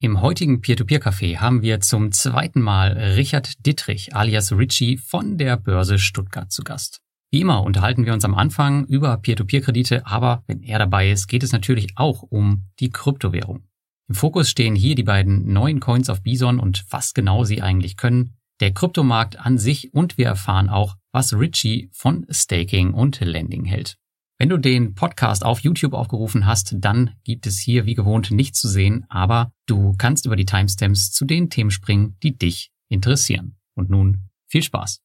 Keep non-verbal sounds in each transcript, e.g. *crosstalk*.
Im heutigen Peer-to-Peer-Café haben wir zum zweiten Mal Richard Dittrich alias Richie von der Börse Stuttgart zu Gast. Wie immer unterhalten wir uns am Anfang über Peer-to-Peer-Kredite, aber wenn er dabei ist, geht es natürlich auch um die Kryptowährung. Im Fokus stehen hier die beiden neuen Coins auf Bison und was genau sie eigentlich können, der Kryptomarkt an sich und wir erfahren auch, was Richie von Staking und Lending hält. Wenn du den Podcast auf YouTube aufgerufen hast, dann gibt es hier wie gewohnt nichts zu sehen, aber du kannst über die Timestamps zu den Themen springen, die dich interessieren. Und nun viel Spaß.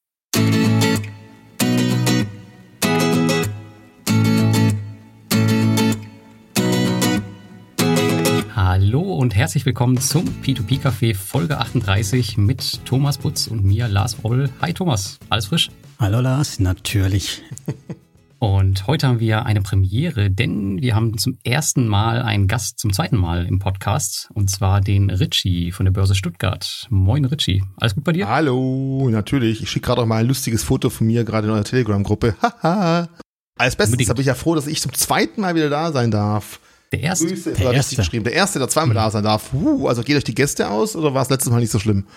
Hallo und herzlich willkommen zum P2P Café Folge 38 mit Thomas Butz und mir Lars Robbel. Hi Thomas, alles frisch? Hallo Lars, natürlich. *laughs* Und heute haben wir eine Premiere, denn wir haben zum ersten Mal einen Gast zum zweiten Mal im Podcast, und zwar den Richie von der Börse Stuttgart. Moin Richie, alles gut bei dir? Hallo, natürlich. Ich schicke gerade auch mal ein lustiges Foto von mir gerade in eurer Telegram-Gruppe. *laughs* Haha. Als Bestes habe ich ja froh, dass ich zum zweiten Mal wieder da sein darf. Der erste. Grüße, der erste. geschrieben. Der erste, der zweimal mhm. da sein darf. Uh, also geht euch die Gäste aus oder war es letztes Mal nicht so schlimm?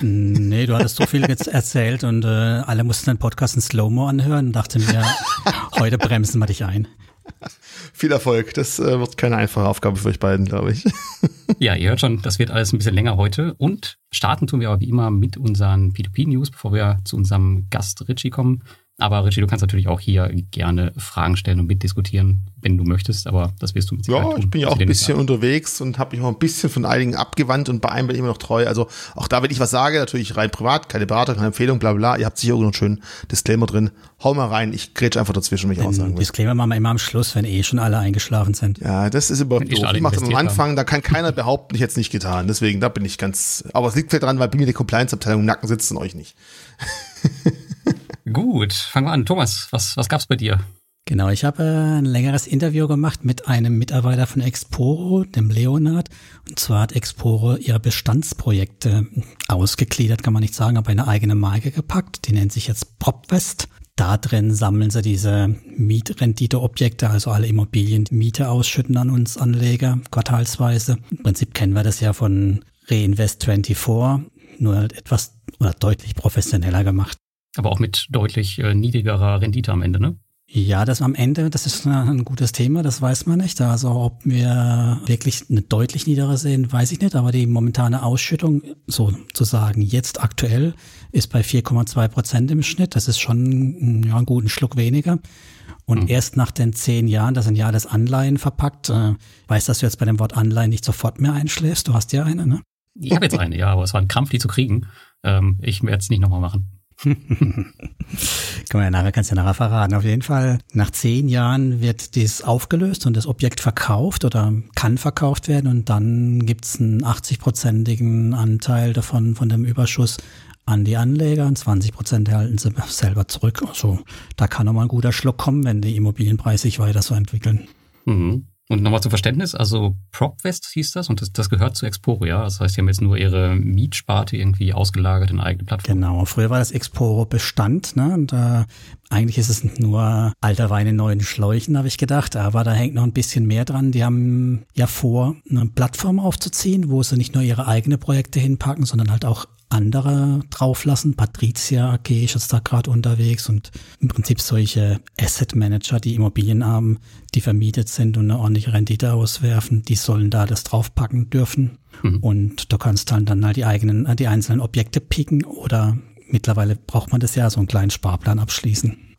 Nee, du hattest so viel *laughs* erzählt und äh, alle mussten den Podcast in Slow-Mo anhören und dachten mir, heute bremsen wir dich ein. Viel Erfolg. Das äh, wird keine einfache Aufgabe für euch beiden, glaube ich. *laughs* Ja, ihr hört schon, das wird alles ein bisschen länger heute. Und starten tun wir aber wie immer mit unseren P2P-News, bevor wir zu unserem Gast Richie kommen. Aber Richie, du kannst natürlich auch hier gerne Fragen stellen und mitdiskutieren, wenn du möchtest, aber das wirst du mit Sicherheit Ja, ich bin ja auch ein bisschen unterwegs und habe mich auch ein bisschen von einigen abgewandt und bei einem bin ich immer noch treu. Also auch da, wenn ich was sage, natürlich rein privat, keine Beratung, keine Empfehlung, bla bla. Ihr habt sicher auch noch einen schönen Disclaimer drin. Hau mal rein, ich grätsch einfach dazwischen, wenn ich aussagen will. Disclaimer machen wir immer am Schluss, wenn eh schon alle eingeschlafen sind. Ja, das ist überhaupt doof. Ich mache das am Anfang, da kann keiner behaupten, ich hätte es nicht getan. Deswegen, da bin ich ganz, aber es liegt vielleicht dran, weil bei mir die Compliance-Abteilung im Nacken sitzt und euch nicht. *laughs* Gut, fangen wir an. Thomas, was, was gab's bei dir? Genau, ich habe ein längeres Interview gemacht mit einem Mitarbeiter von Exporo, dem Leonard. Und zwar hat Exporo ihre Bestandsprojekte ausgegliedert, kann man nicht sagen, aber eine eigene Marke gepackt. Die nennt sich jetzt PropWest. Da drin sammeln sie diese Mietrenditeobjekte, also alle Immobilien, die Miete ausschütten an uns Anleger, quartalsweise. Im Prinzip kennen wir das ja von Reinvest24, nur etwas oder deutlich professioneller gemacht. Aber auch mit deutlich äh, niedrigerer Rendite am Ende, ne? Ja, das am Ende, das ist ein gutes Thema, das weiß man nicht. Also ob wir wirklich eine deutlich niedere sehen, weiß ich nicht. Aber die momentane Ausschüttung, sozusagen jetzt aktuell, ist bei 4,2 Prozent im Schnitt. Das ist schon ja, einen guten Schluck weniger. Und mhm. erst nach den zehn Jahren, das sind ja das Anleihen verpackt, äh, weiß, dass du jetzt bei dem Wort Anleihen nicht sofort mehr einschläfst. Du hast ja eine, ne? Ich habe jetzt eine, ja, aber es war ein Krampf, die zu kriegen. Ähm, ich werde es nicht nochmal machen. Kann man ja nachher, kannst ja nachher verraten. Auf jeden Fall, nach zehn Jahren wird dies aufgelöst und das Objekt verkauft oder kann verkauft werden und dann gibt's einen 80-prozentigen Anteil davon, von dem Überschuss an die Anleger und 20 Prozent erhalten sie selber zurück. Also da kann nochmal ein guter Schluck kommen, wenn die Immobilienpreise sich weiter so entwickeln. Mhm. Und nochmal zum Verständnis, also PropWest hieß das und das, das gehört zu Exporo, ja? Das heißt, die haben jetzt nur ihre Mietsparte irgendwie ausgelagert in eigene Plattform. Genau, früher war das Exporo Bestand, ne? Und äh, eigentlich ist es nur alter Wein in neuen Schläuchen, habe ich gedacht, aber da hängt noch ein bisschen mehr dran. Die haben ja vor, eine Plattform aufzuziehen, wo sie nicht nur ihre eigene Projekte hinpacken, sondern halt auch andere drauflassen. Patricia AG ist jetzt da gerade unterwegs und im Prinzip solche Asset Manager, die Immobilien haben, die vermietet sind und eine ordentliche Rendite auswerfen, die sollen da das draufpacken dürfen. Mhm. Und du kannst dann, dann halt die eigenen, die einzelnen Objekte picken oder mittlerweile braucht man das ja, so einen kleinen Sparplan abschließen.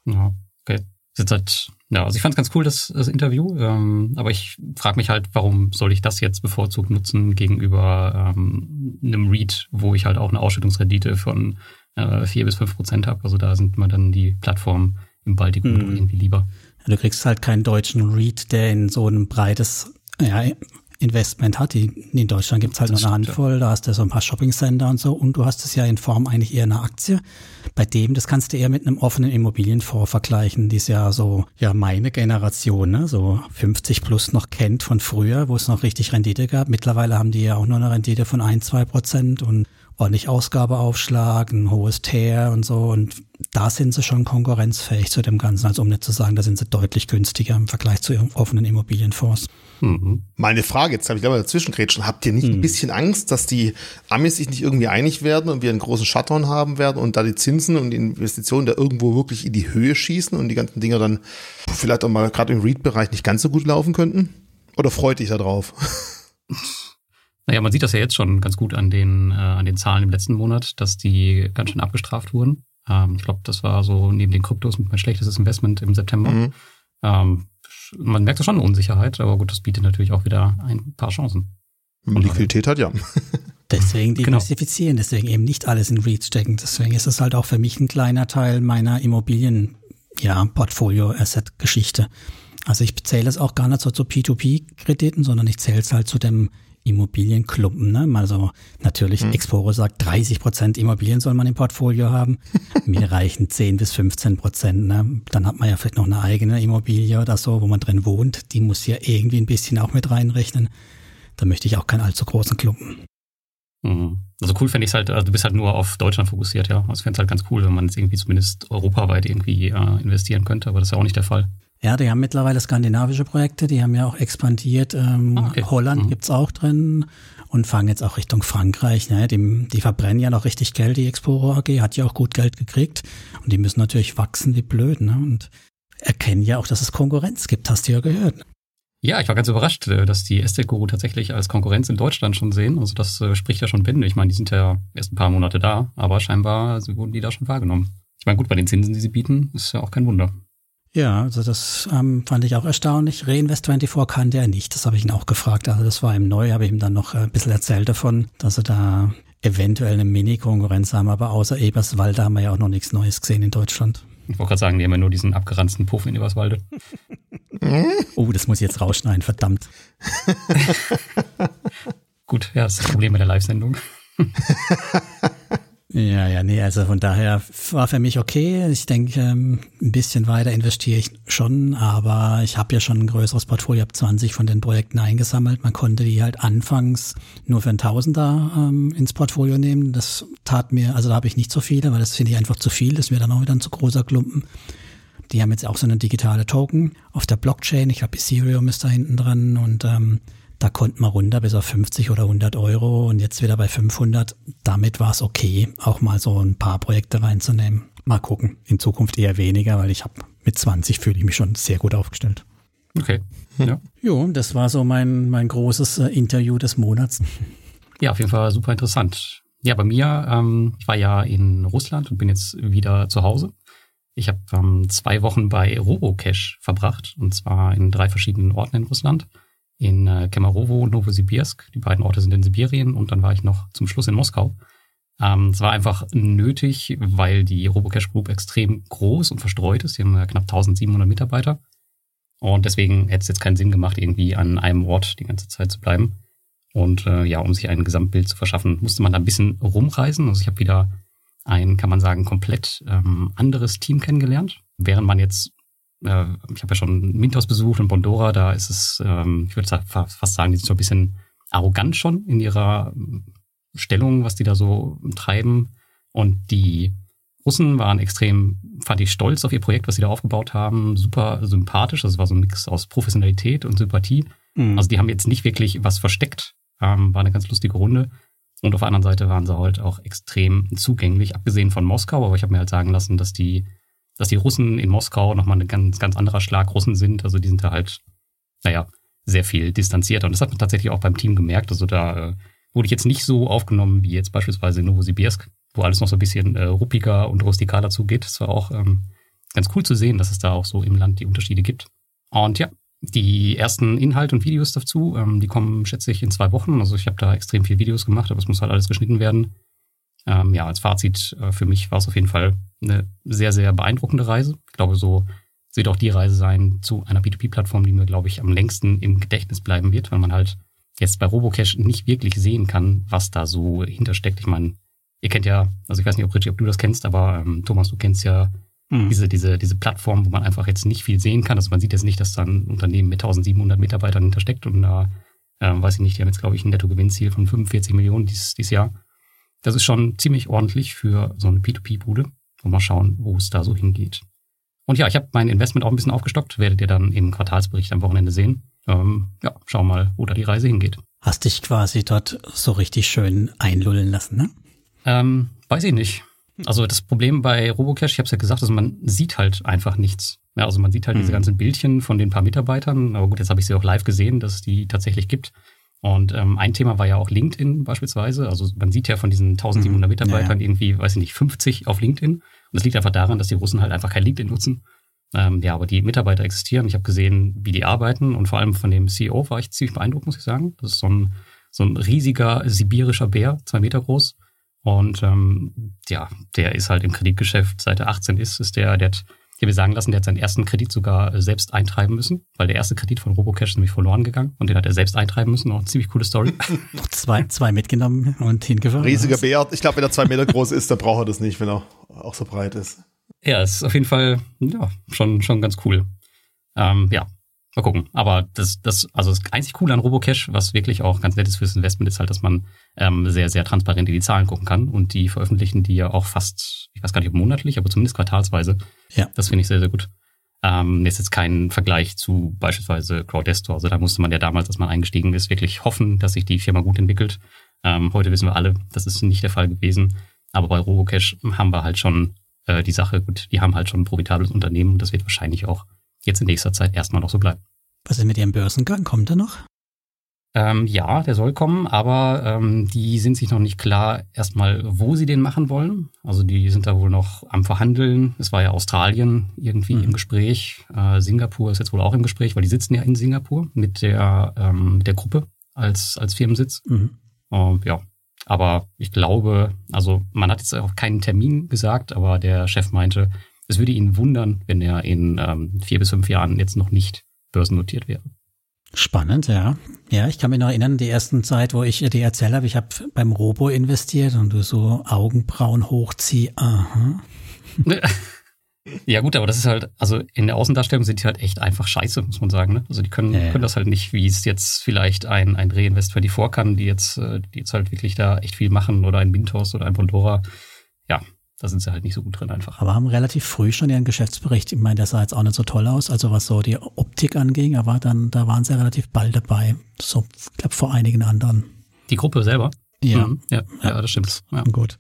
Okay. Das halt, ja, also ich fand es ganz cool, das, das Interview, ähm, aber ich frage mich halt, warum soll ich das jetzt bevorzugt nutzen gegenüber ähm, einem Read, wo ich halt auch eine Ausschüttungsrendite von äh, 4 bis 5 Prozent habe. Also da sind mir dann die Plattformen im Baltikum mhm. irgendwie lieber. Du kriegst halt keinen deutschen Read, der in so ein breites ja, Investment hat. in Deutschland gibt's halt das nur eine Handvoll, ja. da hast du so ein paar Shoppingcenter und so und du hast es ja in Form eigentlich eher einer Aktie. Bei dem, das kannst du eher mit einem offenen Immobilienfonds vergleichen, die ist ja so, ja meine Generation, ne, so 50 plus noch kennt von früher, wo es noch richtig Rendite gab. Mittlerweile haben die ja auch nur eine Rendite von ein, zwei Prozent und ordentlich Ausgabeaufschlag, ein hohes Tear und so. Und da sind sie schon konkurrenzfähig zu dem Ganzen. Also um nicht zu sagen, da sind sie deutlich günstiger im Vergleich zu offenen Immobilienfonds. Mhm. Meine Frage, jetzt habe ich mal dazwischen gerätschen. Habt ihr nicht mhm. ein bisschen Angst, dass die Amis sich nicht irgendwie einig werden und wir einen großen Shutdown haben werden und da die Zinsen und die Investitionen da irgendwo wirklich in die Höhe schießen und die ganzen Dinger dann vielleicht auch mal gerade im Read-Bereich nicht ganz so gut laufen könnten? Oder freut dich da drauf? *laughs* Naja, man sieht das ja jetzt schon ganz gut an den, äh, an den Zahlen im letzten Monat, dass die ganz schön abgestraft wurden. Ähm, ich glaube, das war so neben den Kryptos mein schlechtestes Investment im September. Mhm. Ähm, man merkt da schon eine Unsicherheit, aber gut, das bietet natürlich auch wieder ein paar Chancen. Und Liquidität hat ja. *laughs* Deswegen diversifizieren, genau. deswegen eben nicht alles in REITs stecken. Deswegen ist es halt auch für mich ein kleiner Teil meiner Immobilien, ja, Portfolio-Asset-Geschichte. Also ich zähle es auch gar nicht so zu P2P-Krediten, sondern ich zähle es halt zu dem Immobilienklumpen. Ne? Also natürlich, hm. Exporo sagt, 30 Prozent Immobilien soll man im Portfolio haben. *laughs* Mir reichen 10 bis 15 Prozent. Ne? Dann hat man ja vielleicht noch eine eigene Immobilie oder so, wo man drin wohnt. Die muss ja irgendwie ein bisschen auch mit reinrechnen. Da möchte ich auch keinen allzu großen Klumpen. Mhm. Also cool fände ich halt, also du bist halt nur auf Deutschland fokussiert, ja. Also fände es halt ganz cool, wenn man jetzt irgendwie zumindest europaweit irgendwie äh, investieren könnte, aber das ist ja auch nicht der Fall. Ja, die haben mittlerweile skandinavische Projekte, die haben ja auch expandiert. Ähm, ah, okay. Holland mhm. gibt's auch drin und fangen jetzt auch Richtung Frankreich. Ne? Die, die verbrennen ja noch richtig Geld, die Exporo AG, hat ja auch gut Geld gekriegt und die müssen natürlich wachsen wie blöd. Ne? Und erkennen ja auch, dass es Konkurrenz gibt, hast du ja gehört. Ja, ich war ganz überrascht, äh, dass die Estate Guru tatsächlich als Konkurrenz in Deutschland schon sehen. Also das äh, spricht ja schon Bände. Ich meine, die sind ja erst ein paar Monate da, aber scheinbar wurden die da schon wahrgenommen. Ich meine, gut, bei den Zinsen, die sie bieten, ist ja auch kein Wunder. Ja, also das ähm, fand ich auch erstaunlich. Reinvest24 kannte er nicht, das habe ich ihn auch gefragt. Also das war ihm neu, habe ich ihm dann noch äh, ein bisschen erzählt davon, dass er da eventuell eine Mini-Konkurrenz haben, aber außer Eberswalde haben wir ja auch noch nichts Neues gesehen in Deutschland. Ich wollte gerade sagen, die haben ja nur diesen abgeranzten Puff in Eberswalde. *laughs* oh, das muss ich jetzt rausschneiden, verdammt. *laughs* Gut, ja, das ist das Problem mit der Live-Sendung. *laughs* Ja, ja, nee, also von daher war für mich okay. Ich denke, ähm, ein bisschen weiter investiere ich schon, aber ich habe ja schon ein größeres Portfolio, habe 20 von den Projekten eingesammelt. Man konnte die halt anfangs nur für ein Tausender ähm, ins Portfolio nehmen. Das tat mir, also da habe ich nicht so viele, weil das finde ich einfach zu viel. Das wäre dann auch wieder ein zu großer Klumpen. Die haben jetzt auch so eine digitale Token auf der Blockchain. Ich glaube, Ethereum ist da hinten dran und ähm, da konnte man runter bis auf 50 oder 100 Euro und jetzt wieder bei 500. Damit war es okay, auch mal so ein paar Projekte reinzunehmen. Mal gucken. In Zukunft eher weniger, weil ich habe mit 20 fühle ich mich schon sehr gut aufgestellt. Okay. Ja. Jo, das war so mein, mein großes äh, Interview des Monats. Ja, auf jeden Fall super interessant. Ja, bei mir, ähm, ich war ja in Russland und bin jetzt wieder zu Hause. Ich habe ähm, zwei Wochen bei Robocash verbracht und zwar in drei verschiedenen Orten in Russland in äh, Kemerovo Novosibirsk. Die beiden Orte sind in Sibirien und dann war ich noch zum Schluss in Moskau. Ähm, es war einfach nötig, weil die Robocash Group extrem groß und verstreut ist. Sie haben knapp 1700 Mitarbeiter. Und deswegen hätte es jetzt keinen Sinn gemacht, irgendwie an einem Ort die ganze Zeit zu bleiben. Und äh, ja, um sich ein Gesamtbild zu verschaffen, musste man da ein bisschen rumreisen. Also ich habe wieder ein, kann man sagen, komplett ähm, anderes Team kennengelernt. Während man jetzt äh, ich habe ja schon Mintos besucht und Bondora, da ist es, ähm, ich würde fast sagen, die sind so ein bisschen arrogant schon in ihrer ähm, Stellung, was die da so treiben. Und die Russen waren extrem, fand ich stolz auf ihr Projekt, was sie da aufgebaut haben, super sympathisch. Das war so ein Mix aus Professionalität und Sympathie. Mhm. Also die haben jetzt nicht wirklich was versteckt. Ähm, war eine ganz lustige Runde. Und auf der anderen Seite waren sie halt auch extrem zugänglich, abgesehen von Moskau. Aber ich habe mir halt sagen lassen, dass die dass die Russen in Moskau nochmal ein ganz, ganz anderer Schlag Russen sind. Also die sind da halt, naja, sehr viel distanzierter. Und das hat man tatsächlich auch beim Team gemerkt. Also da äh, wurde ich jetzt nicht so aufgenommen wie jetzt beispielsweise in Novosibirsk, wo alles noch so ein bisschen äh, ruppiger und rustikaler zugeht. Es war auch ähm, ganz cool zu sehen, dass es da auch so im Land die Unterschiede gibt. Und ja, die ersten Inhalte und Videos dazu, ähm, die kommen, schätze ich, in zwei Wochen. Also ich habe da extrem viel Videos gemacht, aber es muss halt alles geschnitten werden. Ähm, ja, als Fazit äh, für mich war es auf jeden Fall eine sehr, sehr beeindruckende Reise. Ich glaube, so wird auch die Reise sein zu einer P2P-Plattform, die mir, glaube ich, am längsten im Gedächtnis bleiben wird, weil man halt jetzt bei Robocash nicht wirklich sehen kann, was da so hintersteckt. Ich meine, ihr kennt ja, also ich weiß nicht, ob Richie, ob du das kennst, aber ähm, Thomas, du kennst ja mhm. diese, diese, diese Plattform, wo man einfach jetzt nicht viel sehen kann. Also man sieht jetzt nicht, dass da ein Unternehmen mit 1700 Mitarbeitern hintersteckt und da, äh, weiß ich nicht, die haben jetzt, glaube ich, ein Nettogewinnziel von 45 Millionen dieses, dieses Jahr. Das ist schon ziemlich ordentlich für so eine P2P-Bude. Und mal schauen, wo es da so hingeht. Und ja, ich habe mein Investment auch ein bisschen aufgestockt, werdet ihr dann im Quartalsbericht am Wochenende sehen. Ähm, ja, schau mal, wo da die Reise hingeht. Hast dich quasi dort so richtig schön einlullen lassen, ne? Ähm, weiß ich nicht. Also das Problem bei Robocash, ich habe es ja gesagt, also man sieht halt einfach nichts. Ja, also man sieht halt mhm. diese ganzen Bildchen von den paar Mitarbeitern. Aber gut, jetzt habe ich sie auch live gesehen, dass es die tatsächlich gibt. Und ähm, ein Thema war ja auch LinkedIn beispielsweise. Also man sieht ja von diesen 1700 mhm. Mitarbeitern ja, ja. irgendwie, weiß ich nicht, 50 auf LinkedIn. Und das liegt einfach daran, dass die Russen halt einfach kein LinkedIn nutzen. Ähm, ja, aber die Mitarbeiter existieren. Ich habe gesehen, wie die arbeiten und vor allem von dem CEO war ich ziemlich beeindruckt, muss ich sagen. Das ist so ein, so ein riesiger sibirischer Bär, zwei Meter groß. Und ähm, ja, der ist halt im Kreditgeschäft, seit er 18 ist, ist der, der hat, ich habe sagen lassen, der hat seinen ersten Kredit sogar äh, selbst eintreiben müssen, weil der erste Kredit von Robocash ist nämlich verloren gegangen und den hat er selbst eintreiben müssen. Auch eine ziemlich coole Story. Noch *laughs* zwei, zwei mitgenommen und hingefahren. Riesiger Bär. Ich glaube, wenn er zwei Meter groß ist, dann braucht er das nicht, wenn er auch so breit ist. Ja, es ist auf jeden Fall ja, schon, schon ganz cool. Ähm, ja, mal gucken. Aber das, das, also das einzig Coole an Robocash, was wirklich auch ganz nett ist fürs Investment, ist halt, dass man ähm, sehr, sehr transparent in die Zahlen gucken kann. Und die veröffentlichen die ja auch fast, ich weiß gar nicht ob monatlich, aber zumindest quartalsweise. Ja. Das finde ich sehr, sehr gut. Ähm, ist jetzt kein Vergleich zu beispielsweise Crowdestor. Also da musste man ja damals, als man eingestiegen ist, wirklich hoffen, dass sich die Firma gut entwickelt. Ähm, heute wissen wir alle, das ist nicht der Fall gewesen. Aber bei Robocash haben wir halt schon äh, die Sache, gut, die haben halt schon ein profitables Unternehmen. Das wird wahrscheinlich auch jetzt in nächster Zeit erstmal noch so bleiben. Was ist mit ihrem Börsengang? Kommt er noch? Ähm, ja, der soll kommen, aber ähm, die sind sich noch nicht klar, erstmal, wo sie den machen wollen. Also die sind da wohl noch am Verhandeln. Es war ja Australien irgendwie mhm. im Gespräch. Äh, Singapur ist jetzt wohl auch im Gespräch, weil die sitzen ja in Singapur mit der, ähm, mit der Gruppe als, als Firmensitz. Mhm. Äh, ja, aber ich glaube, also man hat jetzt auch keinen Termin gesagt, aber der Chef meinte, es würde ihn wundern, wenn er in ähm, vier bis fünf Jahren jetzt noch nicht börsennotiert wäre. Spannend, ja. Ja, ich kann mich noch erinnern, die ersten Zeit, wo ich dir erzählt habe, ich habe beim Robo investiert und du so Augenbrauen hochzieh, aha. *laughs* Ja gut, aber das ist halt, also in der Außendarstellung sind die halt echt einfach scheiße, muss man sagen. Ne? Also die können, ja, können das halt nicht, wie es jetzt vielleicht ein, ein Reinvest für die vor kann, die jetzt, äh, die jetzt halt wirklich da echt viel machen oder ein Mintos oder ein Pandora. Ja, da sind sie halt nicht so gut drin einfach. Aber haben relativ früh schon ihren Geschäftsbericht. Ich meine, der sah jetzt auch nicht so toll aus, also was so die Optik anging, aber dann, da waren sie relativ bald dabei. So, ich glaube, vor einigen anderen. Die Gruppe selber? Ja. Mhm. Ja, ja, ja, das stimmt. Ja. Gut.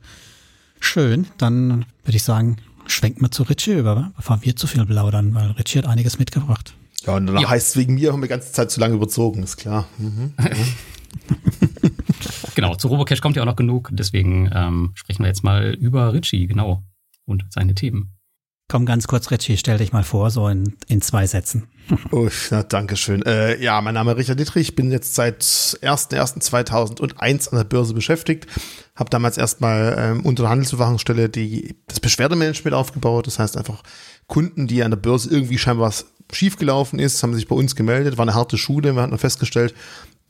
Schön, dann würde ich sagen, schwenken wir zu Richie über, bevor wir zu viel plaudern, weil Richie hat einiges mitgebracht. Ja, und danach ja. heißt es wegen mir, haben wir die ganze Zeit zu lange überzogen, ist klar. Mhm. *laughs* genau, zu Robocash kommt ja auch noch genug, deswegen ähm, sprechen wir jetzt mal über Richie, genau, und seine Themen. Komm ganz kurz, Richie, stell dich mal vor, so in, in zwei Sätzen. *laughs* Oh, na, danke schön. Äh, ja, mein Name ist Richard Dietrich, ich bin jetzt seit 01.01.2001 an der Börse beschäftigt, habe damals erstmal ähm, unter der Handelsüberwachungsstelle die, das Beschwerdemanagement aufgebaut, das heißt einfach Kunden, die an der Börse irgendwie scheinbar was schiefgelaufen ist, haben sich bei uns gemeldet, war eine harte Schule, wir hatten festgestellt,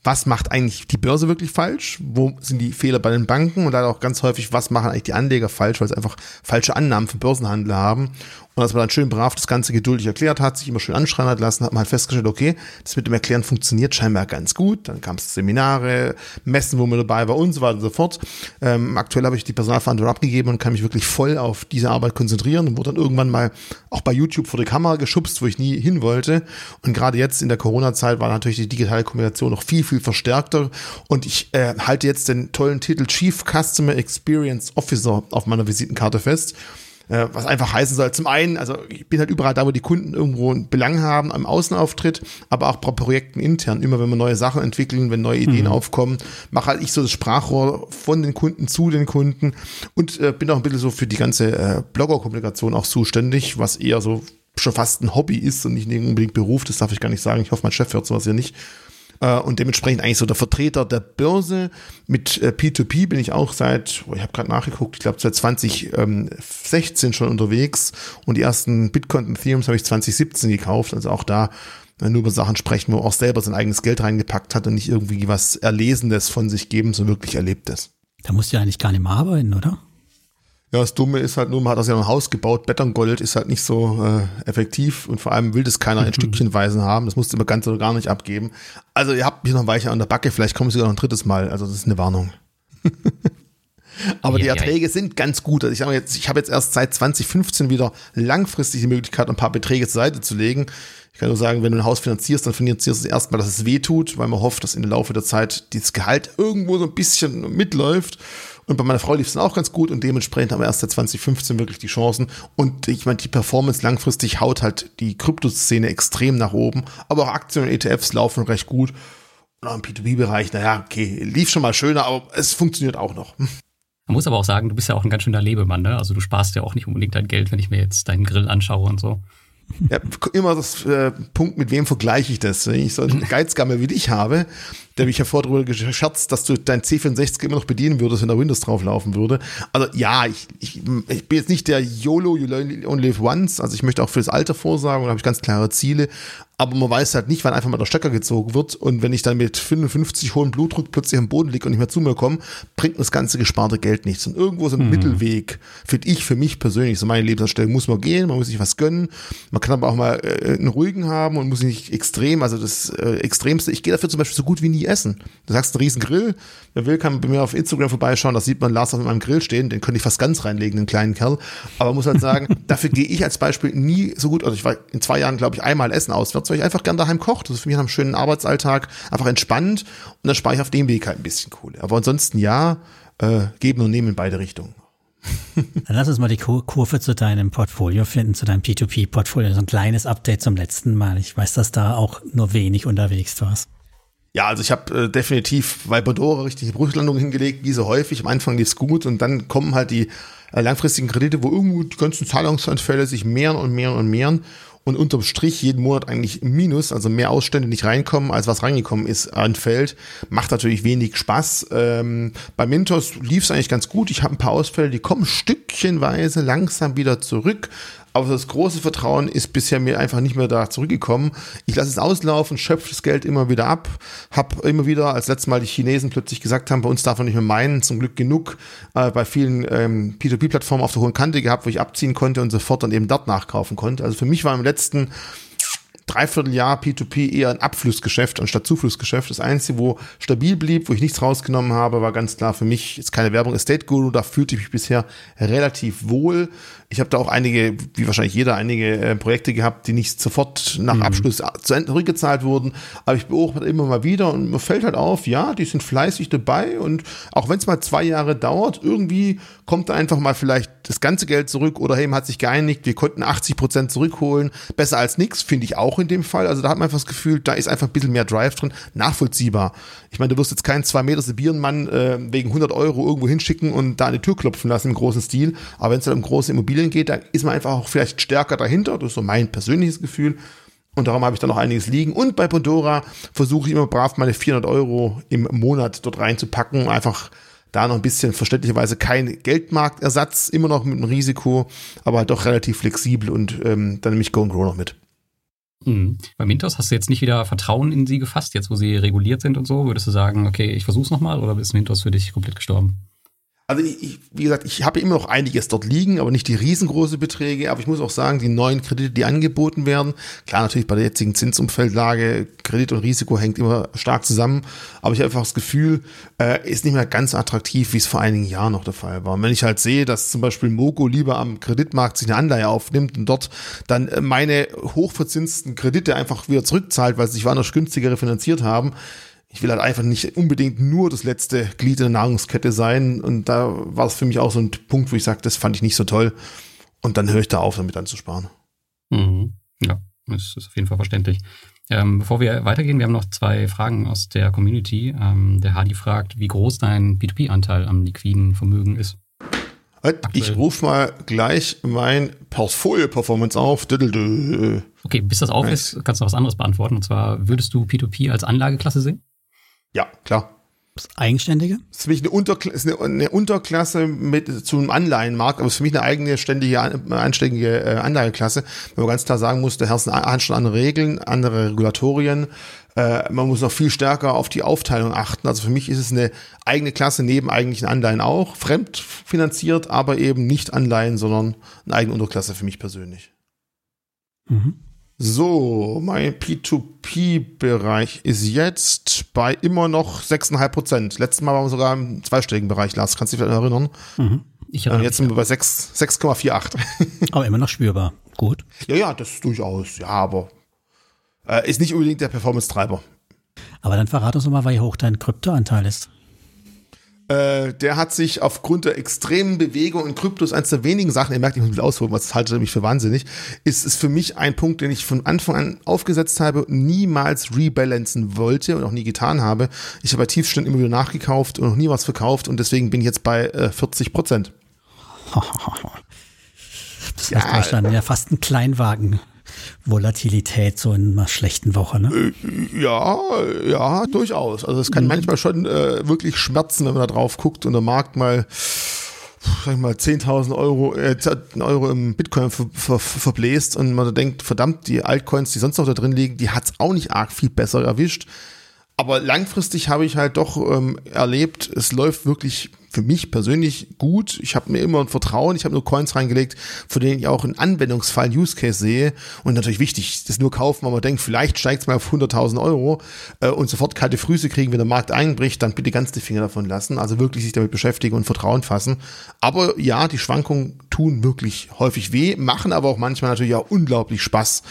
was macht eigentlich die Börse wirklich falsch? Wo sind die Fehler bei den Banken? Und dann auch ganz häufig, was machen eigentlich die Anleger falsch, weil sie einfach falsche Annahmen für Börsenhandel haben. Und als man dann schön brav das Ganze geduldig erklärt hat, sich immer schön anschreien hat lassen, hat man halt festgestellt, okay, das mit dem Erklären funktioniert scheinbar ganz gut. Dann kam es Seminare, Messen, wo man dabei war und so weiter und so fort. Ähm, aktuell habe ich die Personalverantwortung abgegeben und kann mich wirklich voll auf diese Arbeit konzentrieren und wurde dann irgendwann mal auch bei YouTube vor die Kamera geschubst, wo ich nie hin wollte. Und gerade jetzt in der Corona-Zeit war natürlich die digitale Kommunikation noch viel, viel verstärkter. Und ich äh, halte jetzt den tollen Titel Chief Customer Experience Officer auf meiner Visitenkarte fest äh, was einfach heißen soll, zum einen, also ich bin halt überall da, wo die Kunden irgendwo einen Belang haben am Außenauftritt, aber auch bei Projekten intern. Immer wenn wir neue Sachen entwickeln, wenn neue Ideen mhm. aufkommen, mache halt ich so das Sprachrohr von den Kunden zu den Kunden und äh, bin auch ein bisschen so für die ganze äh, Blogger-Kommunikation auch zuständig, was eher so schon fast ein Hobby ist und nicht unbedingt Beruf, das darf ich gar nicht sagen. Ich hoffe, mein Chef hört sowas ja nicht. Äh, und dementsprechend eigentlich so der Vertreter der Börse. Mit äh, P2P bin ich auch seit, oh, ich habe gerade nachgeguckt, ich glaube seit 2016 schon unterwegs und die ersten Bitcoin und Ethereum habe ich 2017 gekauft, also auch da äh, nur über Sachen sprechen, wo auch selber sein eigenes Geld reingepackt hat und nicht irgendwie was Erlesenes von sich geben, so wirklich Erlebtes. Da musst du ja eigentlich gar nicht mehr arbeiten, oder? Ja, das Dumme ist halt nur, man hat das ja ein Haus gebaut, Betongold ist halt nicht so äh, effektiv und vor allem will das keiner in Stückchenweisen haben. Das musst du immer ganz oder gar nicht abgeben. Also ihr habt mich noch weicher an der Backe, vielleicht kommen sie sogar noch ein drittes Mal. Also das ist eine Warnung. *laughs* Aber ja, die Erträge ja, sind ganz gut. Also ich habe jetzt, ich habe jetzt erst seit 2015 wieder langfristig die Möglichkeit, ein paar Beträge zur Seite zu legen. Ich kann nur sagen, wenn du ein Haus finanzierst, dann finanzierst du es erstmal, dass es weh tut, weil man hofft, dass in der Laufe der Zeit dieses Gehalt irgendwo so ein bisschen mitläuft. Und bei meiner Frau lief es dann auch ganz gut und dementsprechend haben wir erst seit 2015 wirklich die Chancen. Und ich meine, die Performance langfristig haut halt die Kryptoszene extrem nach oben. Aber auch Aktien und ETFs laufen recht gut. Und auch im P2B-Bereich, naja, okay, lief schon mal schöner, aber es funktioniert auch noch. Man muss aber auch sagen, du bist ja auch ein ganz schöner Lebemann, ne? Also du sparst ja auch nicht unbedingt dein Geld, wenn ich mir jetzt deinen Grill anschaue und so. Ja, immer das äh, Punkt, mit wem vergleiche ich das? Wenn ich so einen *laughs* Geizgamme wie dich habe, der mich ja vorher darüber gescherzt, dass du dein C64 immer noch bedienen würdest, wenn da Windows drauf laufen würde. Also ja, ich, ich, ich bin jetzt nicht der YOLO, you only live once, also ich möchte auch für das Alter vorsagen und habe ich ganz klare Ziele, aber man weiß halt nicht, wann einfach mal der Stecker gezogen wird und wenn ich dann mit 55 hohem Blutdruck plötzlich am Boden liege und nicht mehr zu mir komme, bringt das ganze gesparte Geld nichts. Und irgendwo so ein mhm. Mittelweg, finde ich für mich persönlich, so meine Lebensanstellung, muss man gehen, man muss sich was gönnen, man kann aber auch mal äh, einen ruhigen haben und muss nicht extrem, also das äh, Extremste, ich gehe dafür zum Beispiel so gut wie nie essen. Du sagst einen riesen Grill, wer will, kann bei mir auf Instagram vorbeischauen, da sieht man Lars auf meinem Grill stehen, den könnte ich fast ganz reinlegen, den kleinen Kerl. Aber muss halt sagen, *laughs* dafür gehe ich als Beispiel nie so gut, also ich war in zwei Jahren, glaube ich, einmal essen auswärts, weil ich einfach gern daheim koche. Das ist für mich einem schönen Arbeitsalltag einfach entspannt und dann spare ich auf dem Weg halt ein bisschen Kohle. Aber ansonsten ja, äh, geben und nehmen in beide Richtungen. Dann lass uns mal die Kurve zu deinem Portfolio finden, zu deinem P2P-Portfolio. So ein kleines Update zum letzten Mal. Ich weiß, dass da auch nur wenig unterwegs warst. Ja, also ich habe äh, definitiv bei Bodora richtige Brüchlandung hingelegt, wie so häufig. Am Anfang lief's gut und dann kommen halt die äh, langfristigen Kredite, wo irgendwo die ganzen Zahlungsanfälle sich mehren und mehren und mehren und unterm Strich jeden Monat eigentlich Minus, also mehr Ausstände nicht reinkommen, als was reingekommen ist, anfällt, macht natürlich wenig Spaß. Ähm, bei Mintos lief es eigentlich ganz gut. Ich habe ein paar Ausfälle, die kommen stückchenweise langsam wieder zurück. Aber das große Vertrauen ist bisher mir einfach nicht mehr da zurückgekommen. Ich lasse es auslaufen, schöpfe das Geld immer wieder ab, habe immer wieder, als letztes Mal die Chinesen plötzlich gesagt haben, bei uns darf man nicht mehr meinen, zum Glück genug äh, bei vielen ähm, P2P-Plattformen auf der hohen Kante gehabt, wo ich abziehen konnte und sofort dann eben dort nachkaufen konnte. Also für mich war im letzten Dreivierteljahr P2P eher ein Abflussgeschäft anstatt Zuflussgeschäft. Das Einzige, wo stabil blieb, wo ich nichts rausgenommen habe, war ganz klar für mich, ist keine Werbung, Estate Guru, da fühlte ich mich bisher relativ wohl. Ich habe da auch einige, wie wahrscheinlich jeder, einige äh, Projekte gehabt, die nicht sofort nach mhm. Abschluss zu Ende zurückgezahlt wurden. Aber ich beobachte immer mal wieder und mir fällt halt auf, ja, die sind fleißig dabei und auch wenn es mal zwei Jahre dauert, irgendwie kommt da einfach mal vielleicht das ganze Geld zurück oder hey, man hat sich geeinigt, wir konnten 80 Prozent zurückholen. Besser als nichts, finde ich auch in dem Fall. Also da hat man einfach das Gefühl, da ist einfach ein bisschen mehr Drive drin, nachvollziehbar. Ich meine, du wirst jetzt keinen zwei Meter Sibierenmann äh, wegen 100 Euro irgendwo hinschicken und da eine Tür klopfen lassen im großen Stil. Aber wenn es halt um große Immobilien geht, dann ist man einfach auch vielleicht stärker dahinter. Das ist so mein persönliches Gefühl. Und darum habe ich da noch einiges liegen. Und bei Pandora versuche ich immer brav meine 400 Euro im Monat dort reinzupacken. Einfach da noch ein bisschen verständlicherweise kein Geldmarktersatz, immer noch mit einem Risiko, aber halt doch relativ flexibel und ähm, dann nehme ich Go and Grow noch mit. Mhm. Bei Mintos hast du jetzt nicht wieder Vertrauen in sie gefasst, jetzt wo sie reguliert sind und so? Würdest du sagen, okay, ich versuch's nochmal oder ist Mintos für dich komplett gestorben? Also ich, wie gesagt, ich habe immer noch einiges dort liegen, aber nicht die riesengroße Beträge. Aber ich muss auch sagen, die neuen Kredite, die angeboten werden, klar natürlich bei der jetzigen Zinsumfeldlage, Kredit und Risiko hängt immer stark zusammen. Aber ich habe einfach das Gefühl, äh, ist nicht mehr ganz attraktiv, wie es vor einigen Jahren noch der Fall war. Und wenn ich halt sehe, dass zum Beispiel Mogo lieber am Kreditmarkt sich eine Anleihe aufnimmt und dort dann äh, meine hochverzinsten Kredite einfach wieder zurückzahlt, weil sie sich woanders günstiger refinanziert haben, ich will halt einfach nicht unbedingt nur das letzte Glied der Nahrungskette sein. Und da war es für mich auch so ein Punkt, wo ich sage, das fand ich nicht so toll. Und dann höre ich da auf, damit anzusparen. Mhm. Ja, das ist auf jeden Fall verständlich. Ähm, bevor wir weitergehen, wir haben noch zwei Fragen aus der Community. Ähm, der Hadi fragt, wie groß dein P2P-Anteil am liquiden Vermögen ist. Ich rufe mal gleich mein Portfolio-Performance auf. Okay, bis das auf ist, kannst du was anderes beantworten. Und zwar, würdest du P2P als Anlageklasse sehen? Ja, klar. Das Eigenständige? Das ist für mich eine, Unterkla ist eine, eine Unterklasse mit zu einem Anleihenmarkt, aber es ist für mich eine eigene ständige, anständige äh, Anlageklasse, weil man ganz klar sagen muss, da herrschen andere Regeln, andere Regulatorien. Äh, man muss noch viel stärker auf die Aufteilung achten. Also für mich ist es eine eigene Klasse neben eigentlichen Anleihen auch, fremdfinanziert, aber eben nicht Anleihen, sondern eine eigene Unterklasse für mich persönlich. Mhm. So, mein P2P-Bereich ist jetzt bei immer noch 6,5 Prozent. Letztes Mal waren wir sogar im zweistelligen Bereich, Lars. Kannst du dich vielleicht erinnern? Mhm. Ich äh, jetzt sind wir bei 6,48. *laughs* aber immer noch spürbar. Gut. Ja, ja, das ist durchaus. Ja, aber äh, ist nicht unbedingt der Performance-Treiber. Aber dann verrat uns mal, wie hoch dein Kryptoanteil ist. Äh, der hat sich aufgrund der extremen Bewegung in Kryptos eines der wenigen Sachen, ihr merkt, ich muss mich ausholen, was halte mich für wahnsinnig, ist es für mich ein Punkt, den ich von Anfang an aufgesetzt habe, niemals rebalancen wollte und auch nie getan habe. Ich habe bei Tiefständen immer wieder nachgekauft und noch nie was verkauft und deswegen bin ich jetzt bei äh, 40 Prozent. *laughs* Das heißt, ja, dann ja fast ein Kleinwagen. Volatilität so in einer schlechten Woche, ne? Äh, ja, ja, durchaus. Also es kann mhm. manchmal schon äh, wirklich schmerzen, wenn man da drauf guckt und der Markt mal sag ich mal, 10.000 Euro, äh, Euro im Bitcoin ver, ver, verbläst und man denkt, verdammt, die Altcoins, die sonst noch da drin liegen, die hat's auch nicht arg viel besser erwischt. Aber langfristig habe ich halt doch ähm, erlebt, es läuft wirklich für mich persönlich gut. Ich habe mir immer ein Vertrauen. Ich habe nur Coins reingelegt, von denen ich auch einen Anwendungsfall, Use Case sehe. Und natürlich wichtig, das nur kaufen, weil man denkt, vielleicht steigt es mal auf 100.000 Euro äh, und sofort kalte Füße kriegen, wenn der Markt einbricht, dann bitte ganz die Finger davon lassen. Also wirklich sich damit beschäftigen und Vertrauen fassen. Aber ja, die Schwankungen tun wirklich häufig weh, machen aber auch manchmal natürlich auch unglaublich Spaß.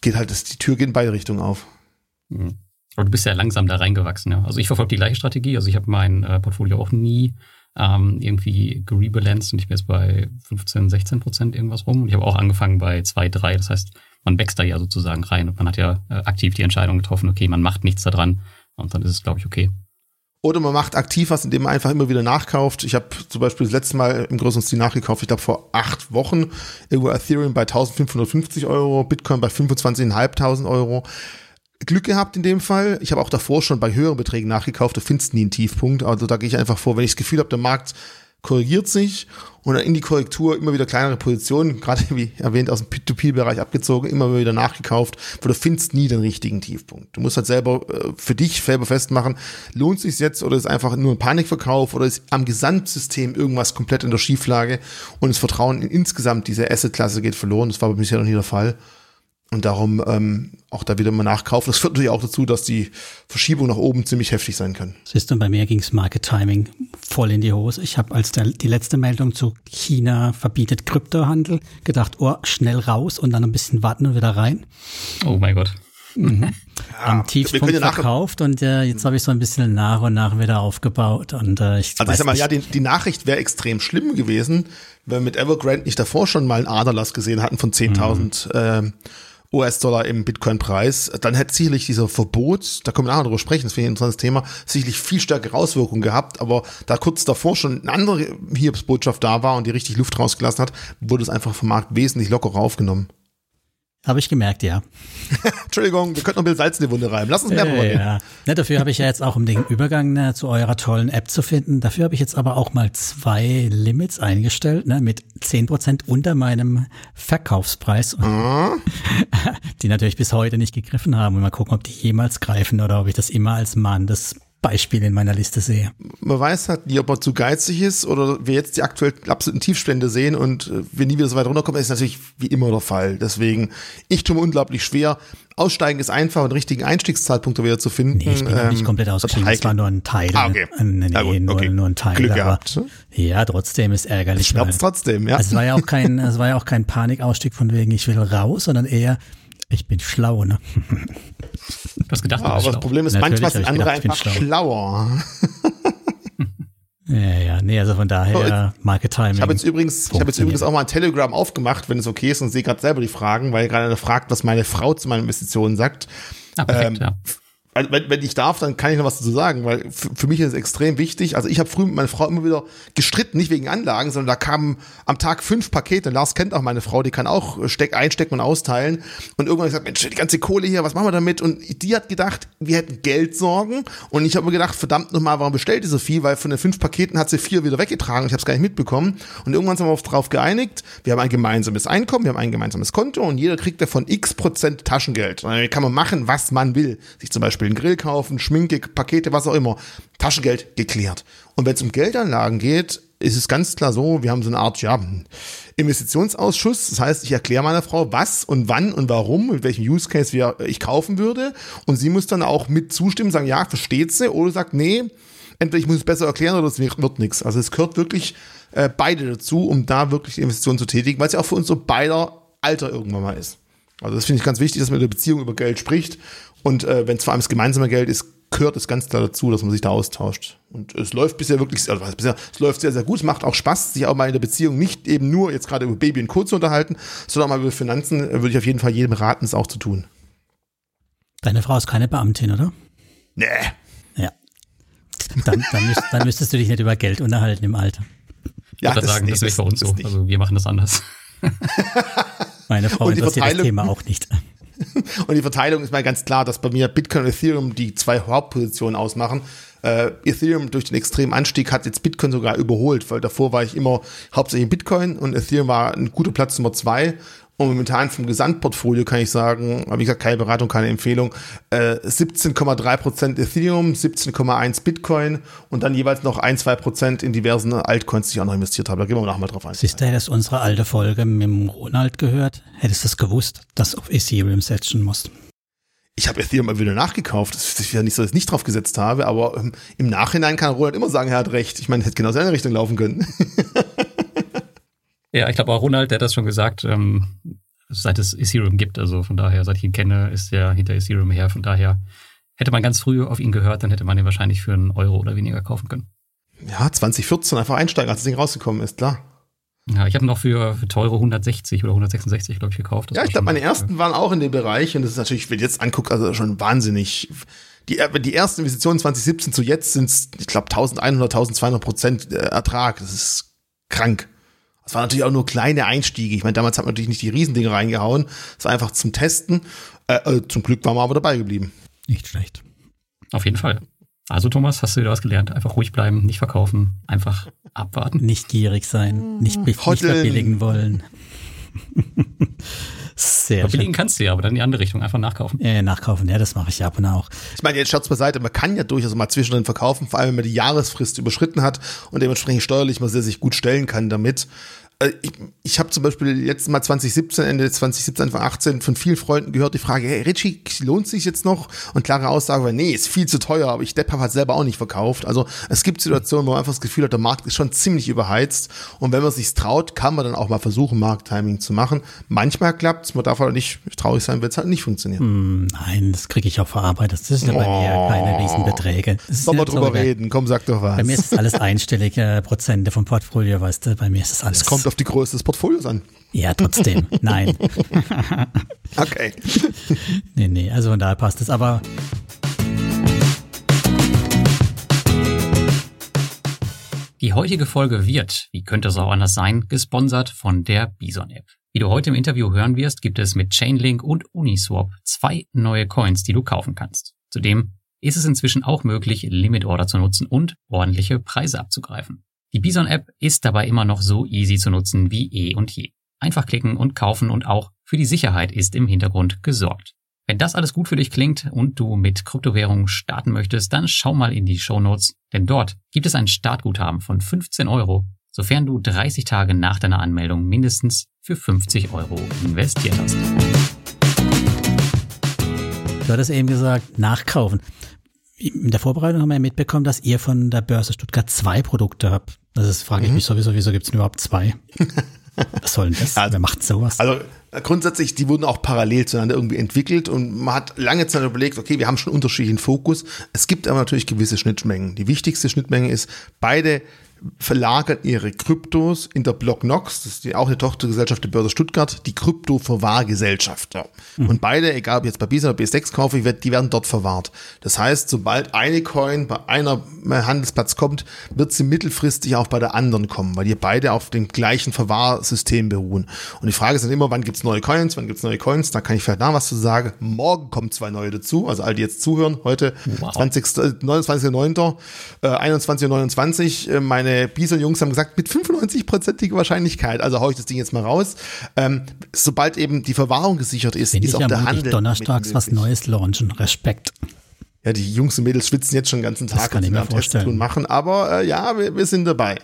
Geht halt, das, die Tür geht in beide Richtungen auf. Mhm. Aber du bist ja langsam da reingewachsen, ja. Also ich verfolge die gleiche Strategie. Also ich habe mein äh, Portfolio auch nie ähm, irgendwie gerebalanced und ich bin jetzt bei 15, 16 Prozent irgendwas rum. Und ich habe auch angefangen bei 2, 3. Das heißt, man wächst da ja sozusagen rein und man hat ja äh, aktiv die Entscheidung getroffen, okay, man macht nichts daran und dann ist es, glaube ich, okay. Oder man macht aktiv was, indem man einfach immer wieder nachkauft. Ich habe zum Beispiel das letzte Mal im größeren Stil nachgekauft, ich glaube vor acht Wochen, irgendwo Ethereum bei 1550 Euro, Bitcoin bei 25.500 Euro. Glück gehabt in dem Fall. Ich habe auch davor schon bei höheren Beträgen nachgekauft, du findest nie einen Tiefpunkt. Also da gehe ich einfach vor, wenn ich das Gefühl habe, der Markt korrigiert sich und dann in die Korrektur immer wieder kleinere Positionen, gerade wie erwähnt aus dem P2P-Bereich abgezogen, immer wieder nachgekauft, weil du findest nie den richtigen Tiefpunkt. Du musst halt selber äh, für dich selber festmachen, lohnt sich jetzt oder ist einfach nur ein Panikverkauf oder ist am Gesamtsystem irgendwas komplett in der Schieflage und das Vertrauen in insgesamt diese Asset-Klasse geht verloren. Das war bei bisher noch nie der Fall. Und darum ähm, auch da wieder mal nachkaufen. Das führt natürlich auch dazu, dass die Verschiebung nach oben ziemlich heftig sein kann. Siehst du, bei mir ging's Market Timing voll in die Hose. Ich habe als der, die letzte Meldung zu China verbietet Kryptohandel gedacht, oh, schnell raus und dann ein bisschen warten und wieder rein. Oh mein Gott. Mhm. Ja, Am Tiefpunkt ja verkauft und äh, jetzt habe ich so ein bisschen nach und nach wieder aufgebaut. Und, äh, ich also ich sag mal, ja, die, die Nachricht wäre extrem schlimm gewesen, wenn wir mit Evergrande nicht davor schon mal einen Aderlass gesehen hatten von 10.000 mhm. äh, US-Dollar im Bitcoin-Preis, dann hätte sicherlich dieser Verbot, da können wir nachher drüber sprechen, das finde ich ein interessantes Thema, sicherlich viel stärkere Auswirkungen gehabt, aber da kurz davor schon eine andere Hiobsbotschaft da war und die richtig Luft rausgelassen hat, wurde es einfach vom Markt wesentlich lockerer aufgenommen. Habe ich gemerkt, ja. *laughs* Entschuldigung, wir könnten noch ein bisschen Salz in die Wunde reiben. Lass uns mehr äh, ja. Ne, dafür habe ich ja jetzt auch, um den Übergang ne, zu eurer tollen App zu finden, dafür habe ich jetzt aber auch mal zwei Limits eingestellt, ne, mit zehn Prozent unter meinem Verkaufspreis, mhm. *laughs* die natürlich bis heute nicht gegriffen haben. Und mal gucken, ob die jemals greifen oder ob ich das immer als Mann des Beispiel in meiner Liste sehe. Man weiß halt nie, ob er zu geizig ist oder wir jetzt die aktuell absoluten Tiefstände sehen und äh, wir nie wieder so weit runterkommen, ist natürlich wie immer der Fall. Deswegen, ich tue mir unglaublich schwer. Aussteigen ist einfach, einen richtigen Einstiegszeitpunkt wieder zu finden. Nee, ich bin ähm, nicht komplett ausgestiegen. Das war nur ein Teil. Ah, okay. Nee, ja, gut, nur, okay. nur, ein Teil. Glück gehabt. Ja, trotzdem ist ärgerlich. Schmerz trotzdem, ja. Also es war ja auch kein, es war ja auch kein Panikausstieg von wegen, ich will raus, sondern eher, ich bin schlau, ne? Du hast gedacht, ja, aber schlau. das Problem ist, Natürlich manchmal sind andere gedacht, einfach schlau. schlauer. *laughs* Ja, ja, nee, also von daher Market Timing. Ich habe jetzt übrigens, ich habe jetzt übrigens auch mal ein Telegram aufgemacht, wenn es okay ist und sehe gerade selber die Fragen, weil gerade einer fragt, was meine Frau zu meinen Investitionen sagt. Ah, perfekt, ähm, ja wenn, wenn ich darf, dann kann ich noch was dazu sagen, weil für mich ist es extrem wichtig. Also ich habe früh mit meiner Frau immer wieder gestritten, nicht wegen Anlagen, sondern da kamen am Tag fünf Pakete. Lars kennt auch meine Frau, die kann auch steck, einstecken und austeilen. Und irgendwann gesagt, Mensch, die ganze Kohle hier, was machen wir damit? Und die hat gedacht, wir hätten Geldsorgen. Und ich habe mir gedacht, verdammt nochmal, warum bestellt die so viel? Weil von den fünf Paketen hat sie vier wieder weggetragen. Ich habe es gar nicht mitbekommen. Und irgendwann sind wir darauf geeinigt, wir haben ein gemeinsames Einkommen, wir haben ein gemeinsames Konto und jeder kriegt davon x Prozent Taschengeld. Und dann kann man machen, was man will. Sich zum Beispiel einen Grill kaufen, Schminke, Pakete, was auch immer. Taschengeld geklärt. Und wenn es um Geldanlagen geht, ist es ganz klar so, wir haben so eine Art, ja, Investitionsausschuss. Das heißt, ich erkläre meiner Frau, was und wann und warum, mit welchem Use Case wir, ich kaufen würde. Und sie muss dann auch mit zustimmen, sagen, ja, versteht sie, oder sagt, nee, entweder ich muss es besser erklären oder es wird, wird nichts. Also es gehört wirklich äh, beide dazu, um da wirklich die Investition zu tätigen, weil es ja auch für uns so beider Alter irgendwann mal ist. Also das finde ich ganz wichtig, dass man in der Beziehung über Geld spricht. Und äh, wenn es vor allem das gemeinsame Geld ist, gehört es ganz klar dazu, dass man sich da austauscht. Und es läuft bisher wirklich, also bisher, es läuft sehr, sehr gut. Es macht auch Spaß, sich auch mal in der Beziehung nicht eben nur jetzt gerade über Baby und Co. zu unterhalten, sondern auch mal über Finanzen, äh, würde ich auf jeden Fall jedem raten, es auch zu tun. Deine Frau ist keine Beamtin, oder? Nee. Ja. Dann, dann, müsst, dann müsstest du dich nicht über Geld unterhalten im Alter. Ja, das, sagen, nee, das ist bei uns so. Nicht. Also wir machen das anders. *laughs* *laughs* Meine Frau interessiert das Thema auch nicht. *laughs* Und die Verteilung ist mal ganz klar, dass bei mir Bitcoin und Ethereum die zwei Hauptpositionen ausmachen. Äh, Ethereum durch den extremen Anstieg hat jetzt Bitcoin sogar überholt, weil davor war ich immer hauptsächlich Bitcoin und Ethereum war ein guter Platz Nummer zwei. Und momentan vom Gesamtportfolio kann ich sagen, wie gesagt, keine Beratung, keine Empfehlung, äh, 17,3% Ethereum, 17,1 Bitcoin und dann jeweils noch ein, zwei Prozent in diversen Altcoins, die ich auch noch investiert habe. Da gehen wir nachher mal drauf ein. Siehst du, hättest unsere alte Folge mit dem Ronald gehört, hättest du es gewusst, dass du auf Ethereum setzen musst. Ich habe Ethereum mal wieder nachgekauft. Das ist ja nicht so, dass ich nicht drauf gesetzt habe, aber ähm, im Nachhinein kann Ronald immer sagen, er hat recht. Ich meine, hätte genau seine Richtung laufen können. *laughs* Ja, ich glaube auch Ronald, der hat das schon gesagt, ähm, seit es Ethereum gibt. Also von daher, seit ich ihn kenne, ist er hinter Ethereum her. Von daher hätte man ganz früh auf ihn gehört, dann hätte man ihn wahrscheinlich für einen Euro oder weniger kaufen können. Ja, 2014 einfach einsteigen, als das Ding rausgekommen ist, klar. Ja, ich habe noch für, für teure 160 oder 166, glaube ich, gekauft. Das ja, ich glaube, meine ersten waren auch in dem Bereich und das ist natürlich, wenn ich jetzt angucke, also schon wahnsinnig. Die, die ersten Investitionen 2017 zu jetzt sind ich glaube, 1100, 1200 Prozent äh, Ertrag. Das ist krank. Das waren natürlich auch nur kleine Einstiege. Ich meine, damals hat man natürlich nicht die Riesendinge reingehauen. Das war einfach zum Testen. Äh, äh, zum Glück waren wir aber dabei geblieben. Nicht schlecht. Auf jeden Fall. Also Thomas, hast du wieder was gelernt? Einfach ruhig bleiben, nicht verkaufen, einfach abwarten. Nicht gierig sein, nicht, nicht verbilligen wollen. *laughs* Sehr Verbilligen kannst du ja, aber dann in die andere Richtung, einfach nachkaufen. Ja, nachkaufen, ja, das mache ich ja ab und auch. Ich meine, jetzt Scherz beiseite, man kann ja durchaus mal zwischendrin verkaufen, vor allem wenn man die Jahresfrist überschritten hat und dementsprechend steuerlich mal sehr sich gut stellen kann damit. Äh, ich, ich habe zum Beispiel letztes Mal 2017, Ende 2017, Anfang 18 von vielen Freunden gehört die Frage, hey Richie, lohnt sich jetzt noch? Und klare Aussage war, nee, ist viel zu teuer, aber ich Depp habe halt selber auch nicht verkauft. Also es gibt Situationen, wo man einfach das Gefühl hat, der Markt ist schon ziemlich überheizt und wenn man sich traut, kann man dann auch mal versuchen, Markttiming zu machen. Manchmal klappt's, man darf aber nicht traurig sein, wenn es halt nicht funktioniert. Mm, nein, das kriege ich auch verarbeitet. Das ist ja bei oh. mir keine Riesenbeträge. Sollen wir drüber so, reden? Komm, sag doch was. Bei mir ist es alles einstellige Prozente vom Portfolio, weißt du, bei mir ist es alles. Es auf die Größe des Portfolios an. Ja, trotzdem. Nein. *laughs* okay. nee, nee, also von daher passt es. Aber Die heutige Folge wird, wie könnte es auch anders sein, gesponsert von der Bison App. Wie du heute im Interview hören wirst, gibt es mit Chainlink und Uniswap zwei neue Coins, die du kaufen kannst. Zudem ist es inzwischen auch möglich, Limit Order zu nutzen und ordentliche Preise abzugreifen. Die Bison-App ist dabei immer noch so easy zu nutzen wie eh und je. Einfach klicken und kaufen und auch für die Sicherheit ist im Hintergrund gesorgt. Wenn das alles gut für dich klingt und du mit Kryptowährungen starten möchtest, dann schau mal in die Show Notes, denn dort gibt es ein Startguthaben von 15 Euro, sofern du 30 Tage nach deiner Anmeldung mindestens für 50 Euro investiert hast. Du hattest eben gesagt, nachkaufen in der Vorbereitung haben wir ja mitbekommen, dass ihr von der Börse Stuttgart zwei Produkte habt. Das ist, frage ich mhm. mich sowieso, wieso gibt es denn überhaupt zwei? Was soll denn das? Also, Wer macht sowas? Also grundsätzlich, die wurden auch parallel zueinander irgendwie entwickelt und man hat lange Zeit überlegt, okay, wir haben schon unterschiedlichen Fokus. Es gibt aber natürlich gewisse Schnittmengen. Die wichtigste Schnittmenge ist, beide verlagern ihre Kryptos in der Blocknox, das ist die, auch eine Tochtergesellschaft der Börse Stuttgart, die Krypto-Verwahrgesellschaft. Ja. Mhm. Und beide, egal ob jetzt bei Bisa oder B6 kaufe, die werden dort verwahrt. Das heißt, sobald eine Coin bei einer Handelsplatz kommt, wird sie mittelfristig auch bei der anderen kommen, weil die beide auf dem gleichen Verwahrsystem beruhen. Und die Frage ist dann immer, wann gibt's neue Coins, wann gibt's neue Coins? Da kann ich vielleicht nach was zu sagen. Morgen kommen zwei neue dazu, also all die jetzt zuhören, heute wow. 20, 29.09., äh, 21 29, äh, meine meine Bison-Jungs haben gesagt, mit 95-prozentiger Wahrscheinlichkeit, also haue ich das Ding jetzt mal raus, ähm, sobald eben die Verwahrung gesichert ist, Find ist auch der Handel. donnerstags was Neues launchen. Respekt. Ja, die Jungs und Mädels schwitzen jetzt schon den ganzen Tag, das kann ich mir vorstellen. Tun machen, aber äh, ja, wir, wir sind dabei.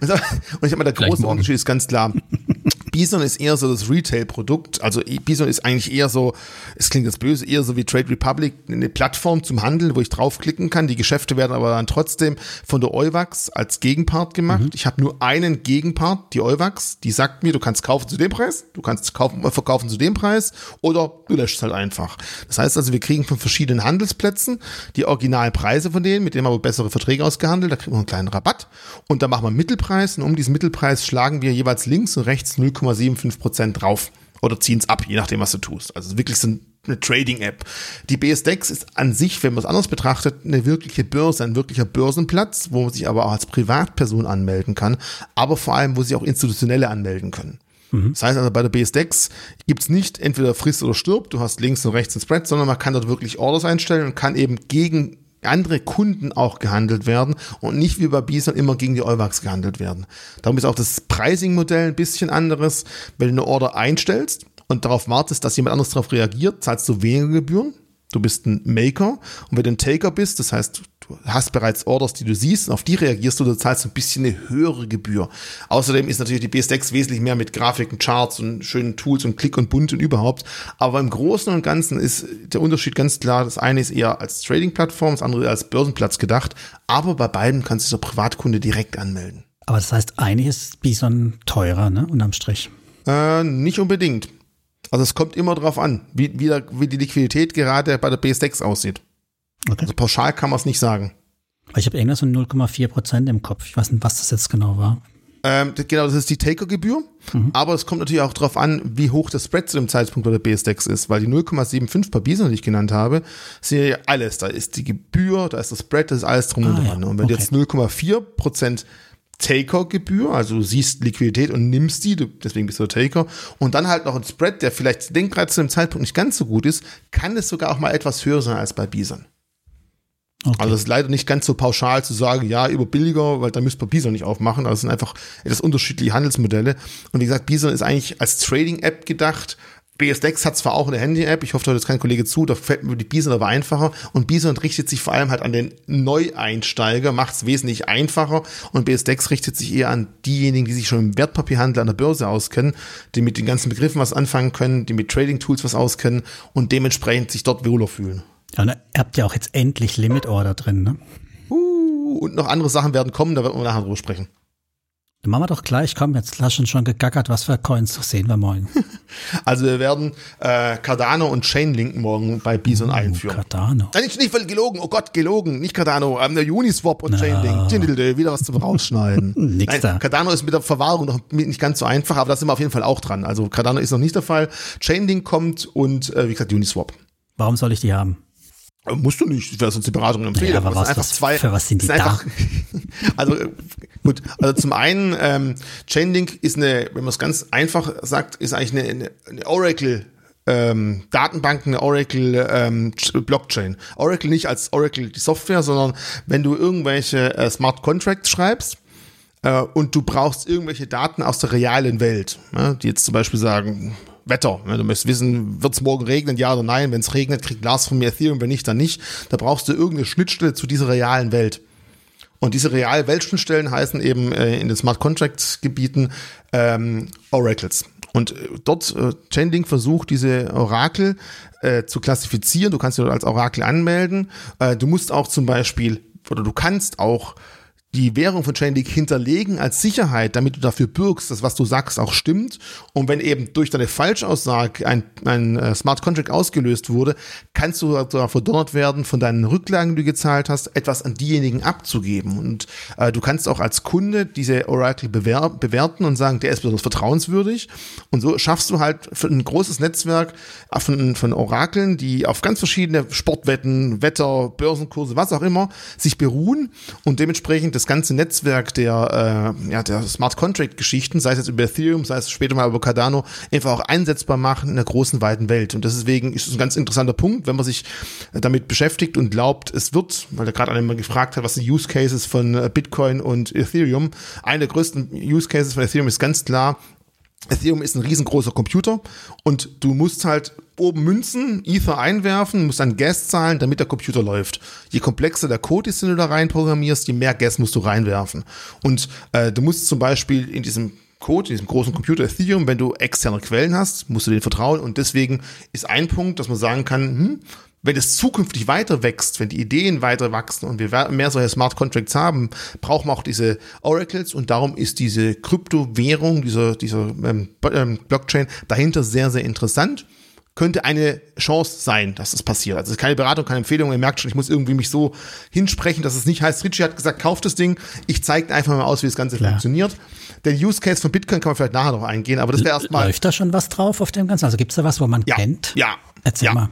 Und, und ich habe mal, der große Unterschied ist ganz klar. *laughs* Bison ist eher so das Retail-Produkt. Also Bison ist eigentlich eher so, es klingt jetzt böse, eher so wie Trade Republic, eine Plattform zum Handeln, wo ich draufklicken kann. Die Geschäfte werden aber dann trotzdem von der Euwax als Gegenpart gemacht. Mhm. Ich habe nur einen Gegenpart, die Euwax, die sagt mir, du kannst kaufen zu dem Preis, du kannst kaufen, äh, verkaufen zu dem Preis oder du löscht es halt einfach. Das heißt also, wir kriegen von verschiedenen Handelsplätzen die originalen Preise von denen, mit denen haben wir bessere Verträge ausgehandelt, da kriegen wir einen kleinen Rabatt und dann machen wir einen Mittelpreis und um diesen Mittelpreis schlagen wir jeweils links und rechts 0, 0,75 Prozent drauf oder ziehen es ab, je nachdem, was du tust. Also wirklich so eine Trading-App. Die BSDEX ist an sich, wenn man es anders betrachtet, eine wirkliche Börse, ein wirklicher Börsenplatz, wo man sich aber auch als Privatperson anmelden kann, aber vor allem, wo sich auch Institutionelle anmelden können. Mhm. Das heißt also, bei der BSDEX gibt es nicht entweder frisst oder stirbt, du hast links und rechts ein Spread, sondern man kann dort wirklich Orders einstellen und kann eben gegen andere Kunden auch gehandelt werden und nicht wie bei Bison immer gegen die Euwax gehandelt werden. Darum ist auch das Pricing-Modell ein bisschen anderes. Wenn du eine Order einstellst und darauf wartest, dass jemand anderes darauf reagiert, zahlst du weniger Gebühren. Du bist ein Maker und wenn du ein Taker bist, das heißt, du hast bereits Orders, die du siehst und auf die reagierst du, du zahlst ein bisschen eine höhere Gebühr. Außerdem ist natürlich die BSDEX wesentlich mehr mit Grafiken, Charts und schönen Tools und Klick und Bunt und überhaupt. Aber im Großen und Ganzen ist der Unterschied ganz klar. Das eine ist eher als Trading-Plattform, das andere als Börsenplatz gedacht. Aber bei beiden kannst du der Privatkunde direkt anmelden. Aber das heißt, eigentlich ist Bison teurer, ne, unterm Strich. Äh, nicht unbedingt. Also es kommt immer darauf an, wie, wie, der, wie die Liquidität gerade bei der BS6 aussieht. Okay. Also pauschal kann man es nicht sagen. Ich habe irgendwas von 0,4 Prozent im Kopf. Ich weiß nicht, was das jetzt genau war. Ähm, genau, das ist die Taker-Gebühr. Mhm. Aber es kommt natürlich auch darauf an, wie hoch der Spread zu dem Zeitpunkt bei der BS6 ist, weil die 0,75 per Bison, die ich genannt habe, sind ja alles. Da ist die Gebühr, da ist das Spread, das ist alles drum ah, und dran. Ja. Und wenn okay. du jetzt 0,4 Prozent Taker-Gebühr, also du siehst Liquidität und nimmst die, deswegen bist du Taker, und dann halt noch ein Spread, der vielleicht den gerade zu dem Zeitpunkt nicht ganz so gut ist, kann es sogar auch mal etwas höher sein als bei Bison. Okay. Also es ist leider nicht ganz so pauschal zu sagen, ja, über billiger, weil da müsst ihr Bison nicht aufmachen. Also es sind einfach etwas unterschiedliche Handelsmodelle. Und wie gesagt, Bison ist eigentlich als Trading-App gedacht, BSDEX hat zwar auch eine Handy-App, ich hoffe, da hört jetzt kein Kollege zu, da fällt mir die Bison aber einfacher und Bison richtet sich vor allem halt an den Neueinsteiger, macht es wesentlich einfacher und BSDEX richtet sich eher an diejenigen, die sich schon im Wertpapierhandel an der Börse auskennen, die mit den ganzen Begriffen was anfangen können, die mit Trading-Tools was auskennen und dementsprechend sich dort wohler fühlen. Ja, und ihr habt ja auch jetzt endlich Limit-Order drin, ne? Uh, und noch andere Sachen werden kommen, da werden wir nachher drüber sprechen. Dann machen wir doch gleich, komm, jetzt hast du schon gegackert, was für Coins sehen wir morgen. *laughs* Also wir werden äh, Cardano und Chainlink morgen bei Bison uh, einführen. Cardano. Nein, nicht, nicht gelogen, oh Gott, gelogen, nicht Cardano, ähm, der Uniswap und no. Chainlink. Wieder was zum Rausschneiden. *laughs* Nix Nein, da. Cardano ist mit der Verwahrung noch nicht ganz so einfach, aber da sind wir auf jeden Fall auch dran. Also Cardano ist noch nicht der Fall. Chainlink kommt und äh, wie gesagt Uniswap. Warum soll ich die haben? Äh, musst du nicht, ich werde sonst die Beratung empfehlen. Ja, aber was, einfach was, zwei, für was sind die einfach, da? *laughs* also gut, also zum einen, ähm, Chainlink ist eine, wenn man es ganz einfach sagt, ist eigentlich eine, eine, eine Oracle ähm, Datenbanken, Oracle ähm, Blockchain. Oracle nicht als Oracle die Software, sondern wenn du irgendwelche äh, Smart Contracts schreibst äh, und du brauchst irgendwelche Daten aus der realen Welt, ne, die jetzt zum Beispiel sagen, Wetter. Du möchtest wissen, wird es morgen regnen, ja oder nein. Wenn es regnet, kriegt Lars von mir Ethereum, wenn nicht, dann nicht. Da brauchst du irgendeine Schnittstelle zu dieser realen Welt. Und diese real Weltschnittstellen heißen eben äh, in den Smart Contracts Gebieten ähm, Oracles. Und äh, dort äh, Chainlink versucht diese Orakel äh, zu klassifizieren. Du kannst dich dort als Orakel anmelden. Äh, du musst auch zum Beispiel oder du kannst auch die Währung von Chainlink hinterlegen als Sicherheit, damit du dafür bürgst, dass was du sagst auch stimmt. Und wenn eben durch deine Falschaussage ein, ein äh, Smart Contract ausgelöst wurde, kannst du sogar verdonnert werden, von deinen Rücklagen, die du gezahlt hast, etwas an diejenigen abzugeben. Und äh, du kannst auch als Kunde diese Oracle bewer bewerten und sagen, der ist besonders vertrauenswürdig. Und so schaffst du halt für ein großes Netzwerk von, von Orakeln, die auf ganz verschiedene Sportwetten, Wetter, Börsenkurse, was auch immer, sich beruhen und dementsprechend das ganze Netzwerk der, äh, ja, der Smart Contract Geschichten, sei es jetzt über Ethereum, sei es später mal über Cardano, einfach auch einsetzbar machen in der großen, weiten Welt. Und deswegen ist es ein ganz interessanter Punkt, wenn man sich damit beschäftigt und glaubt, es wird, weil da gerade einer gefragt hat, was sind Use Cases von äh, Bitcoin und Ethereum. Einer der größten Use Cases von Ethereum ist ganz klar, Ethereum ist ein riesengroßer Computer und du musst halt oben Münzen, Ether einwerfen, musst dann Gas zahlen, damit der Computer läuft. Je komplexer der Code ist, den du da rein programmierst, je mehr Gas musst du reinwerfen. Und äh, du musst zum Beispiel in diesem Code, in diesem großen Computer Ethereum, wenn du externe Quellen hast, musst du denen vertrauen. Und deswegen ist ein Punkt, dass man sagen kann, hm, wenn es zukünftig weiter wächst, wenn die Ideen weiter wachsen und wir mehr solche Smart Contracts haben, brauchen wir auch diese Oracles und darum ist diese Kryptowährung, dieser, dieser ähm, ähm Blockchain dahinter sehr, sehr interessant könnte eine Chance sein, dass es passiert. Also es ist keine Beratung, keine Empfehlung. Ihr merkt schon, ich muss irgendwie mich so hinsprechen, dass es nicht heißt, Richie hat gesagt, kauft das Ding. Ich zeige einfach mal aus, wie das Ganze Klar. funktioniert. Der Use Case von Bitcoin kann man vielleicht nachher noch eingehen, aber das wäre erstmal. Läuft da schon was drauf auf dem Ganzen? Also gibt es da was, wo man ja, kennt? Ja. Erzähl ja. mal.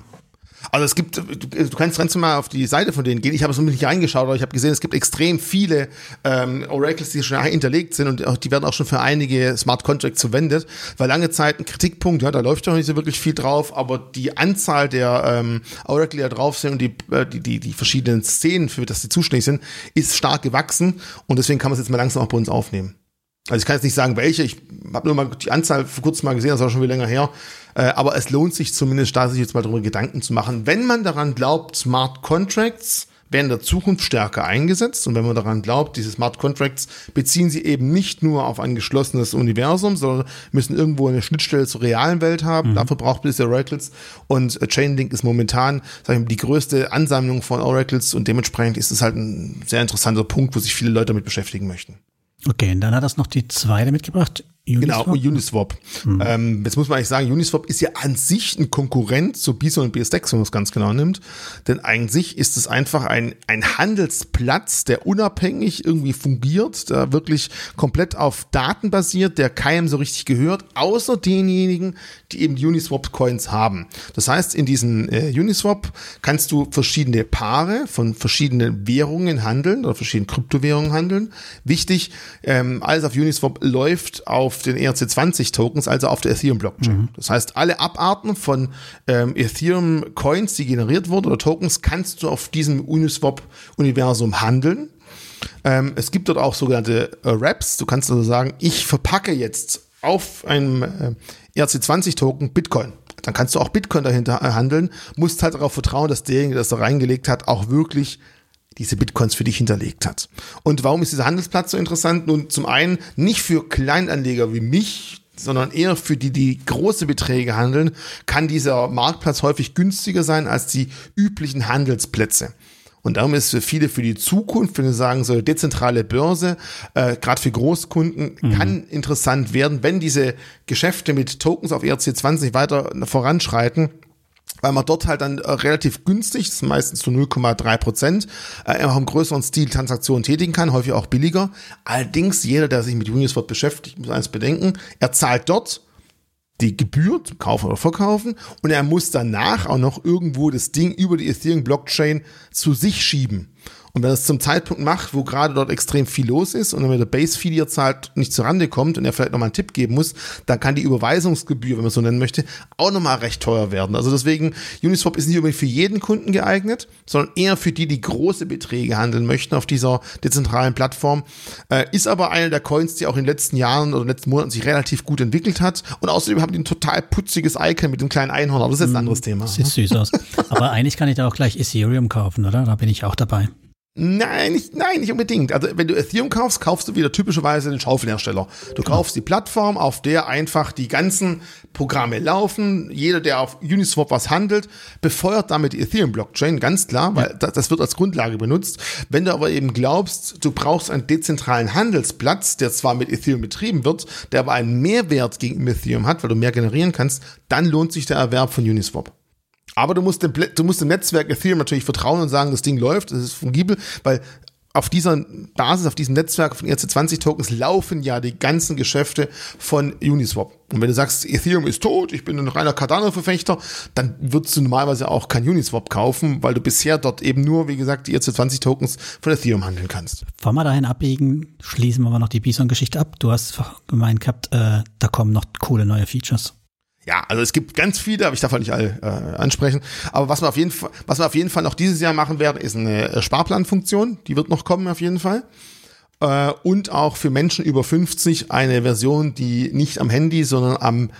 Also es gibt, du, kannst ganz mal auf die Seite von denen gehen. Ich habe so ein bisschen reingeschaut, aber ich habe gesehen, es gibt extrem viele ähm, Oracles, die schon hinterlegt sind und auch, die werden auch schon für einige Smart Contracts verwendet. Weil lange Zeit ein Kritikpunkt, ja, da läuft doch nicht so wirklich viel drauf, aber die Anzahl der ähm, Oracle, die da drauf sind und die, äh, die, die, die verschiedenen Szenen, für das sie zuständig sind, ist stark gewachsen und deswegen kann man es jetzt mal langsam auch bei uns aufnehmen. Also ich kann jetzt nicht sagen, welche. Ich habe nur mal die Anzahl vor kurzem mal gesehen, das war schon viel länger her. Äh, aber es lohnt sich zumindest, da sich jetzt mal darüber Gedanken zu machen. Wenn man daran glaubt, Smart Contracts werden in der Zukunft stärker eingesetzt. Und wenn man daran glaubt, diese Smart Contracts beziehen sie eben nicht nur auf ein geschlossenes Universum, sondern müssen irgendwo eine Schnittstelle zur realen Welt haben. Mhm. Dafür braucht man diese Oracles. Und Chainlink ist momentan sag ich mal, die größte Ansammlung von Oracles und dementsprechend ist es halt ein sehr interessanter Punkt, wo sich viele Leute damit beschäftigen möchten. Okay, und dann hat das noch die zweite mitgebracht. Uniswap? Genau, Uniswap. Mhm. Ähm, jetzt muss man eigentlich sagen, Uniswap ist ja an sich ein Konkurrent zu Bison und BSDEX, wenn man es ganz genau nimmt. Denn eigentlich ist es einfach ein, ein Handelsplatz, der unabhängig irgendwie fungiert, der wirklich komplett auf Daten basiert, der keinem so richtig gehört, außer denjenigen, die eben Uniswap-Coins haben. Das heißt, in diesen äh, Uniswap kannst du verschiedene Paare von verschiedenen Währungen handeln oder verschiedenen Kryptowährungen handeln. Wichtig, ähm, alles auf Uniswap läuft auf auf den ERC20-Tokens, also auf der Ethereum-Blockchain. Mhm. Das heißt, alle Abarten von ähm, Ethereum-Coins, die generiert wurden oder Tokens, kannst du auf diesem Uniswap-Universum handeln. Ähm, es gibt dort auch sogenannte äh, Wraps. Du kannst also sagen, ich verpacke jetzt auf einem äh, ERC20-Token Bitcoin. Dann kannst du auch Bitcoin dahinter äh, handeln, musst halt darauf vertrauen, dass derjenige, der das da reingelegt hat, auch wirklich diese Bitcoins für dich hinterlegt hat. Und warum ist dieser Handelsplatz so interessant? Nun, zum einen nicht für Kleinanleger wie mich, sondern eher für die, die große Beträge handeln, kann dieser Marktplatz häufig günstiger sein als die üblichen Handelsplätze. Und darum ist für viele für die Zukunft, wenn wir sagen, so eine dezentrale Börse, äh, gerade für Großkunden, mhm. kann interessant werden, wenn diese Geschäfte mit Tokens auf ERC20 weiter voranschreiten weil man dort halt dann äh, relativ günstig, das ist meistens zu 0,3 Prozent, äh, auch im größeren Stil Transaktionen tätigen kann, häufig auch billiger. Allerdings, jeder, der sich mit Uniswap beschäftigt, muss eins bedenken, er zahlt dort die Gebühr zum Kaufen oder Verkaufen und er muss danach auch noch irgendwo das Ding über die Ethereum Blockchain zu sich schieben. Und wenn er es zum Zeitpunkt macht, wo gerade dort extrem viel los ist und er mit der Base-Fee, die er zahlt, nicht zurande kommt und er vielleicht nochmal einen Tipp geben muss, dann kann die Überweisungsgebühr, wenn man so nennen möchte, auch nochmal recht teuer werden. Also deswegen, Uniswap ist nicht unbedingt für jeden Kunden geeignet, sondern eher für die, die große Beträge handeln möchten auf dieser dezentralen Plattform. Äh, ist aber eine der Coins, die auch in den letzten Jahren oder letzten Monaten sich relativ gut entwickelt hat. Und außerdem haben die ein total putziges Icon mit dem kleinen Einhorn, aber das ist jetzt ein mm, anderes Thema. Sieht süß aus. *laughs* aber eigentlich kann ich da auch gleich Ethereum kaufen, oder? Da bin ich auch dabei. Nein, nicht, nein, nicht unbedingt. Also wenn du Ethereum kaufst, kaufst du wieder typischerweise den Schaufelhersteller. Du kaufst die Plattform, auf der einfach die ganzen Programme laufen. Jeder, der auf Uniswap was handelt, befeuert damit die Ethereum-Blockchain, ganz klar, weil das, das wird als Grundlage benutzt. Wenn du aber eben glaubst, du brauchst einen dezentralen Handelsplatz, der zwar mit Ethereum betrieben wird, der aber einen Mehrwert gegenüber Ethereum hat, weil du mehr generieren kannst, dann lohnt sich der Erwerb von Uniswap. Aber du musst, dem, du musst dem Netzwerk Ethereum natürlich vertrauen und sagen, das Ding läuft, es ist fungibel, weil auf dieser Basis, auf diesem Netzwerk von ERC20-Tokens laufen ja die ganzen Geschäfte von Uniswap. Und wenn du sagst, Ethereum ist tot, ich bin ein reiner Cardano-Verfechter, dann würdest du normalerweise auch kein Uniswap kaufen, weil du bisher dort eben nur, wie gesagt, die ERC20-Tokens von Ethereum handeln kannst. Bevor wir dahin abbiegen, schließen wir mal noch die Bison-Geschichte ab. Du hast gemeint gehabt, äh, da kommen noch coole neue Features. Ja, also es gibt ganz viele, aber ich darf halt nicht alle äh, ansprechen. Aber was wir auf jeden Fall, was wir auf jeden Fall noch dieses Jahr machen werden, ist eine äh, Sparplanfunktion. Die wird noch kommen auf jeden Fall. äh, und auch für Menschen über 50 eine Version, die nicht am Handy, sondern am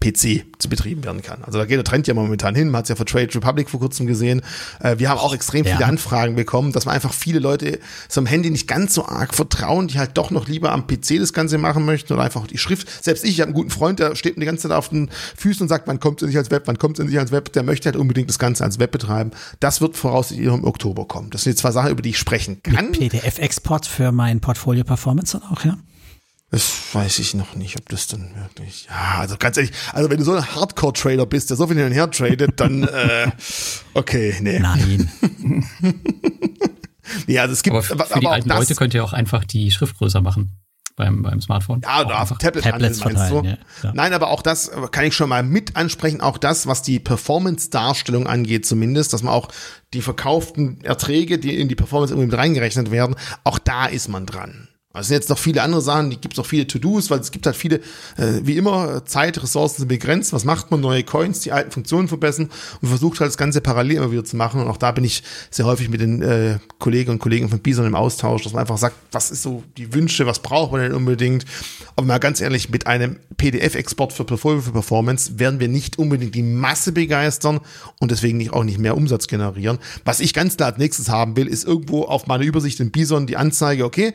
PC zu betrieben werden kann. Also da geht der Trend ja momentan hin. Man hat es ja für Trade Republic vor kurzem gesehen. Äh, wir haben auch extrem viele ja. Anfragen bekommen, dass man einfach viele Leute so am Handy nicht ganz so arg vertrauen, die halt doch noch lieber am PC das Ganze machen möchten oder einfach die Schrift. Selbst ich, ich habe einen guten Freund, der steht mir die ganze Zeit auf den Füßen und sagt, wann kommt es nicht als Web, wann kommt es nicht als Web. Der möchte halt unbedingt das Ganze als Web betreiben. Das wird voraussichtlich im Oktober kommen. Das sind jetzt zwei Sachen, über die ich sprechen kann. PDF-Export für mein Portfolio Performance dann auch, ja? Das weiß ich noch nicht, ob das dann wirklich. Ja, also ganz ehrlich, also wenn du so ein Hardcore-Trader bist, der so viel hin und her tradet, dann *laughs* äh, okay, nee. Nein. *laughs* ja, also es gibt aber für, für die alten Leute könnt ihr auch einfach die Schrift größer machen beim, beim Smartphone. Ja, oder auf Tablet Tablets meinst du? Ja, ja. Nein, aber auch das kann ich schon mal mit ansprechen. Auch das, was die Performance-Darstellung angeht, zumindest, dass man auch die verkauften Erträge, die in die Performance irgendwie mit reingerechnet werden, auch da ist man dran. Es sind jetzt noch viele andere Sachen, die gibt es noch viele To-Dos, weil es gibt halt viele, äh, wie immer, Zeit, Ressourcen sind begrenzt. Was macht man? Neue Coins, die alten Funktionen verbessern und versucht halt das Ganze parallel immer wieder zu machen. Und auch da bin ich sehr häufig mit den äh, Kollegen und Kollegen von Bison im Austausch, dass man einfach sagt, was ist so die Wünsche, was braucht man denn unbedingt? Aber mal ganz ehrlich, mit einem PDF-Export für Portfolio für Performance werden wir nicht unbedingt die Masse begeistern und deswegen nicht, auch nicht mehr Umsatz generieren. Was ich ganz klar als nächstes haben will, ist irgendwo auf meiner Übersicht in Bison die Anzeige, okay,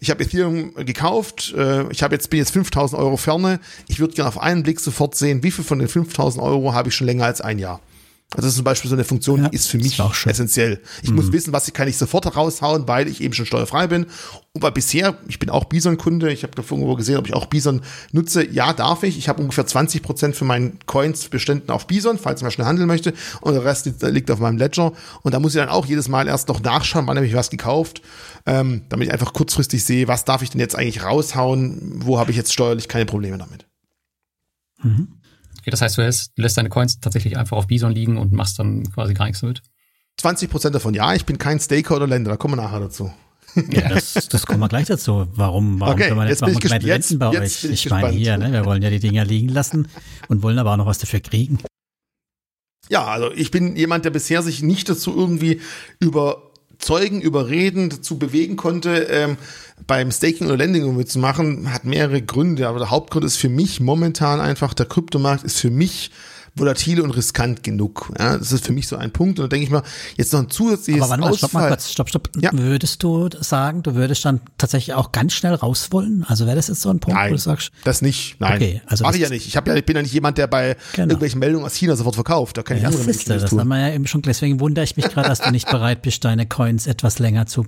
ich habe Ethereum gekauft, äh, ich habe jetzt, bin jetzt 5000 Euro ferne. Ich würde gerne auf einen Blick sofort sehen, wie viel von den 5000 Euro habe ich schon länger als ein Jahr. Also das ist zum Beispiel so eine Funktion, ja, die ist für mich ist essentiell. Ich mhm. muss wissen, was ich kann ich sofort raushauen, weil ich eben schon steuerfrei bin. Und weil bisher, ich bin auch Bison-Kunde, ich habe irgendwo gesehen, ob ich auch Bison nutze. Ja, darf ich. Ich habe ungefähr 20 Prozent für meinen Coins-Beständen auf Bison, falls ich mal schnell handeln möchte. Und der Rest liegt auf meinem Ledger. Und da muss ich dann auch jedes Mal erst noch nachschauen, wann habe ich was gekauft, ähm, damit ich einfach kurzfristig sehe, was darf ich denn jetzt eigentlich raushauen, wo habe ich jetzt steuerlich keine Probleme damit. Mhm. Okay, das heißt, du lässt, lässt deine Coins tatsächlich einfach auf Bison liegen und machst dann quasi gar nichts damit? 20 Prozent davon, ja. Ich bin kein Staker oder Länder, da kommen wir nachher dazu. *laughs* Ja, das, das kommen wir gleich dazu. Warum, warum okay, können wir jetzt, jetzt wir jetzt, bei euch? Ich, ich meine hier, ne, wir wollen ja die Dinger liegen lassen und wollen aber auch noch was dafür kriegen. Ja, also ich bin jemand, der bisher sich nicht dazu irgendwie überzeugen, überreden, dazu bewegen konnte, ähm, beim Staking oder Lending mitzumachen, hat mehrere Gründe, aber der Hauptgrund ist für mich momentan einfach, der Kryptomarkt ist für mich volatil und riskant genug. Ja, das ist für mich so ein Punkt. Und da denke ich mal, jetzt noch ein zusätzliches Aber warte mal, stopp mal kurz, stopp, stopp. Ja. Würdest du sagen, du würdest dann tatsächlich auch ganz schnell raus wollen? Also wäre das jetzt so ein Punkt, Nein, wo du sagst? das nicht. Nein, okay, also mache ich ja nicht. Ich, hab ja, ich bin ja nicht jemand, der bei genau. irgendwelchen Meldungen aus China sofort verkauft. Da kann ich ja, andere das ist das, das haben wir ja eben schon. Deswegen wundere ich mich gerade, dass du nicht bereit bist, deine Coins etwas länger zu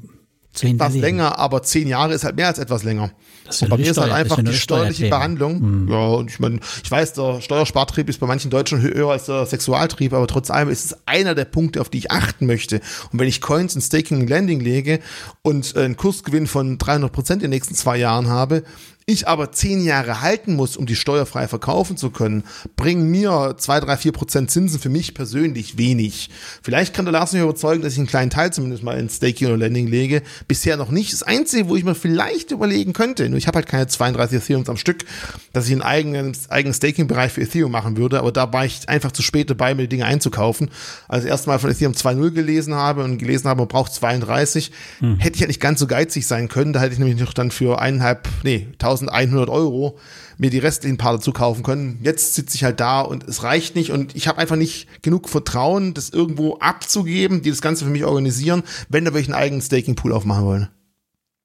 zu etwas länger, aber zehn Jahre ist halt mehr als etwas länger. Das und bei mir ist halt einfach die steuerliche Behandlung. Mhm. Ja, und ich meine, ich weiß, der Steuerspartrieb ist bei manchen Deutschen höher als der Sexualtrieb, aber trotz allem ist es einer der Punkte, auf die ich achten möchte. Und wenn ich Coins in Staking und Landing lege und einen Kursgewinn von 300 Prozent in den nächsten zwei Jahren habe, ich aber zehn Jahre halten muss, um die steuerfrei verkaufen zu können, bringen mir zwei, drei, vier Prozent Zinsen für mich persönlich wenig. Vielleicht kann der Lars mich überzeugen, dass ich einen kleinen Teil zumindest mal in Staking oder Landing lege. Bisher noch nicht. Das Einzige, wo ich mir vielleicht überlegen könnte, nur ich habe halt keine 32 Ethereums am Stück, dass ich einen eigenen, eigenen Staking-Bereich für Ethereum machen würde, aber da war ich einfach zu spät dabei, mir die Dinge einzukaufen. Als ich erstmal von Ethereum 2.0 gelesen habe und gelesen habe, man braucht 32, hm. hätte ich ja nicht ganz so geizig sein können. Da hätte ich nämlich noch dann für eineinhalb, nee, 1000 1100 Euro mir die restlichen Paar dazu kaufen können. Jetzt sitze ich halt da und es reicht nicht und ich habe einfach nicht genug Vertrauen, das irgendwo abzugeben, die das Ganze für mich organisieren, wenn da welchen eigenen Staking-Pool aufmachen wollen.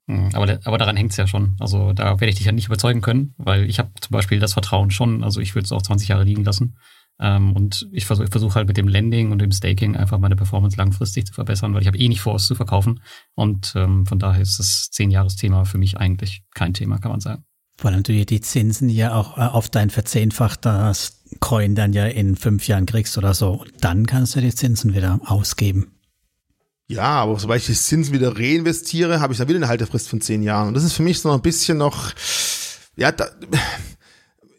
Hm, aber, aber daran hängt es ja schon. Also da werde ich dich ja nicht überzeugen können, weil ich habe zum Beispiel das Vertrauen schon. Also ich würde es auch 20 Jahre liegen lassen. Ähm, und ich versuche ich versuch halt mit dem Lending und dem Staking einfach meine Performance langfristig zu verbessern, weil ich habe eh nicht vor, es zu verkaufen. Und ähm, von daher ist das 10-Jahres-Thema für mich eigentlich kein Thema, kann man sagen. Vor allem du ja die Zinsen ja auch äh, auf dein verzehnfachtes Coin dann ja in fünf Jahren kriegst oder so. Und dann kannst du die Zinsen wieder ausgeben. Ja, aber sobald ich die Zinsen wieder reinvestiere, habe ich da wieder eine Haltefrist von zehn Jahren. Und das ist für mich so ein bisschen noch, ja, da,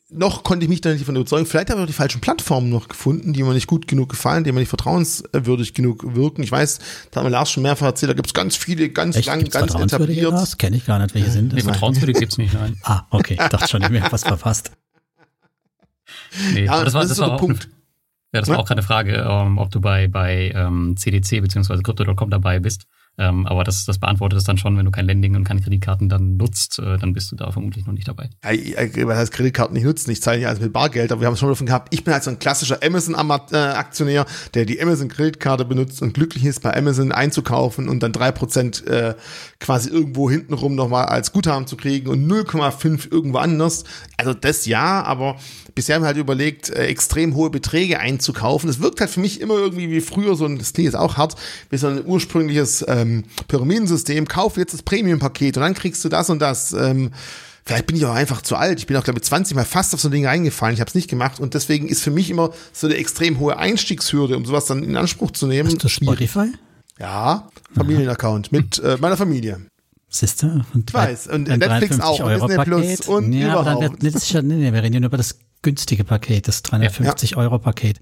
noch konnte ich mich da nicht von überzeugen. Vielleicht habe ich auch die falschen Plattformen noch gefunden, die mir nicht gut genug gefallen, die mir nicht vertrauenswürdig genug wirken. Ich weiß, da haben wir Lars schon mehrfach erzählt, da gibt es ganz viele, ganz Echt? lang, gibt's ganz etabliert. Das kenne ich gar nicht, welche sind das? Nee, vertrauenswürdig gibt's nicht, nein. *laughs* ah, okay, ich dachte schon, ich habe was verpasst. Nee, ja, das war, das, das war auch Punkt. Ja, das ja? war auch gerade eine Frage, um, ähm, ob du bei, bei um, ähm, CDC bzw. Crypto.com dabei bist. Ähm, aber das, das beantwortet es dann schon, wenn du kein Lending und keine Kreditkarten dann nutzt, äh, dann bist du da vermutlich noch nicht dabei. Ja, was heißt Kreditkarten nicht nutzen? Ich zahle nicht alles mit Bargeld, aber wir haben es schon davon gehabt. Ich bin halt so ein klassischer Amazon-Aktionär, der die Amazon-Kreditkarte benutzt und glücklich ist, bei Amazon einzukaufen und dann drei Prozent äh, quasi irgendwo hintenrum nochmal als Guthaben zu kriegen und 0,5 irgendwo anders. Also das ja, aber bisher haben wir halt überlegt, äh, extrem hohe Beträge einzukaufen. Es wirkt halt für mich immer irgendwie wie früher so ein, das klingt jetzt auch hart, wie so ein ursprüngliches ähm, Pyramidensystem. Kauf jetzt das Premium-Paket und dann kriegst du das und das. Ähm, Vielleicht bin ich auch einfach zu alt. Ich bin auch, glaube ich, 20 Mal fast auf so ein Ding reingefallen. Ich habe es nicht gemacht. Und deswegen ist für mich immer so eine extrem hohe Einstiegshürde, um sowas dann in Anspruch zu nehmen. Hast du Spotify? Ja, Familienaccount mit äh, meiner Familie. Siehste? Und ich weiß. Und Netflix auch. Euro Disney Plus und ja, überhaupt. Aber dann wird, das ist ja, nee, wir reden nur über das günstige Paket, das 350 ja. Euro Paket.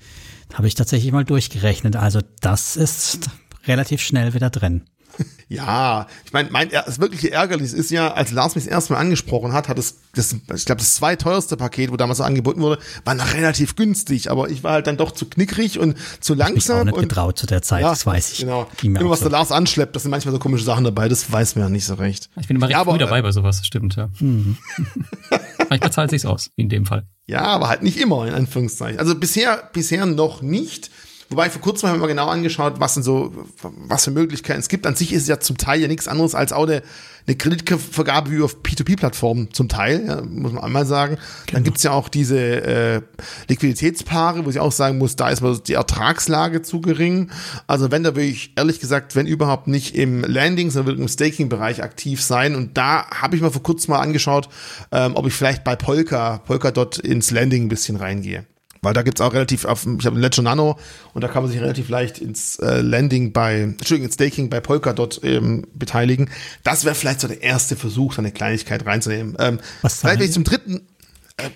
Habe ich tatsächlich mal durchgerechnet. Also das ist relativ schnell wieder drin. Ja, ich meine, mein, das wirkliche Ärgernis ist ja, als Lars mich das erste Mal angesprochen hat, hat es, das, ich glaube, das zweiteuerste Paket, wo damals so angeboten wurde, war noch relativ günstig, aber ich war halt dann doch zu knickrig und zu langsam. Ich bin auch nicht und, getraut zu der Zeit, ja, das weiß ich. Genau. Irgendwas so. der Lars anschleppt, das sind manchmal so komische Sachen dabei, das weiß man ja nicht so recht. Ich bin immer recht ja, aber, früh dabei bei sowas, das stimmt, ja. Mhm. *laughs* Manchmal zahlt sich's aus, wie in dem Fall. Ja, aber halt nicht immer, in Anführungszeichen. Also bisher, bisher noch nicht. Wobei vor kurzem haben wir mal genau angeschaut, was denn so, was für Möglichkeiten es gibt. An sich ist es ja zum Teil ja nichts anderes als auch eine, eine Kreditvergabe wie auf P2P-Plattformen zum Teil, ja, muss man einmal sagen. Genau. Dann gibt's ja auch diese äh, Liquiditätspaare, wo ich auch sagen muss, da ist mal die Ertragslage zu gering. Also wenn da will ich ehrlich gesagt, wenn überhaupt nicht im Landing, sondern im Staking-Bereich aktiv sein. Und da habe ich mal vor kurzem mal angeschaut, ähm, ob ich vielleicht bei Polka, Polkadot ins Landing ein bisschen reingehe. Weil da gibt's auch relativ, auf, ich habe Ledger Nano und da kann man sich relativ leicht ins äh, Landing bei, Entschuldigung, ins Staking bei Polkadot ähm, beteiligen. Das wäre vielleicht so der erste Versuch, da eine Kleinigkeit reinzunehmen. Ähm, Was vielleicht, wenn ich zum dritten, äh,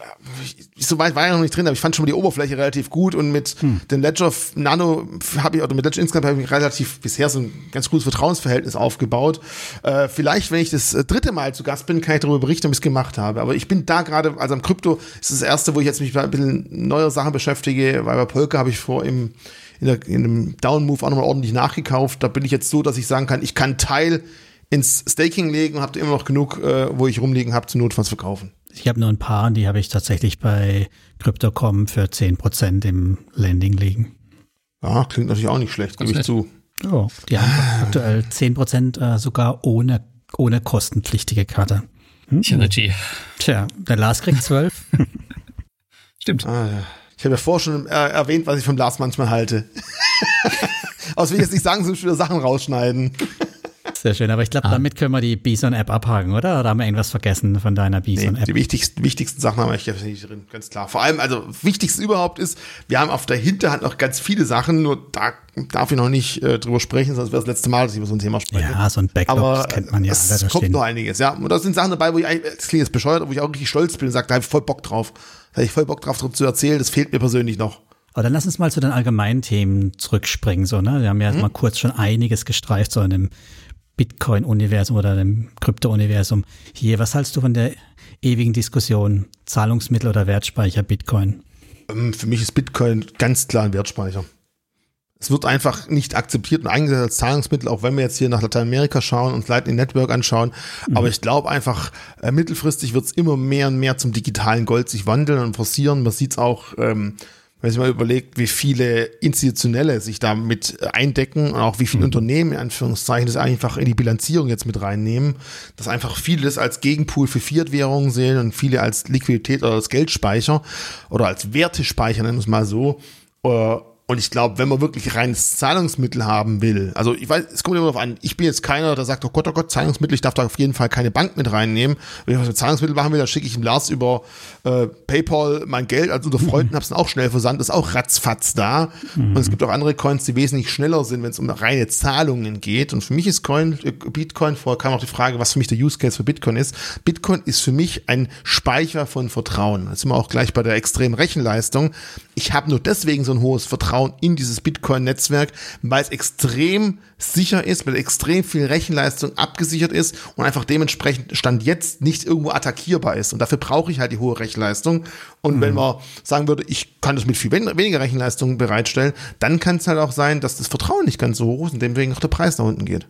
so weit war ich noch nicht drin, aber ich fand schon mal die Oberfläche relativ gut und mit hm. dem Ledger Nano habe ich, oder mit Ledger insgesamt habe ich relativ bisher so ein ganz gutes Vertrauensverhältnis aufgebaut. Äh, vielleicht, wenn ich das äh, dritte Mal zu Gast bin, kann ich darüber berichten, ob ich es gemacht habe. Aber ich bin da gerade, also am Krypto ist das erste, wo ich jetzt mich ein bisschen neuer Sachen beschäftige, weil bei Polka habe ich vor im in, der, in einem Down-Move auch nochmal ordentlich nachgekauft. Da bin ich jetzt so, dass ich sagen kann, ich kann Teil ins Staking legen und habe immer noch genug, äh, wo ich rumliegen habe, zu Notfalls verkaufen. Ich habe nur ein paar, die habe ich tatsächlich bei Crypto.com für 10% im Landing liegen. Ja, klingt natürlich auch nicht schlecht, gebe ich zu. Ja, die haben aktuell 10% äh, sogar ohne, ohne kostenpflichtige Karte. Hm? Tja, Tja, der Lars kriegt 12. *laughs* Stimmt. Ah, ja. Ich habe ja vorher schon äh, erwähnt, was ich vom Lars manchmal halte. *laughs* Aus will ich jetzt nicht sagen, so wieder Sachen rausschneiden. Sehr schön, aber ich glaube, ah. damit können wir die Bison-App abhaken, oder? Oder haben wir irgendwas vergessen von deiner Bison-App? Nee, die wichtigsten, wichtigsten Sachen haben wir hier drin, ganz klar. Vor allem, also wichtigste überhaupt ist, wir haben auf der Hinterhand noch ganz viele Sachen, nur da darf ich noch nicht äh, drüber sprechen, sonst wäre das letzte Mal, dass ich über so ein Thema spreche. Ja, so ein Backlog, aber, das kennt man ja. Es kommt stehen. noch einiges, ja. Und da sind Sachen dabei, wo ich eigentlich, das klingt jetzt bescheuert, wo ich auch richtig stolz bin und sage, da habe ich voll Bock drauf. Da habe ich voll Bock drauf, zu erzählen, das fehlt mir persönlich noch. Aber dann lass uns mal zu den allgemeinen Themen zurückspringen, so, ne? Wir haben ja mhm. mal kurz schon einiges gestreift, so in dem Bitcoin-Universum oder dem Krypto-Universum. Hier, was hältst du von der ewigen Diskussion Zahlungsmittel oder Wertspeicher Bitcoin? Ähm, für mich ist Bitcoin ganz klar ein Wertspeicher. Es wird einfach nicht akzeptiert und eingesetzt als Zahlungsmittel, auch wenn wir jetzt hier nach Lateinamerika schauen und Lightning Network anschauen. Mhm. Aber ich glaube einfach, äh, mittelfristig wird es immer mehr und mehr zum digitalen Gold sich wandeln und forcieren. Man sieht es auch ähm, wenn man mal überlegt, wie viele Institutionelle sich damit eindecken und auch wie viele mhm. Unternehmen in Anführungszeichen das einfach in die Bilanzierung jetzt mit reinnehmen, dass einfach viele das als Gegenpool für Fiat-Währungen sehen und viele als Liquidität oder als Geldspeicher oder als Wertespeicher, nennen wir es mal so, äh, und ich glaube, wenn man wirklich reines Zahlungsmittel haben will, also ich weiß, es kommt immer darauf an, ich bin jetzt keiner, der sagt, oh Gott, oh Gott, Zahlungsmittel, ich darf da auf jeden Fall keine Bank mit reinnehmen. Wenn ich was mit Zahlungsmittel machen will, dann schicke ich ihm Lars über äh, PayPal mein Geld, also unter Freunden hab's dann auch schnell versandt, ist auch ratzfatz da. Mhm. Und es gibt auch andere Coins, die wesentlich schneller sind, wenn es um reine Zahlungen geht. Und für mich ist Coin, äh, Bitcoin, vorher kam auch die Frage, was für mich der Use Case für Bitcoin ist. Bitcoin ist für mich ein Speicher von Vertrauen. Jetzt sind wir auch gleich bei der extremen Rechenleistung. Ich habe nur deswegen so ein hohes Vertrauen in dieses Bitcoin-Netzwerk, weil es extrem sicher ist, weil extrem viel Rechenleistung abgesichert ist und einfach dementsprechend Stand jetzt nicht irgendwo attackierbar ist. Und dafür brauche ich halt die hohe Rechenleistung. Und mhm. wenn man sagen würde, ich kann das mit viel weniger Rechenleistung bereitstellen, dann kann es halt auch sein, dass das Vertrauen nicht ganz so hoch ist und deswegen auch der Preis nach unten geht.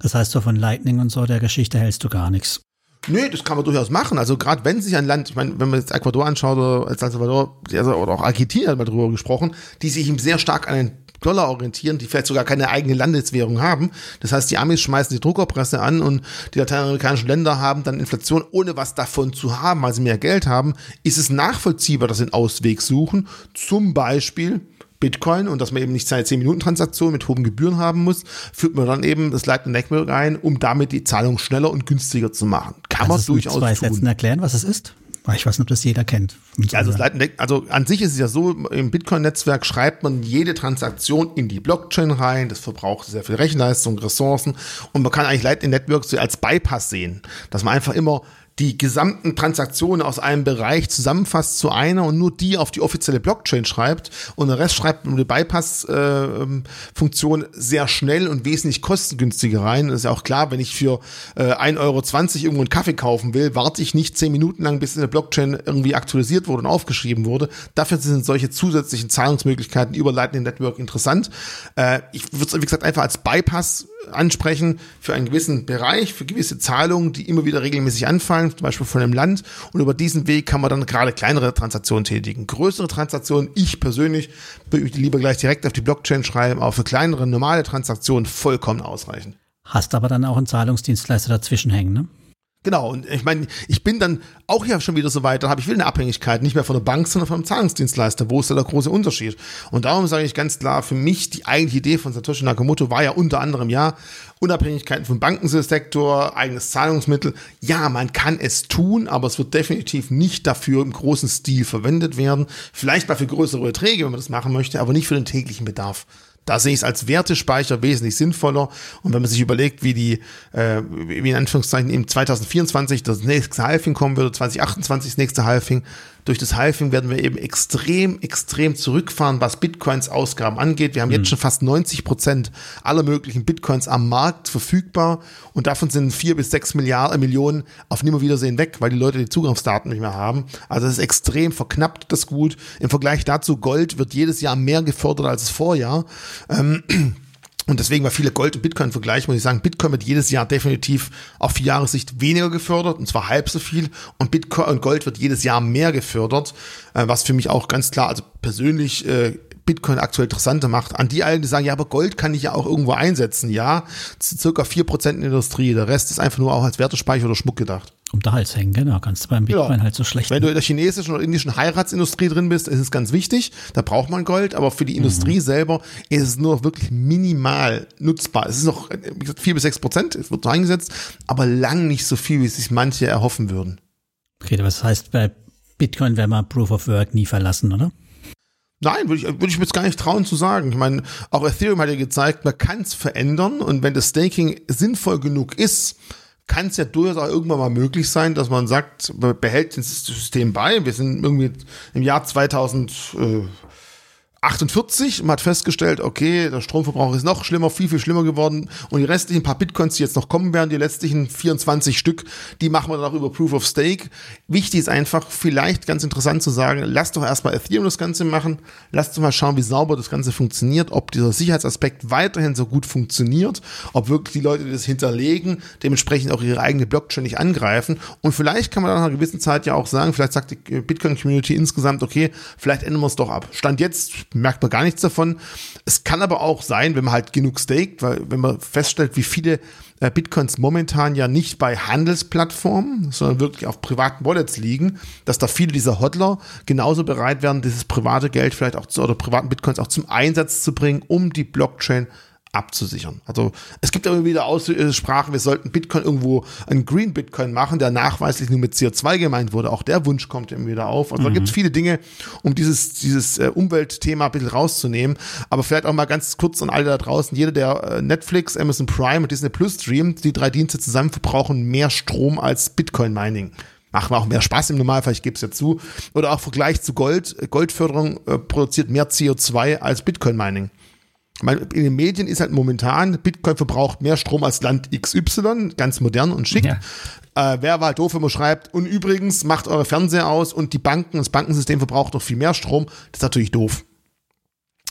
Das heißt, so von Lightning und so der Geschichte hältst du gar nichts. Nö, das kann man durchaus machen. Also gerade wenn sich ein Land, ich meine, wenn man jetzt Ecuador anschaut oder El Salvador oder auch Argentinien hat mal drüber gesprochen, die sich eben sehr stark an den Dollar orientieren, die vielleicht sogar keine eigene Landeswährung haben. Das heißt, die Amis schmeißen die Druckerpresse an und die lateinamerikanischen Länder haben dann Inflation, ohne was davon zu haben, weil sie mehr Geld haben, ist es nachvollziehbar, dass sie einen Ausweg suchen. Zum Beispiel Bitcoin und dass man eben nicht seine 10-Minuten-Transaktion mit hohen Gebühren haben muss, führt man dann eben das Lightning Network ein, um damit die Zahlung schneller und günstiger zu machen. Kann Kannst man durchaus zwei tun. Sätzen erklären, was es ist? Ich weiß nicht, ob das jeder kennt. Also, also an sich ist es ja so, im Bitcoin-Netzwerk schreibt man jede Transaktion in die Blockchain rein. Das verbraucht sehr viel Rechenleistung, Ressourcen. Und man kann eigentlich Lightning Network so als Bypass sehen, dass man einfach immer die gesamten Transaktionen aus einem Bereich zusammenfasst zu einer und nur die auf die offizielle Blockchain schreibt und der Rest schreibt um die Bypass-Funktion äh, sehr schnell und wesentlich kostengünstiger rein. Das ist ja auch klar, wenn ich für äh, 1,20 Euro irgendwo einen Kaffee kaufen will, warte ich nicht zehn Minuten lang, bis in der Blockchain irgendwie aktualisiert wurde und aufgeschrieben wurde. Dafür sind solche zusätzlichen Zahlungsmöglichkeiten über Lightning Network interessant. Äh, ich würde es, wie gesagt, einfach als Bypass ansprechen für einen gewissen Bereich, für gewisse Zahlungen, die immer wieder regelmäßig anfallen, zum Beispiel von einem Land. Und über diesen Weg kann man dann gerade kleinere Transaktionen tätigen. Größere Transaktionen, ich persönlich würde lieber gleich direkt auf die Blockchain schreiben, aber für kleinere normale Transaktionen vollkommen ausreichend. Hast aber dann auch einen Zahlungsdienstleister dazwischen hängen, ne? Genau, und ich meine, ich bin dann auch ja schon wieder so weit, da habe ich will eine Abhängigkeit, nicht mehr von der Bank, sondern einem Zahlungsdienstleister. Wo ist da der große Unterschied? Und darum sage ich ganz klar, für mich die eigentliche Idee von Satoshi Nakamoto war ja unter anderem ja, Unabhängigkeiten vom Bankensektor, eigenes Zahlungsmittel. Ja, man kann es tun, aber es wird definitiv nicht dafür im großen Stil verwendet werden. Vielleicht mal für größere Beträge, wenn man das machen möchte, aber nicht für den täglichen Bedarf. Da sehe ich es als Wertespeicher wesentlich sinnvoller. Und wenn man sich überlegt, wie die, äh, wie in Anführungszeichen im 2024 das nächste Halving kommen würde, 2028 das nächste Halving, durch das Halving werden wir eben extrem, extrem zurückfahren, was Bitcoins Ausgaben angeht. Wir haben jetzt schon fast 90 Prozent aller möglichen Bitcoins am Markt verfügbar und davon sind vier bis sechs Milliarden, Millionen auf Nimmerwiedersehen weg, weil die Leute die Zugriffsdaten nicht mehr haben. Also es ist extrem verknappt, das Gut. Im Vergleich dazu, Gold wird jedes Jahr mehr gefördert als das Vorjahr. Ähm, *clears throat* und deswegen war viele Gold und Bitcoin vergleichen, muss ich sagen, Bitcoin wird jedes Jahr definitiv auf vier Jahressicht weniger gefördert, und zwar halb so viel. Und Bitcoin und Gold wird jedes Jahr mehr gefördert, äh, was für mich auch ganz klar, also persönlich äh, Bitcoin aktuell interessanter macht. An die allen, die sagen, ja, aber Gold kann ich ja auch irgendwo einsetzen. Ja, circa vier Prozent in der Industrie. Der Rest ist einfach nur auch als Wertespeicher oder Schmuck gedacht. Um den Hals hängen, genau. Kannst du beim Bitcoin Ja. halt so schlecht. Wenn du in der chinesischen oder indischen Heiratsindustrie drin bist, ist es ganz wichtig. Da braucht man Gold, aber für die Industrie selber ist es nur wirklich minimal nutzbar. Es ist noch, wie gesagt, vier bis sechs Prozent, es wird so eingesetzt, aber lang nicht so viel, wie sich manche erhoffen würden. okay, das heißt, bei Bitcoin werden wir Proof of Work nie verlassen, oder? Nein, würde ich, würde ich mir jetzt gar nicht trauen zu sagen. Ich meine, auch Ethereum hat ja gezeigt, man kann es verändern und wenn das Staking sinnvoll genug ist, kann es ja durchaus auch irgendwann mal möglich sein, dass man sagt, man behält das System bei. Wir sind irgendwie im Jahr 2048 man hat festgestellt, okay, der Stromverbrauch ist noch schlimmer, viel, viel schlimmer geworden und die restlichen paar Bitcoins, die jetzt noch kommen werden, die letztlichen 24 Stück, die machen wir dann auch über Proof of Stake. Wichtig ist einfach, vielleicht ganz interessant zu sagen, lasst doch erstmal Ethereum das Ganze machen, lasst doch mal schauen, wie sauber das Ganze funktioniert, ob dieser Sicherheitsaspekt weiterhin so gut funktioniert, ob wirklich die Leute, die das hinterlegen, dementsprechend auch ihre eigene Blockchain nicht angreifen und vielleicht kann man dann nach einer gewissen Zeit ja auch sagen, vielleicht sagt die Bitcoin-Community insgesamt, okay, vielleicht ändern wir es doch ab. Stand jetzt merkt man gar nichts davon. Es kann aber auch sein, wenn man halt genug staked, weil wenn man feststellt, wie viele äh, Bitcoins momentan ja nicht bei Handelsplattformen, sondern wirklich auf privaten Wallets liegen, dass da viele dieser Hodler genauso bereit wären, dieses private Geld vielleicht auch zu, oder privaten Bitcoins auch zum Einsatz zu bringen, um die Blockchain abzusichern. Also es gibt immer wieder Aussprachen, wir sollten Bitcoin irgendwo einen Green Bitcoin machen, der nachweislich nur mit CO2 gemeint wurde. Auch der Wunsch kommt immer wieder auf. Also da gibt es viele Dinge, um dieses, dieses äh, Umweltthema ein bisschen rauszunehmen. Aber vielleicht auch mal ganz kurz an alle da draußen. Jeder, der äh, Netflix, Amazon Prime und Disney Plus streamt, die drei Dienste zusammen verbrauchen mehr Strom als Bitcoin Mining. Macht auch mehr Spaß im Normalfall, ich gebe es ja zu. Oder auch Vergleich zu Gold. Goldförderung äh, produziert mehr CO2 als Bitcoin Mining. Ich meine, in den Medien ist halt momentan, Bitcoin verbraucht mehr Strom als Land XY, ganz modern und schick. Ja. Äh, Wäre aber halt doof, wenn man schreibt, und übrigens macht eure Fernseher aus und die Banken, das Bankensystem verbraucht noch viel mehr Strom. Das ist natürlich doof.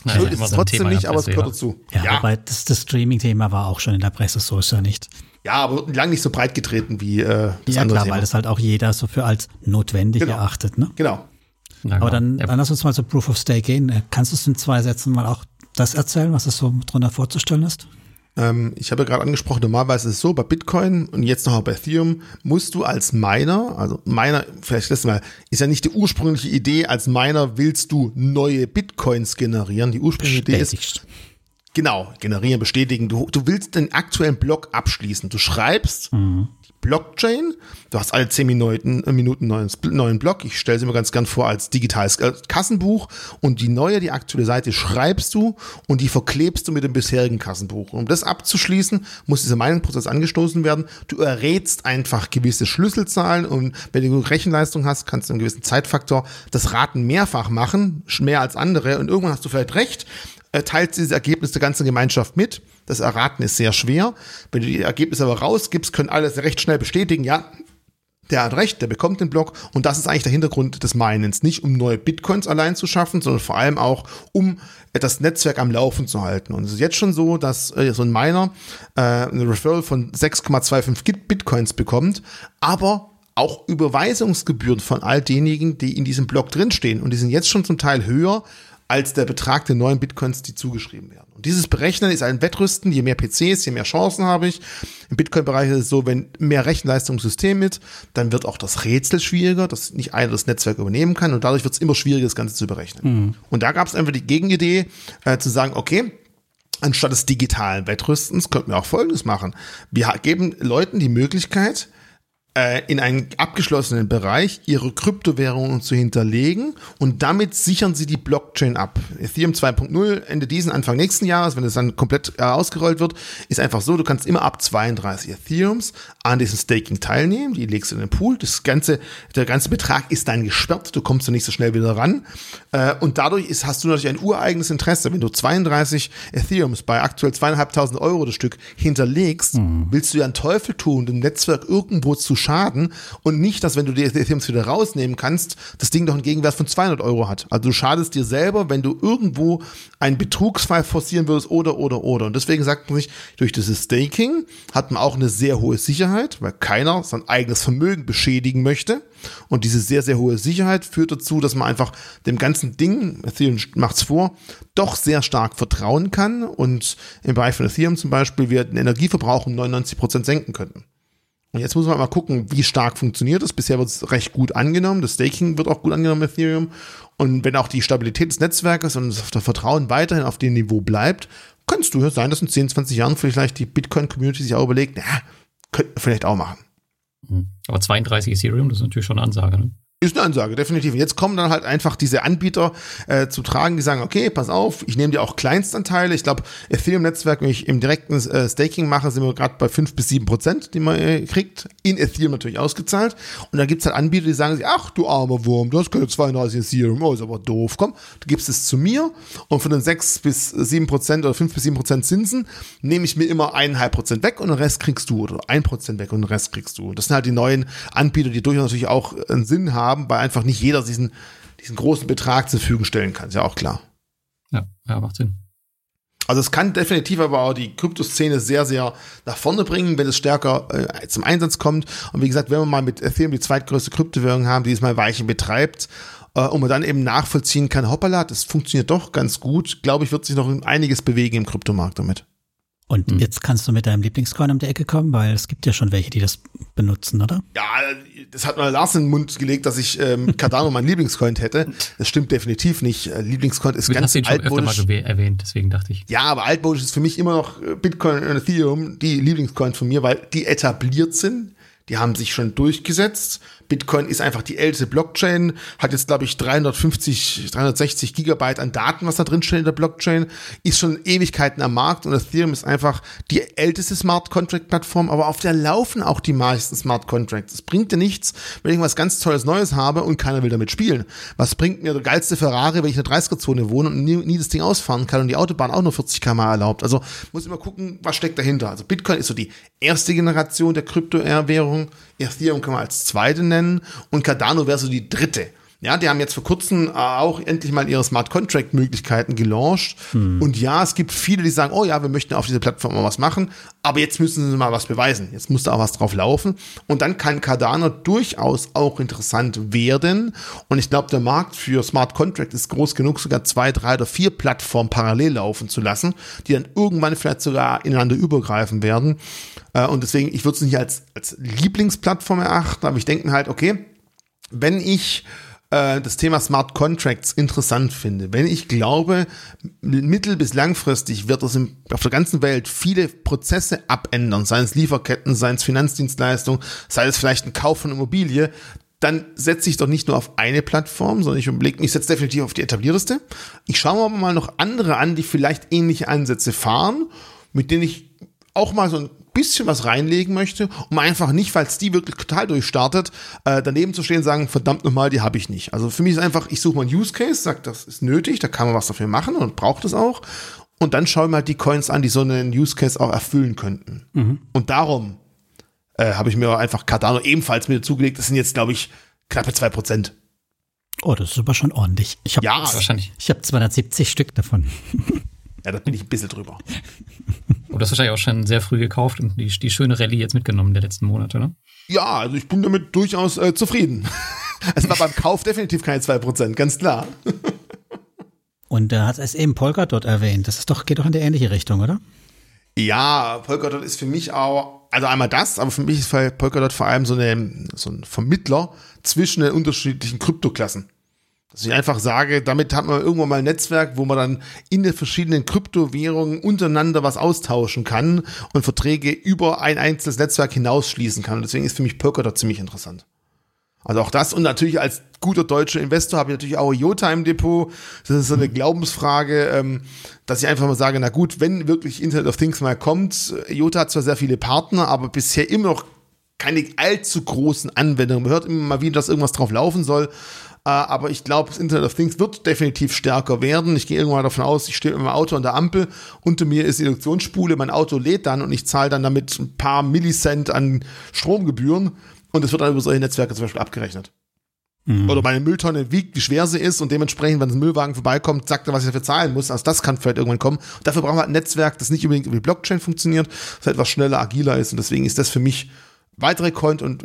Naja, ist es trotzdem nicht, aber es gehört dazu. Ja, ja. wobei das, das Streaming-Thema war auch schon in der Presse, so ist ja nicht. Ja, aber lang nicht so breit getreten wie äh, das ja, andere klar, Thema. weil das halt auch jeder so für als notwendig genau. erachtet, ne? Genau. Na, aber dann, dann lass uns mal zu Proof of Stake gehen. Kannst du es in zwei Sätzen mal auch das erzählen, was es so drunter vorzustellen ist? Ähm, ich habe ja gerade angesprochen, normalerweise ist es so, bei Bitcoin und jetzt noch bei Ethereum musst du als Miner, also Miner, vielleicht das mal, ist ja nicht die ursprüngliche Idee, als Miner willst du neue Bitcoins generieren. Die ursprüngliche Idee ist, Genau, generieren, bestätigen. Du, du willst den aktuellen Block abschließen. Du schreibst mhm. Blockchain. Du hast alle zehn Minuten, äh, Minuten neuen, neuen Block. Ich stelle sie mir ganz gern vor als digitales äh, Kassenbuch. Und die neue, die aktuelle Seite schreibst du und die verklebst du mit dem bisherigen Kassenbuch. Und um das abzuschließen, muss dieser Meinungsprozess angestoßen werden. Du errätst einfach gewisse Schlüsselzahlen und wenn du Rechenleistung hast, kannst du einen gewissen Zeitfaktor das Raten mehrfach machen, mehr als andere. Und irgendwann hast du vielleicht recht äh, teilt dieses Ergebnis der ganzen Gemeinschaft mit. Das Erraten ist sehr schwer. Wenn du die Ergebnisse aber rausgibst, können alle recht schnell bestätigen, ja, der hat recht, der bekommt den Block und das ist eigentlich der Hintergrund des Minens. Nicht um neue Bitcoins allein zu schaffen, sondern vor allem auch um das Netzwerk am Laufen zu halten. Und es ist jetzt schon so, dass äh, so ein Miner äh, eine Referral von 6,25 Bitcoins bekommt, aber auch Überweisungsgebühren von all denjenigen, die in diesem Block drinstehen. Und die sind jetzt schon zum Teil höher als der Betrag der neuen Bitcoins, die zugeschrieben werden. Und dieses Berechnen ist ein Wettrüsten. Je mehr PCs, je mehr Chancen habe ich. Im Bitcoin-Bereich ist es so, wenn mehr Rechenleistung im System mit, dann wird auch das Rätsel schwieriger, dass nicht einer das Netzwerk übernehmen kann und dadurch wird es immer schwieriger, das Ganze zu berechnen. Mhm. Und da gab es einfach die Gegenidee, äh, zu sagen, okay, anstatt des digitalen Wettrüstens könnten wir auch Folgendes machen. Wir geben Leuten die Möglichkeit, äh, in einen abgeschlossenen Bereich ihre Kryptowährungen zu hinterlegen und damit sichern sie die Blockchain ab. Ethereum 2.0 Ende diesen, Anfang nächsten Jahres, wenn es dann komplett äh, ausgerollt wird, ist einfach so, du kannst immer ab 32 Ethereums an diesem Staking teilnehmen, die legst du in den Pool, das ganze, der ganze Betrag ist dann gesperrt, du kommst da nicht so schnell wieder ran. Äh, und dadurch ist, hast du natürlich ein ureigenes Interesse, wenn du 32 Ethereums bei aktuell zweieinhalbtausend Euro das Stück hinterlegst, mhm. willst du ja einen Teufel tun, dem Netzwerk irgendwo zu Schaden und nicht, dass wenn du die *laughs* Ethereums wieder rausnehmen kannst, das Ding doch einen Gegenwert von 200 Euro hat. Also du schadest dir selber, wenn du irgendwo einen Betrugsfall forcieren würdest oder, oder, oder. Und deswegen sagt man sich, durch dieses Staking hat man auch eine sehr hohe Sicherheit, weil keiner sein eigenes Vermögen beschädigen möchte. Und diese sehr, sehr hohe Sicherheit führt dazu, dass man einfach dem ganzen Ding, Ethereum macht's vor, doch sehr stark vertrauen kann und im Bereich von Ethereum zum Beispiel wir den Energieverbrauch um 99 Prozent senken könnten. Jetzt muss man mal gucken, wie stark funktioniert es. Bisher wird es recht gut angenommen. Das Staking wird auch gut angenommen mit Ethereum. Und wenn auch die Stabilität des Netzwerkes und das Vertrauen weiterhin auf dem Niveau bleibt, kann es durchaus sein, dass in 10, 20 Jahren vielleicht die Bitcoin-Community sich auch überlegt, ja, könnten wir vielleicht auch machen. Hm. Aber 32 Ethereum, das ist natürlich schon eine Ansage. Ne? Ist eine Ansage, definitiv. Jetzt kommen dann halt einfach diese Anbieter äh, zu tragen, die sagen, okay, pass auf, ich nehme dir auch Kleinstanteile. Ich glaube, Ethereum-Netzwerk, wenn ich im direkten äh, Staking mache, sind wir gerade bei fünf bis sieben Prozent, die man äh, kriegt. In Ethereum natürlich ausgezahlt. Und da gibt's halt Anbieter, die sagen, ach du armer Wurm, du hast keine 32 Ethereum, oh, ist aber doof. Komm, du gibst es zu mir und von den sechs bis sieben Prozent oder fünf bis sieben Prozent Zinsen nehme ich mir immer eineinhalb Prozent weg und den Rest kriegst du oder ein Prozent weg und den Rest kriegst du. Und das sind halt die neuen Anbieter, die durchaus natürlich auch einen Sinn haben haben, weil einfach nicht jeder diesen, diesen großen Betrag zur Verfügung stellen kann. Ist ja auch klar. Ja, ja, macht Sinn. Also es kann definitiv aber auch die Kryptoszene sehr, sehr nach vorne bringen, wenn es stärker äh, zum Einsatz kommt. Und wie gesagt, wenn wir mal mit Ethereum die zweitgrößte Kryptowährung haben, die es mal Weichen betreibt, äh, und man dann eben nachvollziehen kann, hoppala, das funktioniert doch ganz gut, glaube ich, wird sich noch einiges bewegen im Kryptomarkt damit. Und hm. jetzt kannst du mit deinem Lieblingscoin um die Ecke kommen, weil es gibt ja schon welche, die das benutzen, oder? Ja, das hat mal Lars in den Mund gelegt, dass ich ähm, *laughs* Cardano mein Lieblingscoin hätte. Das stimmt definitiv nicht. Äh, Lieblingscoin ist du ganz hast ihn schon altmodisch. öfter mal erwähnt, deswegen dachte ich. Ja, aber altmodisch ist für mich immer noch äh, Bitcoin und Ethereum die Lieblingscoins von mir, weil die etabliert sind. Die haben sich schon durchgesetzt Bitcoin ist einfach die älteste Blockchain, hat jetzt, glaube ich, 350, 360 Gigabyte an Daten, was da drin steht in der Blockchain, ist schon Ewigkeiten am Markt und Ethereum ist einfach die älteste Smart Contract Plattform, aber auf der laufen auch die meisten Smart Contracts. Es bringt dir nichts, wenn ich was ganz Tolles Neues habe und keiner will damit spielen. Was bringt mir der geilste Ferrari, wenn ich in der 30er-Zone wohne und nie, nie, das Ding ausfahren kann und die Autobahn auch nur 40 km erlaubt? Also muss immer gucken, was steckt dahinter. Also Bitcoin ist so die erste Generation der Kryptowährung. Ethereum kann man als zweite nennen und Cardano wäre so die dritte. Ja, die haben jetzt vor kurzem äh, auch endlich mal ihre Smart Contract Möglichkeiten gelauncht. Hm. Und ja, es gibt viele, die sagen, oh ja, wir möchten auf dieser Plattform mal was machen, aber jetzt müssen sie mal was beweisen. Jetzt muss da auch was drauf laufen. Und dann kann Cardano durchaus auch interessant werden. Und ich glaube, der Markt für Smart Contract ist groß genug, sogar zwei, drei oder vier Plattformen parallel laufen zu lassen, die dann irgendwann vielleicht sogar ineinander übergreifen werden. Äh, und deswegen, ich würde es nicht als, als Lieblingsplattform erachten, aber ich denke halt, okay, wenn ich äh, das Thema Smart Contracts interessant finde. Wenn ich glaube, mittel- bis langfristig wird es auf der ganzen Welt viele Prozesse abändern, seien es Lieferketten, seien es Finanzdienstleistungen, sei es vielleicht ein Kauf von Immobilie, dann setze ich doch nicht nur auf eine Plattform, sondern ich überlege, ich setze definitiv auf die etablierteste. Ich schaue mir aber mal noch andere an, die vielleicht ähnliche Ansätze fahren, mit denen ich auch mal so ein bisschen was reinlegen möchte, um einfach nicht, falls die wirklich total durchstartet, äh, daneben zu stehen und sagen, verdammt nochmal, die habe ich nicht. Also für mich ist einfach, ich suche mal einen Use Case, sage, das ist nötig, da kann man was dafür machen und braucht es auch. Und dann schaue ich mal die Coins an, die so einen Use Case auch erfüllen könnten. Mhm. Und darum äh, habe ich mir einfach Cardano ebenfalls mit zugelegt. Das sind jetzt, glaube ich, knappe zwei Prozent. Oh, das ist aber schon ordentlich. Ich hab, ja, wahrscheinlich. Ich habe 270 Stück davon. Ja, da bin ich ein bisschen drüber. *laughs* Und das hast wahrscheinlich auch schon sehr früh gekauft und die, die schöne Rallye jetzt mitgenommen der letzten Monate, ne? Ja, also ich bin damit durchaus äh, zufrieden. *laughs* es war beim Kauf definitiv keine 2%, ganz klar. *laughs* und da hat es eben Polkadot erwähnt. Das ist doch, geht doch in die ähnliche Richtung, oder? Ja, Polkadot ist für mich auch, also einmal das, aber für mich ist Polkadot vor allem so, eine, so ein Vermittler zwischen den unterschiedlichen Kryptoklassen. Dass ich einfach sage, damit hat man irgendwann mal ein Netzwerk, wo man dann in den verschiedenen Kryptowährungen untereinander was austauschen kann und Verträge über ein einzelnes Netzwerk hinausschließen kann. Und deswegen ist für mich Polkadot ziemlich interessant. Also auch das und natürlich als guter deutscher Investor habe ich natürlich auch IOTA im Depot. Das ist so eine Glaubensfrage, ähm, dass ich einfach mal sage, na gut, wenn wirklich Internet of Things mal kommt, IOTA hat zwar sehr viele Partner, aber bisher immer noch keine allzu großen Anwendungen. Man hört immer mal wieder, dass irgendwas drauf laufen soll. Äh, aber ich glaube, das Internet of Things wird definitiv stärker werden. Ich gehe irgendwann davon aus, ich stehe mit meinem Auto an der Ampel, unter mir ist die Induktionsspule, mein Auto lädt dann und ich zahle dann damit ein paar Millicent an Stromgebühren und es wird dann über solche Netzwerke zum Beispiel abgerechnet. Mhm. Oder meine Mülltonne wiegt, wie schwer sie ist und dementsprechend, wenn ein Müllwagen vorbeikommt, sagt er, was ich dafür zahlen muss. Also das kann vielleicht irgendwann kommen. Und dafür brauchen wir ein Netzwerk, das nicht unbedingt über die Blockchain funktioniert, das etwas schneller, agiler ist und deswegen ist das für mich weitere Coin und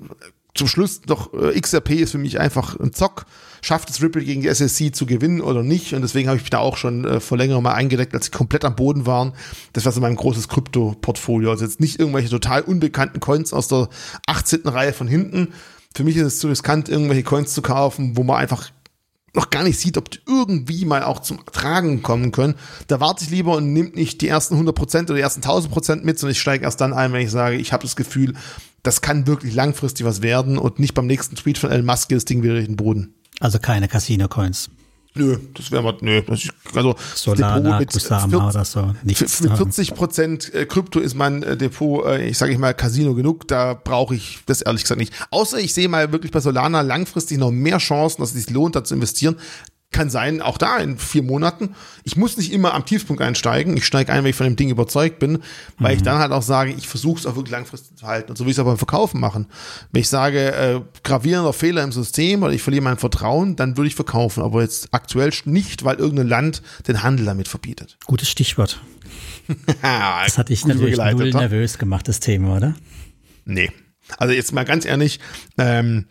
zum Schluss noch äh, XRP ist für mich einfach ein Zock. Schafft es Ripple gegen die SSC zu gewinnen oder nicht? Und deswegen habe ich mich da auch schon äh, vor längerem mal eingedeckt, als sie komplett am Boden waren. Das war so mein großes Krypto-Portfolio. Also jetzt nicht irgendwelche total unbekannten Coins aus der 18. Reihe von hinten. Für mich ist es zu riskant, irgendwelche Coins zu kaufen, wo man einfach noch gar nicht sieht, ob die irgendwie mal auch zum Tragen kommen können. Da warte ich lieber und nimmt nicht die ersten 100% oder die ersten 1000% mit, sondern ich steige erst dann ein, wenn ich sage, ich habe das Gefühl, das kann wirklich langfristig was werden und nicht beim nächsten Tweet von Elon Musk das Ding wieder durch den Boden. Also keine Casino-Coins. Nö, das wäre mal, nö. Das, also Solana, mit, Kusama 40, oder so. Nichts mit 40 Prozent äh, Krypto ist mein äh, Depot, äh, ich sage ich mal, Casino genug. Da brauche ich das ehrlich gesagt nicht. Außer ich sehe mal wirklich bei Solana langfristig noch mehr Chancen, dass es sich lohnt, da zu investieren kann sein, auch da in vier Monaten. Ich muss nicht immer am Tiefpunkt einsteigen. Ich steige ein, wenn ich von dem Ding überzeugt bin, weil mhm. ich dann halt auch sage, ich versuche es auch wirklich langfristig zu halten. Und so wie ich es auch beim Verkaufen machen. Wenn ich sage, äh, gravierender Fehler im System oder ich verliere mein Vertrauen, dann würde ich verkaufen. Aber jetzt aktuell nicht, weil irgendein Land den Handel damit verbietet. Gutes Stichwort. *laughs* das hat dich natürlich null nervös gemacht, das Thema, oder? Nee. Also jetzt mal ganz ehrlich, ähm,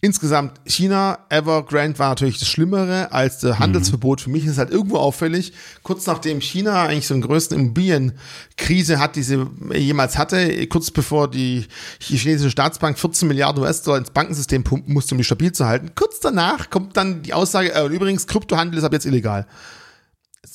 Insgesamt China, Evergrande war natürlich das Schlimmere als das Handelsverbot. Mhm. Für mich ist halt irgendwo auffällig. Kurz nachdem China eigentlich so den größten Immobilienkrise hat, die sie jemals hatte, kurz bevor die chinesische Staatsbank 14 Milliarden US-Dollar ins Bankensystem pumpen musste, um die stabil zu halten. Kurz danach kommt dann die Aussage, äh, übrigens, Kryptohandel ist ab jetzt illegal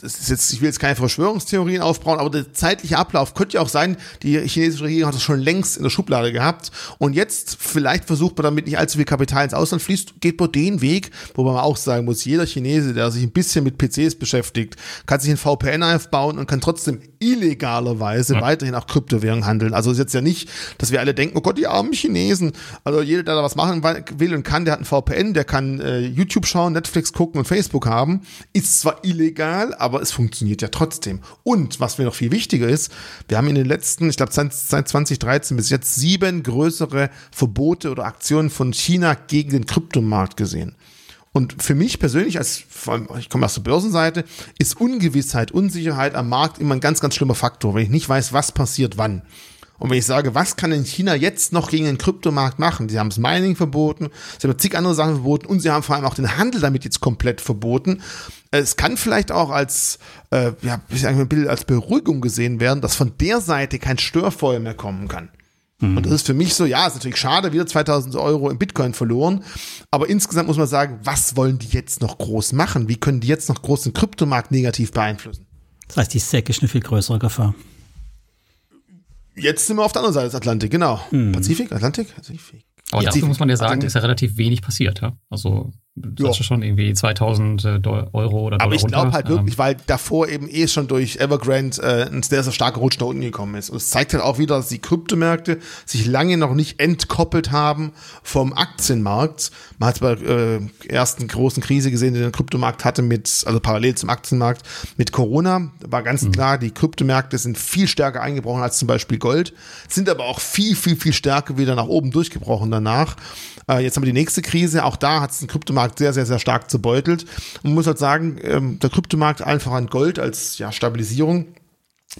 es ist jetzt, ich will jetzt keine Verschwörungstheorien aufbauen, aber der zeitliche Ablauf könnte ja auch sein, die chinesische Regierung hat das schon längst in der Schublade gehabt. Und jetzt vielleicht versucht man damit nicht allzu viel Kapital ins Ausland fließt, geht man den Weg, wo man auch sagen muss, jeder Chinese, der sich ein bisschen mit PCs beschäftigt, kann sich ein VPN aufbauen und kann trotzdem illegalerweise ja. weiterhin auch Kryptowährungen handeln. Also ist jetzt ja nicht, dass wir alle denken, oh Gott, die armen Chinesen. Also jeder, der da was machen will und kann, der hat ein VPN, der kann äh, YouTube schauen, Netflix gucken und Facebook haben, ist zwar illegal, aber es funktioniert ja trotzdem. Und was mir noch viel wichtiger ist, wir haben in den letzten, ich glaube seit 2013 bis jetzt sieben größere Verbote oder Aktionen von China gegen den Kryptomarkt gesehen. Und für mich persönlich, als ich komme aus der Börsenseite, ist Ungewissheit, Unsicherheit am Markt immer ein ganz, ganz schlimmer Faktor, wenn ich nicht weiß, was passiert wann. Und wenn ich sage, was kann in China jetzt noch gegen den Kryptomarkt machen? Sie haben das Mining verboten, sie haben zig andere Sachen verboten und sie haben vor allem auch den Handel damit jetzt komplett verboten. Es kann vielleicht auch als, äh, ja, als Beruhigung gesehen werden, dass von der Seite kein Störfeuer mehr kommen kann. Mhm. Und das ist für mich so, ja, ist natürlich schade, wieder 2000 Euro im Bitcoin verloren. Aber insgesamt muss man sagen, was wollen die jetzt noch groß machen? Wie können die jetzt noch groß den Kryptomarkt negativ beeinflussen? Das heißt, die SEC ist eine viel größere Gefahr. Jetzt sind wir auf der anderen Seite des Atlantik, genau. Mhm. Pazifik, Atlantik, Pazifik. Aber ja, dafür muss man ja sagen, ist ja relativ wenig passiert. Ja? Also Du hast ja schon irgendwie 2000 äh, Euro oder Aber ich glaube halt wirklich, ähm. weil davor eben eh schon durch Evergrande äh, ein sehr, sehr starker Rutsch nach unten gekommen ist. Und es zeigt halt auch wieder, dass die Kryptomärkte sich lange noch nicht entkoppelt haben vom Aktienmarkt. Man hat bei äh, ersten großen Krise gesehen, die der Kryptomarkt hatte mit, also parallel zum Aktienmarkt mit Corona, war ganz mhm. klar, die Kryptomärkte sind viel stärker eingebrochen als zum Beispiel Gold, sind aber auch viel, viel, viel stärker wieder nach oben durchgebrochen danach. Äh, jetzt haben wir die nächste Krise. Auch da hat es den Kryptomarkt sehr, sehr, sehr stark zerbeutelt. Man muss halt sagen, ähm, der Kryptomarkt einfach an Gold als ja, Stabilisierung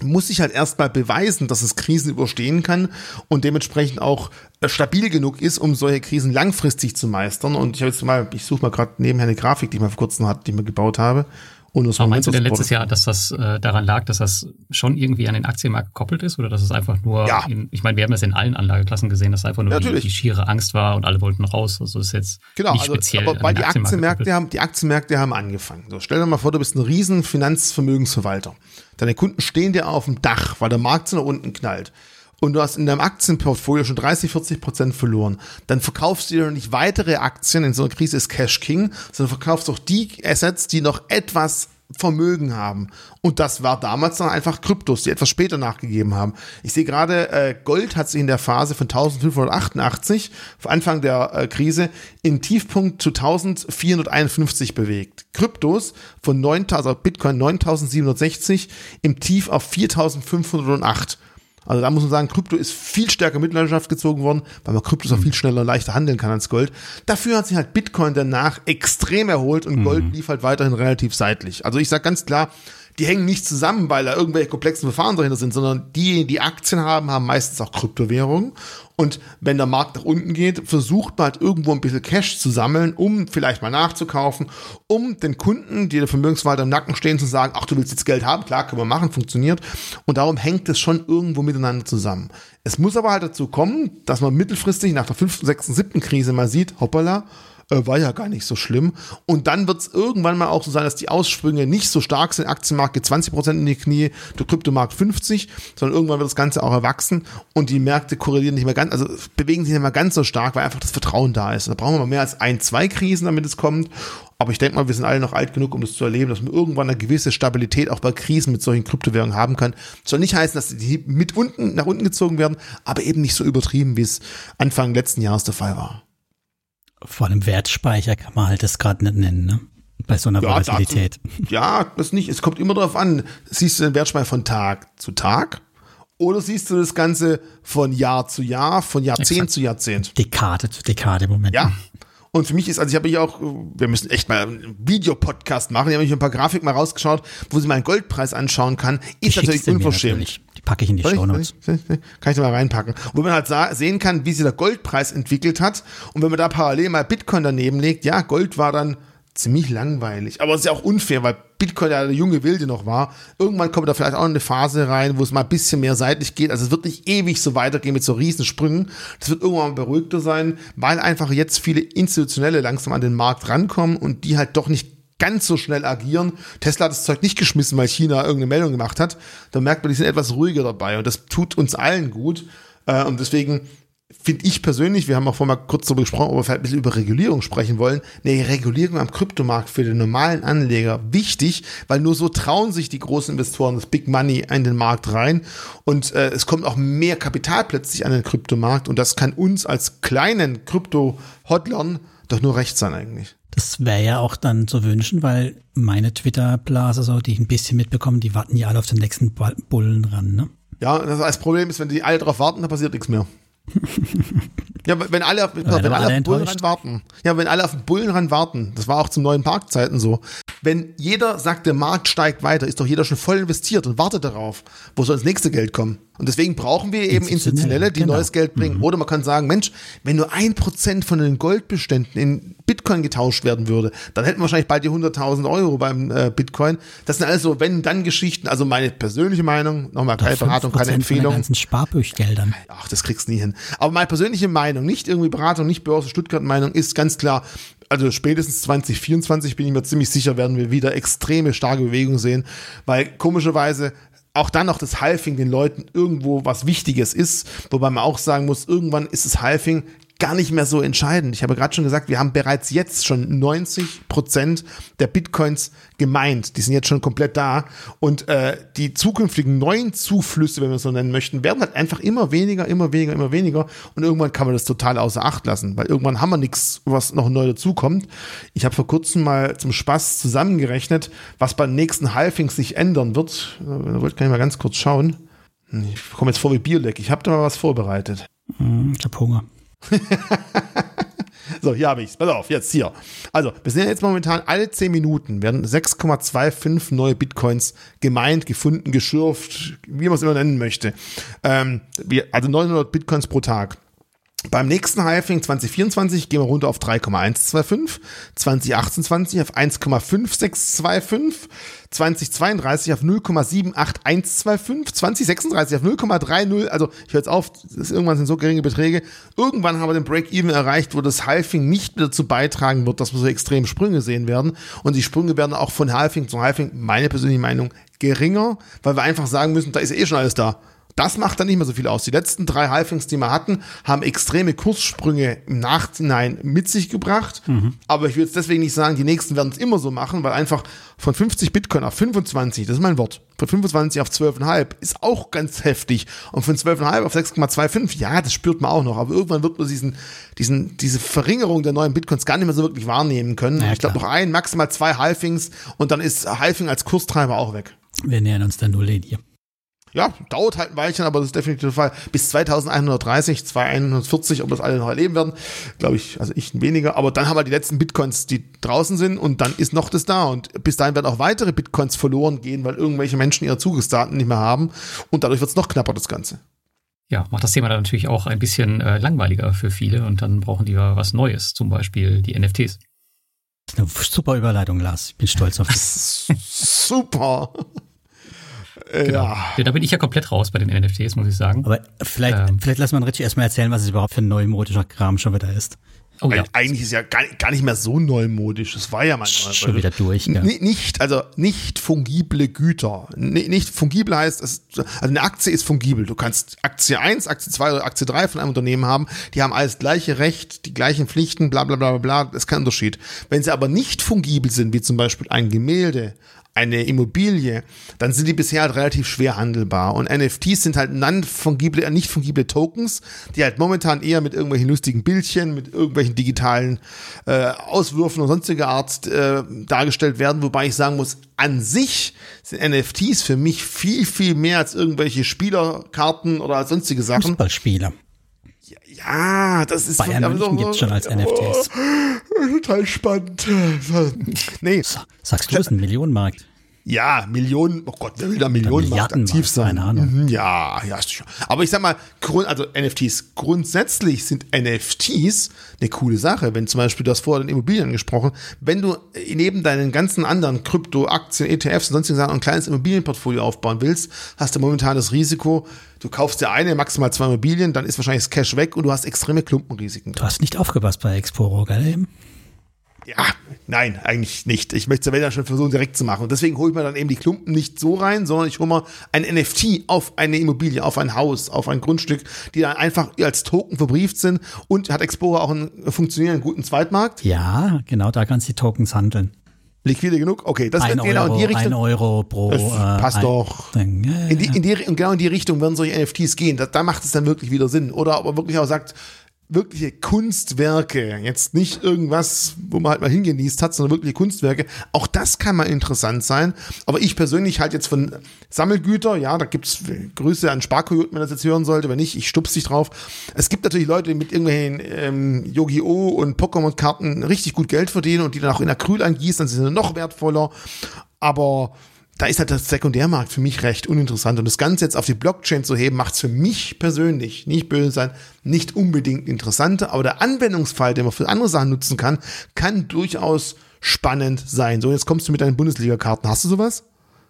muss sich halt erstmal beweisen, dass es Krisen überstehen kann und dementsprechend auch äh, stabil genug ist, um solche Krisen langfristig zu meistern. Und ich habe jetzt mal, ich suche mal gerade nebenher eine Grafik, die ich mal vor kurzem hatte, die ich mir gebaut habe. Und Aber meinst du denn letztes Jahr, dass das äh, daran lag, dass das schon irgendwie an den Aktienmarkt gekoppelt ist oder dass es einfach nur, ja. in, ich meine, wir haben das in allen Anlageklassen gesehen, dass es einfach nur die, die, schiere Angst war und alle wollten raus. Also das ist jetzt genau, nicht also, speziell. Aber weil die Aktienmärkte haben, die Aktienmärkte haben angefangen. So, stell dir mal vor, du bist ein riesen Finanzvermögensverwalter. Deine Kunden stehen dir auf dem Dach, weil der Markt so nach unten knallt und du hast in deinem Aktienportfolio schon 30, 40 Prozent verloren, dann verkaufst du dir nicht weitere Aktien, in so einer Krise ist Cash King, sondern verkaufst auch die Assets, die noch etwas Vermögen haben. Und das war damals dann einfach Kryptos, die etwas später nachgegeben haben. Ich sehe gerade, äh, Gold hat sich in der Phase von 1588, Anfang der äh, Krise, in Tiefpunkt zu 1451 bewegt. Kryptos von 9000, also Bitcoin 9760 im Tief auf 4508. Also da muss man sagen, Krypto ist viel stärker mit Leidenschaft gezogen worden, weil man Kryptos auch mhm. viel schneller und leichter handeln kann als Gold. Dafür hat sich halt Bitcoin danach extrem erholt und Gold mhm. lief halt weiterhin relativ seitlich. Also ich sage ganz klar, die hängen nicht zusammen, weil da irgendwelche komplexen Verfahren dahinter sind, sondern die, die Aktien haben, haben meistens auch Kryptowährungen. Und wenn der Markt nach unten geht, versucht man halt irgendwo ein bisschen Cash zu sammeln, um vielleicht mal nachzukaufen, um den Kunden, die der Vermögensverwalter im Nacken stehen, zu sagen, ach, du willst jetzt Geld haben, klar, können wir machen, funktioniert. Und darum hängt es schon irgendwo miteinander zusammen. Es muss aber halt dazu kommen, dass man mittelfristig nach der fünften, sechsten, siebten Krise mal sieht, hoppala, äh, war ja gar nicht so schlimm. Und dann wird es irgendwann mal auch so sein, dass die Aussprünge nicht so stark sind. Aktienmarkt geht 20% in die Knie, der Kryptomarkt 50, sondern irgendwann wird das Ganze auch erwachsen und die Märkte korrelieren nicht mehr ganz, also bewegen sich nicht mehr ganz so stark, weil einfach das Vertrauen da ist. Da brauchen wir mal mehr als ein, zwei Krisen, damit es kommt. Aber ich denke mal, wir sind alle noch alt genug, um das zu erleben, dass man irgendwann eine gewisse Stabilität auch bei Krisen mit solchen Kryptowährungen haben kann. Das soll nicht heißen, dass die mit unten nach unten gezogen werden, aber eben nicht so übertrieben, wie es Anfang letzten Jahres der Fall war vor allem Wertspeicher kann man halt das gerade nicht nennen, ne? Bei so einer ja, Volatilität. Dazu, ja, das nicht. Es kommt immer darauf an, siehst du den Wertspeicher von Tag zu Tag oder siehst du das Ganze von Jahr zu Jahr, von Jahrzehnt Exakt. zu Jahrzehnt? Dekade zu Dekade im Moment. Ja. Und für mich ist, also ich habe hier auch, wir müssen echt mal einen Videopodcast machen. Ich habe mich ein paar Grafiken mal rausgeschaut, wo sie mal einen Goldpreis anschauen kann. Ist natürlich unverschämt. Natürlich. Packe ich in die Show Notes. Kann ich da mal reinpacken. Wo man halt sehen kann, wie sich der Goldpreis entwickelt hat. Und wenn man da parallel mal Bitcoin daneben legt, ja, Gold war dann ziemlich langweilig. Aber es ist ja auch unfair, weil Bitcoin ja der junge Wilde noch war. Irgendwann kommt da vielleicht auch eine Phase rein, wo es mal ein bisschen mehr seitlich geht. Also es wird nicht ewig so weitergehen mit so Riesensprüngen. Das wird irgendwann mal beruhigter sein, weil einfach jetzt viele Institutionelle langsam an den Markt rankommen und die halt doch nicht ganz so schnell agieren. Tesla hat das Zeug nicht geschmissen, weil China irgendeine Meldung gemacht hat. Da merkt man, die sind etwas ruhiger dabei und das tut uns allen gut. Äh, und deswegen finde ich persönlich, wir haben auch vorhin mal kurz darüber gesprochen, ob wir vielleicht ein bisschen über Regulierung sprechen wollen, eine Regulierung am Kryptomarkt für den normalen Anleger wichtig, weil nur so trauen sich die großen Investoren das Big Money in den Markt rein und äh, es kommt auch mehr Kapital plötzlich an den Kryptomarkt und das kann uns als kleinen Krypto-Hodlern doch nur recht sein eigentlich. Das wäre ja auch dann zu wünschen, weil meine Twitter-Blase, so, die ich ein bisschen mitbekomme, die warten ja alle auf den nächsten Bullen ran, ne? Ja, das, Problem ist, wenn die alle darauf warten, dann passiert nichts mehr. *laughs* Ja, wenn alle, wenn Werden alle alle auf den. Bullenrand warten. Ja, wenn alle auf den Bullenrand warten. Das war auch zum neuen Parkzeiten so. Wenn jeder sagt, der Markt steigt weiter, ist doch jeder schon voll investiert und wartet darauf. Wo soll das nächste Geld kommen? Und deswegen brauchen wir eben Institutionelle, die genau. neues Geld bringen. Oder man kann sagen, Mensch, wenn nur ein Prozent von den Goldbeständen in Bitcoin getauscht werden würde, dann hätten wir wahrscheinlich bald die 100.000 Euro beim äh, Bitcoin. Das sind alles so wenn-dann-Geschichten. Also meine persönliche Meinung, nochmal keine Beratung, 5% keine Von den Empfehlung. ganzen Sparbüchgeldern. Ach, das kriegst du nie hin. Aber meine persönliche Meinung, nicht irgendwie Beratung, nicht Börse Stuttgart Meinung, ist ganz klar, also spätestens 2024 bin ich mir ziemlich sicher, werden wir wieder extreme starke Bewegung sehen, weil komischerweise auch dann noch das Halving den Leuten irgendwo was Wichtiges ist, wobei man auch sagen muss, irgendwann ist das Halving gar nicht mehr so entscheidend. Ich habe gerade schon gesagt, wir haben bereits jetzt schon 90 Prozent der Bitcoins gemeint. Die sind jetzt schon komplett da. Und äh, die zukünftigen neuen Zuflüsse, wenn wir es so nennen möchten, werden halt einfach immer weniger, immer weniger, immer weniger. Und irgendwann kann man das total außer Acht lassen, weil irgendwann haben wir nichts, was noch neu dazukommt. Ich habe vor kurzem mal zum Spaß zusammengerechnet, was beim nächsten Halving sich ändern wird. Äh, Da wollte ich mal ganz kurz schauen. Ich komme jetzt vor wie Bierleck. Ich habe da mal was vorbereitet. Hm, ich hab Hunger. *laughs* So, hier habe ich's. Pass auf, jetzt hier. Also, wir sind jetzt momentan alle 10 Minuten werden 6,25 neue Bitcoins gemeint, gefunden, geschürft, wie man es immer nennen möchte. Ähm, wir, also 900 Bitcoins pro Tag. Beim nächsten Halving 2024 gehen wir runter auf 3,125, 2028 auf 1,5625, 2032 auf 0,78125, 2036 auf 0,30, also ich höre jetzt auf, das irgendwann sind so geringe Beträge. Irgendwann haben wir den Break-Even erreicht, wo das Halving nicht mehr dazu beitragen wird, dass wir so extreme Sprünge sehen werden. Und die Sprünge werden auch von Halving zu Halving, meine persönliche Meinung, geringer, weil wir einfach sagen müssen, da ist eh schon alles da. Das macht dann nicht mehr so viel aus. Die letzten drei Halfings, die wir hatten, haben extreme Kurssprünge im Nachhinein mit sich gebracht. Aber ich will jetzt deswegen nicht sagen, die nächsten werden es immer so machen, weil einfach von 50 Bitcoin auf 25, das ist mein Wort, von 25 auf 12,5 ist auch ganz heftig. Und von 12,5 auf 6,25, ja, das spürt man auch noch. Aber irgendwann wird man diesen, diesen, diese Verringerung der neuen Bitcoins gar nicht mehr so wirklich wahrnehmen können. Ja, ich glaube noch ein, maximal zwei Halfings und dann ist Halfing als Kurstreiber auch weg. Wir nähern uns der Nulllinie. Ja, dauert halt ein Weilchen, aber das ist definitiv der Fall. Bis 2130, 2140, ob das alle noch erleben werden, glaube ich, also ich weniger. Aber dann haben wir die letzten Bitcoins, die draußen sind und dann ist noch das da. Und bis dahin werden auch weitere Bitcoins verloren gehen, weil irgendwelche Menschen ihre Zugangsdaten nicht mehr haben. Und dadurch wird es noch knapper, das Ganze. Ja, macht das Thema dann natürlich auch ein bisschen äh, langweiliger für viele und dann brauchen die ja was Neues, zum Beispiel die NFTs. Eine super Überleitung, Lars. Ich bin stolz auf dich. *laughs* Super. Äh, Genau. Ja. Ja, da bin ich ja komplett raus bei den NFTs, muss ich sagen. Aber vielleicht, Ähm. vielleicht lassen wir Richie erstmal erzählen, was es überhaupt für ein neumodischer Kram schon wieder ist. Oh ja. Eigentlich ist ja gar, gar nicht mehr so neumodisch. Das war ja manchmal. Schon wieder durch? N- Nicht, also nicht fungible Güter. N- Nicht fungibel heißt, es, also eine Aktie ist fungibel. Du kannst Aktie 1, Aktie 2 oder Aktie 3 von einem Unternehmen haben. Die haben alles gleiche Recht, die gleichen Pflichten, bla bla bla bla bla. Das ist kein Unterschied. Wenn sie aber nicht fungibel sind, wie zum Beispiel ein Gemälde, eine Immobilie, dann sind die bisher halt relativ schwer handelbar. Und NFTs sind halt non-fungible, äh, nicht fungible Tokens, die halt momentan eher mit irgendwelchen lustigen Bildchen, mit irgendwelchen digitalen äh, Auswürfen und sonstiger Art äh, dargestellt werden. Wobei ich sagen muss, an sich sind NFTs für mich viel, viel mehr als irgendwelche Spielerkarten oder sonstige Sachen. Fußballspieler. Ja, das ist Bayern so- München gibt's schon als NFTs. total spannend. *laughs* Nee, Sagst du, ist ein Millionenmarkt. Ja, Millionen, oh Gott, wer will da Millionen Milliarden aktiv sein? keine Ahnung. Mhm, Ja, ja, ist schon. Aber ich sag mal, also NFTs, grundsätzlich sind NFTs eine coole Sache. Wenn zum Beispiel, du hast vorher den Immobilien gesprochen, wenn du neben deinen ganzen anderen Krypto, Aktien, ETFs und sonstigen Sachen ein kleines Immobilienportfolio aufbauen willst, hast du momentan das Risiko, du kaufst dir eine, maximal zwei Immobilien, dann ist wahrscheinlich das Cash weg und du hast extreme Klumpenrisiken. Du hast nicht aufgepasst bei Exporo, gell? eben? Ja, nein, eigentlich nicht. Ich möchte es ja schon versuchen, direkt zu machen. Und deswegen hole ich mir dann eben die Klumpen nicht so rein, sondern ich hole mir ein NFT auf eine Immobilie, auf ein Haus, auf ein Grundstück, die dann einfach als Token verbrieft sind. Und hat Explorer auch einen funktionierenden guten Zweitmarkt? Ja, genau, da kannst du die Tokens handeln. Liquide genug? Okay, das Ein wird genau in die ein Richtung. Euro pro. Das äh, passt ein, doch. Ding. Ja, In die, in die, und genau in die Richtung werden solche NFTs gehen. Da, da macht es dann wirklich wieder Sinn. Oder ob er wirklich auch sagt, wirkliche Kunstwerke, jetzt nicht irgendwas, wo man halt mal hingenießt hat, sondern wirkliche Kunstwerke. Auch das kann mal interessant sein. Aber ich persönlich halt jetzt von Sammelgüter, ja, da gibt's Grüße an Sparkoyoten, wenn das jetzt hören sollte, wenn nicht, ich stups dich drauf. Es gibt natürlich Leute, die mit irgendwelchen ähm, Yu-Gi-Oh! und Pokémon-Karten richtig gut Geld verdienen und die dann auch in Acryl angießen, dann sind sie noch wertvoller. Aber da ist halt der Sekundärmarkt für mich recht uninteressant. Und das Ganze jetzt auf die Blockchain zu heben, macht es für mich persönlich, nicht böse sein, nicht unbedingt interessanter. Aber der Anwendungsfall, den man für andere Sachen nutzen kann, kann durchaus spannend sein. So, jetzt kommst du mit deinen Bundesliga-Karten. Hast du sowas?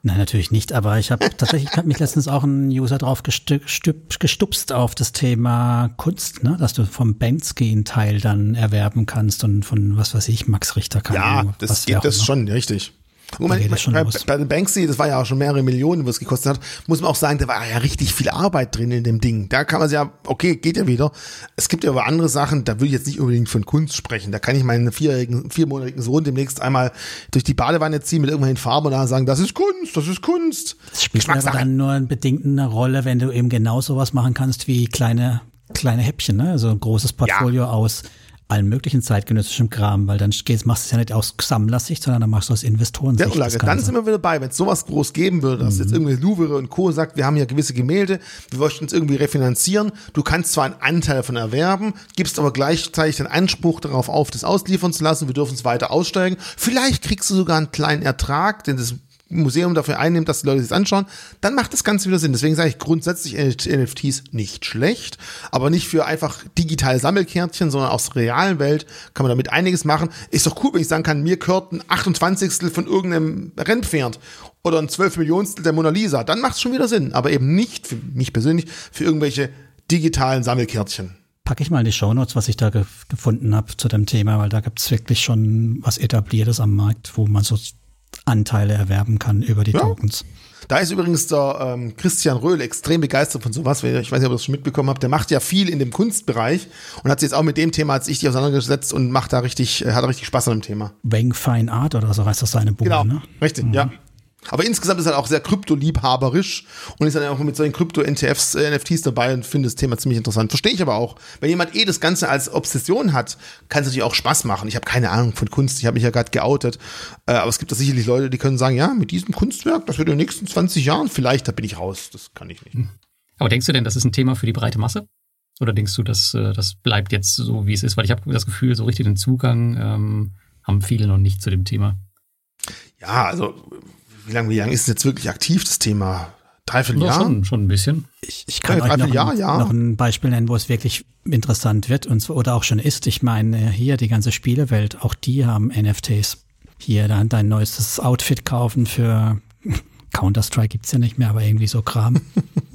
Nein, natürlich nicht, aber ich habe tatsächlich hat mich letztens auch ein User drauf gestupst auf das Thema Kunst, ne? dass du vom Banksy einen Teil dann erwerben kannst und von was weiß ich, Max Richter kann. Ja, das geht das schon, richtig. Man, bei, bei, bei Banksy, das war ja auch schon mehrere Millionen, was es gekostet hat, muss man auch sagen, da war ja richtig viel Arbeit drin in dem Ding. Da kann man ja, okay, geht ja wieder. Es gibt ja aber andere Sachen, da will ich jetzt nicht unbedingt von Kunst sprechen. Da kann ich meinen vierjährigen, viermonatigen Sohn demnächst einmal durch die Badewanne ziehen mit irgendwelchen Farben und dann sagen, das ist Kunst, das ist Kunst. Das spielt aber dann nur bedingt eine Rolle, wenn du eben genau sowas machen kannst wie kleine, kleine Häppchen, ne? Also ein großes Portfolio ja. aus allen möglichen zeitgenössischen Kram, weil dann machst du es ja nicht aus Sammlersicht, sondern dann machst du aus Investoren. Ja, Ulage, dann sind wir wieder bei, wenn es sowas groß geben würde, dass mhm. jetzt irgendwie Louvre und Co. sagt, wir haben hier gewisse Gemälde, wir möchten uns irgendwie refinanzieren, du kannst zwar einen Anteil davon erwerben, gibst aber gleichzeitig den Anspruch darauf auf, das ausliefern zu lassen, wir dürfen es weiter aussteigen, vielleicht kriegst du sogar einen kleinen Ertrag, denn das Museum dafür einnimmt, dass die Leute sich anschauen, dann macht das Ganze wieder Sinn. Deswegen sage ich grundsätzlich NFTs nicht schlecht, aber nicht für einfach digitale Sammelkärtchen, sondern aus der realen Welt kann man damit einiges machen. Ist doch cool, wenn ich sagen kann, mir gehört ein 28. von irgendeinem Rennpferd oder ein 12 Millionstel der Mona Lisa. Dann macht es schon wieder Sinn, aber eben nicht für mich persönlich für irgendwelche digitalen Sammelkärtchen packe ich mal in die Shownotes, was ich da ge gefunden habe zu dem Thema, weil da gibt es wirklich schon was Etabliertes am Markt, wo man so Anteile erwerben kann über die ja. Tokens. Da ist übrigens der ähm, Christian Röhl extrem begeistert von sowas. Ich weiß nicht, ob ihr das schon mitbekommen habt. Der macht ja viel in dem Kunstbereich und hat sich jetzt auch mit dem Thema als ich die auseinandergesetzt und macht da richtig, äh, hat richtig Spaß an dem Thema. Wang Fine Art oder so heißt das seine Buch, genau, ne? Richtig, mhm. ja. Aber insgesamt ist er auch sehr kryptoliebhaberisch und ist dann auch mit solchen Krypto-NFTs äh, NFTs dabei und finde das Thema ziemlich interessant. Verstehe ich aber auch. Wenn jemand eh das Ganze als Obsession hat, kann es natürlich auch Spaß machen. Ich habe keine Ahnung von Kunst, ich habe mich ja gerade geoutet. Äh, aber es gibt da sicherlich Leute, die können sagen, ja, mit diesem Kunstwerk, das wird in den nächsten 20 Jahren, vielleicht, da bin ich raus. Das kann ich nicht. Hm. Aber denkst du denn, das ist ein Thema für die breite Masse? Oder denkst du, dass äh, das bleibt jetzt so, wie es ist? Weil ich habe das Gefühl, so richtig den Zugang ähm, haben viele noch nicht zu dem Thema. Ja, also wie lange, wie lange ist es jetzt wirklich aktiv, das Thema? Dreiviertel Jahr? Schon, schon ein bisschen. Ich, ich kann ja, euch noch, Jahr, ein, ja. noch ein Beispiel nennen, wo es wirklich interessant wird und so, oder auch schon ist. Ich meine, hier die ganze Spielewelt, auch die haben NFTs. Hier dann dein neuestes Outfit kaufen für *laughs* Counter-Strike gibt's ja nicht mehr, aber irgendwie so Kram.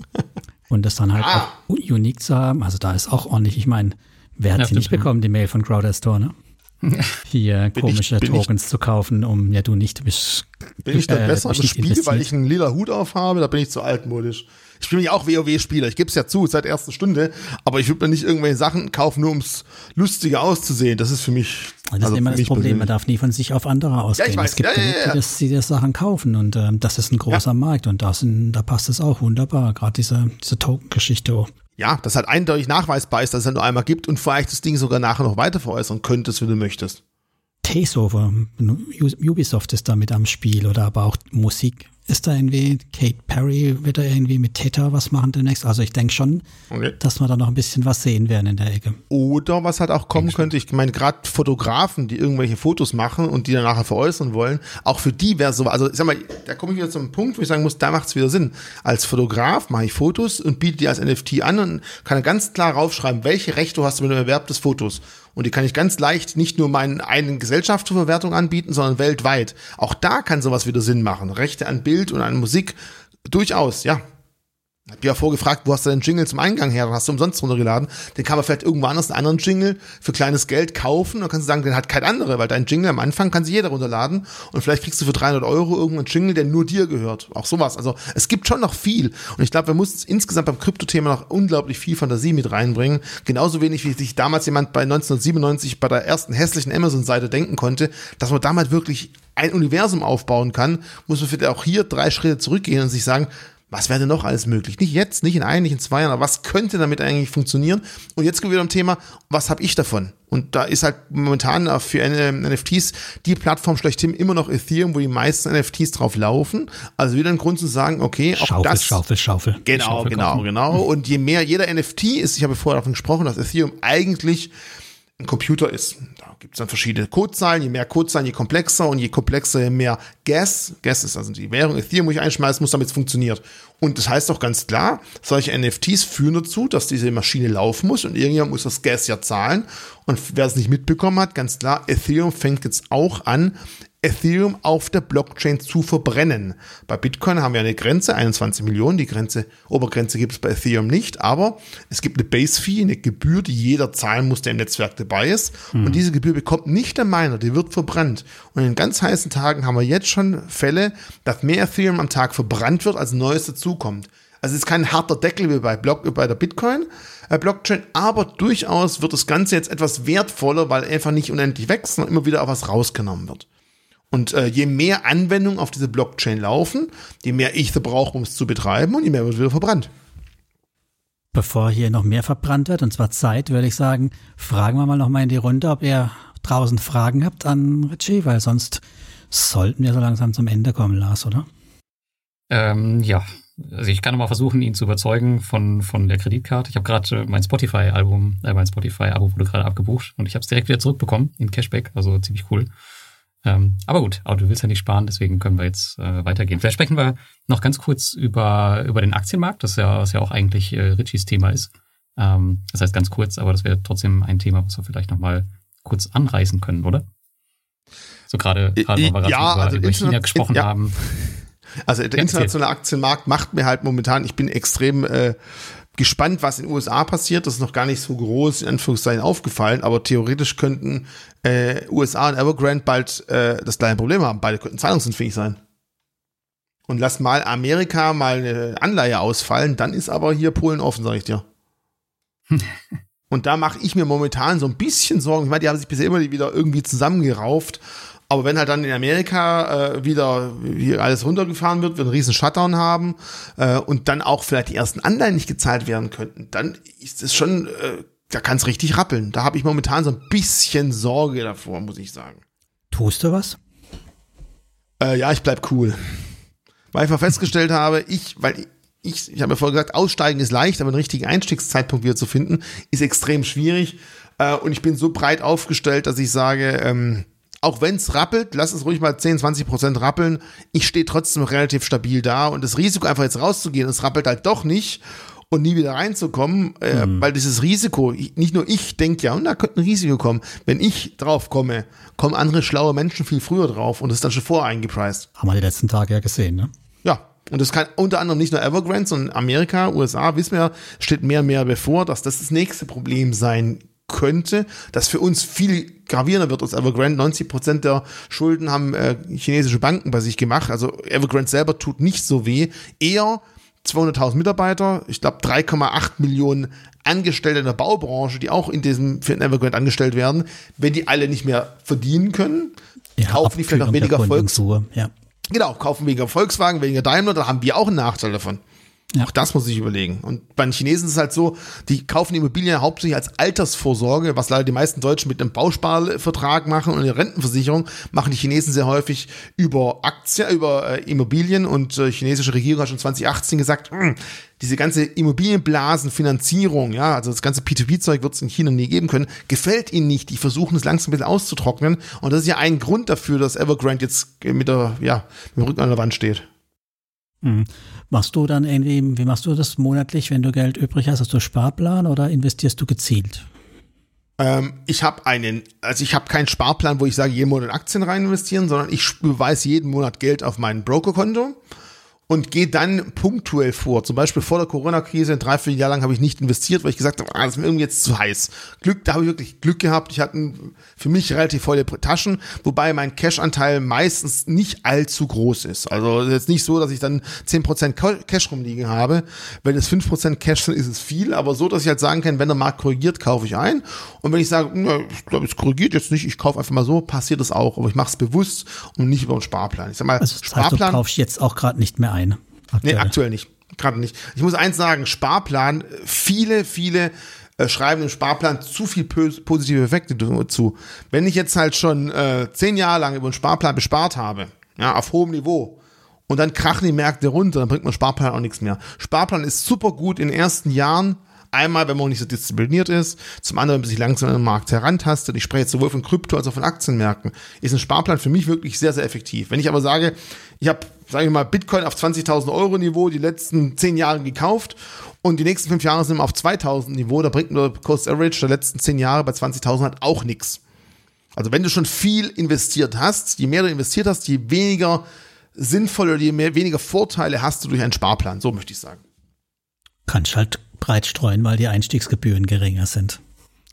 *laughs* und das dann halt ah. auch unique zu haben. Also da ist auch ordentlich. Ich meine, wer hat ja, sie nicht bekommen, die Mail von Crowder Store, ne? *laughs* hier bin komische ich, Tokens ich, zu kaufen, um, ja, du nicht, bist. Bin ich dann äh, besser im Spiel, weil ich einen lila Hut aufhabe? Da bin ich zu altmodisch. Ich bin ja auch WoW-Spieler, ich gebe es ja zu, seit erster Stunde, aber ich würde mir nicht irgendwelche Sachen kaufen, nur ums lustige auszusehen. Das ist für mich. Das also ist immer das Problem, man darf nie von sich auf andere ausgehen. Ja, ich weiß. Es gibt ja, ja, ja. Die, das, die das Sachen kaufen und ähm, das ist ein großer Markt und da, sind, da passt es auch wunderbar, gerade diese, diese Token-Geschichte ja, das halt eindeutig nachweisbar ist, dass es ja nur einmal gibt und vielleicht das Ding sogar nachher noch weiter veräußern könntest, wenn du möchtest. Tasteover, Ubisoft ist da mit am Spiel oder aber auch Musik ist da irgendwie, Kate Perry wird da irgendwie mit Theta was machen demnächst. Also ich denke schon, okay. dass wir da noch ein bisschen was sehen werden in der Ecke. Oder was halt auch kommen könnte, ich meine, gerade Fotografen, die irgendwelche Fotos machen und die dann nachher veräußern wollen, auch für die wäre so, also ich sag mal, da komme ich wieder zum Punkt, wo ich sagen muss, da macht es wieder Sinn. Als Fotograf mache ich Fotos und biete die als NFT an und kann ganz klar raufschreiben, welche Rechte hast du mit dem Erwerb des Fotos. Und die kann ich ganz leicht nicht nur meinen einen Gesellschaft zur Verwertung anbieten, sondern weltweit. Auch da kann sowas wieder Sinn machen. Rechte an Bild und an Musik durchaus, ja. Hab ja vorgefragt, wo hast du den Jingle zum Eingang her? Dann hast du umsonst runtergeladen. Den kann man vielleicht irgendwo anders einen anderen Jingle für kleines Geld kaufen. Dann kannst du sagen, den hat kein anderer, weil dein Jingle am Anfang kann sich jeder runterladen. Und vielleicht kriegst du für 300 Euro irgendeinen Jingle, der nur dir gehört. Auch sowas. Also es gibt schon noch viel. Und ich glaube, wir mussten insgesamt beim Krypto-Thema noch unglaublich viel Fantasie mit reinbringen. Genauso wenig, wie sich damals jemand bei 1997 bei der ersten hässlichen Amazon-Seite denken konnte, dass man damals wirklich ein Universum aufbauen kann, muss man vielleicht auch hier drei Schritte zurückgehen und sich sagen, was wäre denn noch alles möglich? Nicht jetzt, nicht in ein, nicht in zwei Jahren, aber was könnte damit eigentlich funktionieren? Und jetzt kommen wir zum Thema, was habe ich davon? Und da ist halt momentan für NFTs die Plattform schlechthin immer noch Ethereum, wo die meisten NFTs drauf laufen. Also wieder ein Grund zu sagen, okay, auch Schaufel, das. Schaufel, Schaufel. Genau, Schaufel genau, genau. Und je mehr jeder NFT ist, ich habe vorher davon gesprochen, dass Ethereum eigentlich ein Computer ist. Da gibt es dann verschiedene Codezeilen. Je mehr Codezeilen, je komplexer und je komplexer, je mehr Gas. Gas ist also die Währung. Ethereum, wo ich einschmeißen muss, damit es funktioniert. Und das heißt doch ganz klar, solche NFTs führen dazu, dass diese Maschine laufen muss und irgendjemand muss das Gas ja zahlen. Und wer es nicht mitbekommen hat, ganz klar, Ethereum fängt jetzt auch an, Ethereum auf der Blockchain zu verbrennen. Bei Bitcoin haben wir eine Grenze, 21 Millionen. Die Grenze, Obergrenze gibt es bei Ethereum nicht, aber es gibt eine Base-Fee, eine Gebühr, die jeder zahlen muss, der im Netzwerk dabei ist. Und diese Gebühr bekommt nicht der Miner, die wird verbrannt. Und in ganz heißen Tagen haben wir jetzt schon Fälle, dass mehr Ethereum am Tag verbrannt wird, als Neues dazukommt. Also es ist kein harter Deckel wie bei, Block, bei der Bitcoin äh, Blockchain, aber durchaus wird das Ganze jetzt etwas wertvoller, weil einfach nicht unendlich wächst, sondern immer wieder auch was rausgenommen wird. Und äh, je mehr Anwendungen auf diese Blockchain laufen, je mehr Ether braucht, um es zu betreiben und je mehr wird wieder verbrannt. Bevor hier noch mehr verbrannt wird, und zwar Zeit, würde ich sagen, fragen wir mal noch mal in die Runde, ob ihr draußen Fragen habt an Richie, weil sonst sollten wir so langsam zum Ende kommen, Lars, oder? Ähm, ja, also ich kann mal versuchen, ihn zu überzeugen von, von der Kreditkarte. Ich habe gerade mein Spotify-Album, äh, mein Spotify-Abo wurde gerade abgebucht und ich habe es direkt wieder zurückbekommen in Cashback, also ziemlich cool. Ähm, aber gut, aber du willst ja nicht sparen, deswegen können wir jetzt äh, weitergehen. Vielleicht sprechen wir noch ganz kurz über, über den Aktienmarkt, das ja, was ja auch eigentlich äh, Richies Thema ist. Ähm, das heißt ganz kurz, aber das wäre trotzdem ein Thema, was wir vielleicht nochmal kurz anreißen können, oder? So gerade, gerade weil wir gerade Ja, über, also über China gesprochen ja. haben. *laughs* Also der internationale Aktienmarkt macht mir halt momentan, ich bin extrem äh, gespannt, was in den USA passiert. Das ist noch gar nicht so groß, in Anführungszeichen, aufgefallen, aber theoretisch könnten äh, USA und Evergrande bald äh, das gleiche Problem haben. Beide könnten zahlungsunfähig sein. Und lass mal Amerika mal eine Anleihe ausfallen, dann ist aber hier Polen offen, sag ich dir. *laughs* Und da mache ich mir momentan so ein bisschen Sorgen. Ich meine, die haben sich bisher immer wieder irgendwie zusammengerauft. Aber wenn halt dann in Amerika äh, wieder hier alles runtergefahren wird, wir einen riesen Shutdown haben äh, und dann auch vielleicht die ersten Anleihen nicht gezahlt werden könnten, dann ist es schon, äh, da kann es richtig rappeln. Da habe ich momentan so ein bisschen Sorge davor, muss ich sagen. Tust du was? Äh, ja, ich bleib cool. Weil ich mal festgestellt habe, ich, weil ich, ich habe ja vorher gesagt, aussteigen ist leicht, aber einen richtigen Einstiegszeitpunkt wieder zu finden, ist extrem schwierig. Äh, und ich bin so breit aufgestellt, dass ich sage, ähm, auch wenn es rappelt, lass es ruhig mal 10, 20 Prozent rappeln. Ich stehe trotzdem relativ stabil da und das Risiko einfach jetzt rauszugehen, es rappelt halt doch nicht und nie wieder reinzukommen, äh, weil dieses Risiko, ich, nicht nur ich denke ja, und da könnte ein Risiko kommen. Wenn ich drauf komme, kommen andere schlaue Menschen viel früher drauf und das ist dann schon voreingepreist. Haben wir die letzten Tage ja gesehen, ne? Ja, und das kann unter anderem nicht nur Evergrande, sondern Amerika, USA, wissen wir, steht mehr und mehr bevor, dass das das nächste Problem sein könnte, das für uns viel gravierender wird als Evergrande. 90 Prozent der Schulden haben äh, chinesische Banken bei sich gemacht. Also Evergrande selber tut nicht so weh. Eher 200.000 Mitarbeiter, ich glaube 3,8 Millionen Angestellte in der Baubranche, die auch in diesem für Evergrande angestellt werden, wenn die alle nicht mehr verdienen können, kaufen die vielleicht der weniger Volks Konjunktur, Ja. Genau, kaufen weniger Volkswagen, weniger Daimler, da haben wir auch einen Nachteil davon. Ja. Auch das muss ich überlegen. Und bei den Chinesen ist es halt so, die kaufen Immobilien hauptsächlich als Altersvorsorge, was leider die meisten Deutschen mit einem Bausparvertrag machen und eine Rentenversicherung, machen die Chinesen sehr häufig über Aktien, über äh, Immobilien und äh, chinesische Regierung hat schon 2018 gesagt, "Hm, diese ganze Immobilienblasenfinanzierung, ja, also das ganze P2P-Zeug wird es in China nie geben können, gefällt ihnen nicht. Die versuchen es langsam ein bisschen auszutrocknen. Und das ist ja ein Grund dafür, dass Evergrande jetzt mit der, ja, mit dem Rücken an der Wand steht. Mhm. Machst du dann irgendwie, wie machst du das monatlich, wenn du Geld übrig hast? Hast du Sparplan oder investierst du gezielt? Ähm, ich habe einen, also ich habe keinen Sparplan, wo ich sage, jeden Monat Aktien rein investieren, sondern ich überweise jeden Monat Geld auf mein Brokerkonto und gehe dann punktuell vor. Zum Beispiel vor der Corona-Krise, drei, vier Jahre lang habe ich nicht investiert, weil ich gesagt habe, ah, das ist mir irgendwie jetzt zu heiß. Glück, da habe ich wirklich Glück gehabt. Ich hatte für mich relativ volle Taschen, wobei mein Cash-Anteil meistens nicht allzu groß ist. Also es ist jetzt nicht so, dass ich dann 10% Ca- Cash rumliegen habe. Wenn es 5% Cash sind, ist es viel, aber so, dass ich halt sagen kann, wenn der Markt korrigiert, kaufe ich ein. Und wenn ich sage, na, ich glaube, es korrigiert jetzt nicht, ich kaufe einfach mal so, passiert das auch. Aber ich mache es bewusst und nicht über einen Sparplan. Ich sag mal, Also das heißt, du Sparplan, kaufst jetzt auch gerade nicht mehr ein. Nee, aktuell. aktuell nicht. gerade nicht. Ich muss eins sagen, Sparplan, viele, viele äh, schreiben im Sparplan zu viel positive Effekte zu. Wenn ich jetzt halt schon äh, zehn Jahre lang über einen Sparplan bespart habe, ja, auf hohem Niveau, und dann krachen die Märkte runter, dann bringt man Sparplan auch nichts mehr. Sparplan ist super gut in den ersten Jahren, Einmal, wenn man nicht so diszipliniert ist, zum anderen, wenn man sich langsam an den Markt herantastet. Ich spreche jetzt sowohl von Krypto als auch von Aktienmärkten. Ist ein Sparplan für mich wirklich sehr, sehr effektiv. Wenn ich aber sage, ich habe, sage ich mal, Bitcoin auf 20.000 Euro Niveau die letzten zehn Jahre gekauft und die nächsten fünf Jahre sind wir auf 2000 Niveau, da bringt nur Cost Average der letzten zehn Jahre bei 20.000 halt auch nichts. Also wenn du schon viel investiert hast, je mehr du investiert hast, je weniger sinnvoll oder je mehr, weniger Vorteile hast du durch einen Sparplan. So möchte ich sagen. Kannst halt breit streuen, weil die Einstiegsgebühren geringer sind.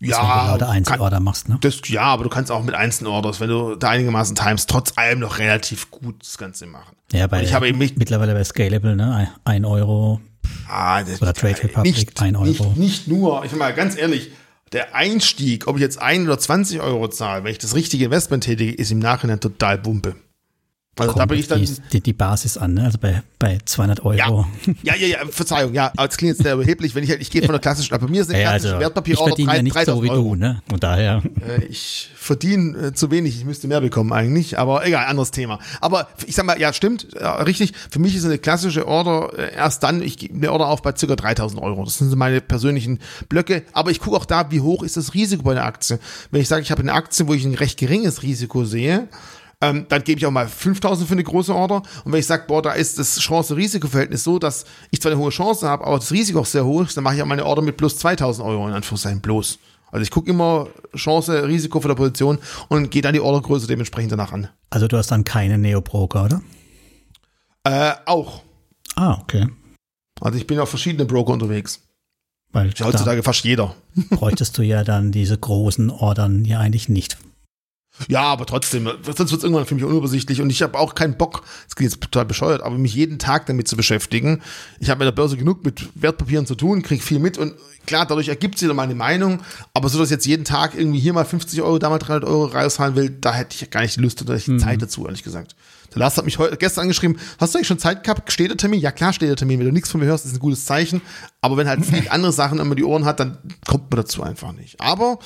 Ja, wenn du Einzelorder machst, ne? Das, ja, aber du kannst auch mit Einzelorders, wenn du da einigermaßen timest, trotz allem noch relativ gut das Ganze machen. Ja, bei, ich habe eben nicht, mittlerweile bei Scalable, ne? Ein Euro. Ah, das, oder Trade Republic, nicht, ein Euro. Nicht, nicht nur, ich mal ganz ehrlich, der Einstieg, ob ich jetzt ein oder 20 Euro zahle, wenn ich das richtige Investment tätige, ist im Nachhinein total Bumpe. Also da bin ich dann. Die, die, Basis an, ne? also bei, bei 200 Euro. Ja, ja, ja, ja Verzeihung, ja, aber das klingt jetzt sehr überheblich, wenn ich halt, ich gehe von der klassischen, aber bei mir ist ein ja, also, Wertpapierorder Ich verdiene ja nicht so wie Euro. du, ne? Und daher. Äh, ich verdiene äh, zu wenig, ich müsste mehr bekommen eigentlich, aber egal, anderes Thema. Aber ich sag mal, ja, stimmt, ja, richtig, für mich ist eine klassische Order äh, erst dann, ich gebe eine Order auf bei circa 3000 Euro. Das sind so meine persönlichen Blöcke, aber ich gucke auch da, wie hoch ist das Risiko bei der Aktie. Wenn ich sage, ich habe eine Aktie, wo ich ein recht geringes Risiko sehe, ähm, dann gebe ich auch mal 5000 für eine große Order. Und wenn ich sage, boah, da ist das Chance-Risiko-Verhältnis so, dass ich zwar eine hohe Chance habe, aber das Risiko auch sehr hoch ist, dann mache ich auch meine Order mit plus 2000 Euro in Anführungszeichen bloß. Also ich gucke immer Chance, Risiko für der Position und gehe dann die Ordergröße dementsprechend danach an. Also du hast dann keine Neo-Broker, oder? Äh, auch. Ah, okay. Also ich bin auf verschiedene Broker unterwegs. Weil heutzutage fast jeder. Bräuchtest du ja dann diese großen Ordern ja eigentlich nicht. Ja, aber trotzdem, sonst wird es irgendwann für mich unübersichtlich und ich habe auch keinen Bock, das klingt jetzt total bescheuert, aber mich jeden Tag damit zu beschäftigen. Ich habe mit der Börse genug mit Wertpapieren zu tun, kriege viel mit und klar, dadurch ergibt sich dann meine Meinung, aber so, dass jetzt jeden Tag irgendwie hier mal 50 Euro, da mal 300 Euro raushalten will, da hätte ich gar nicht die Lust oder die mhm. Zeit dazu, ehrlich gesagt. Der Lars hat mich heute, gestern angeschrieben, hast du eigentlich schon Zeit gehabt? Steht der Termin? Ja klar steht der Termin. Wenn du nichts von mir hörst, ist ein gutes Zeichen. Aber wenn halt *laughs* viele andere Sachen immer die Ohren hat, dann kommt man dazu einfach nicht. Aber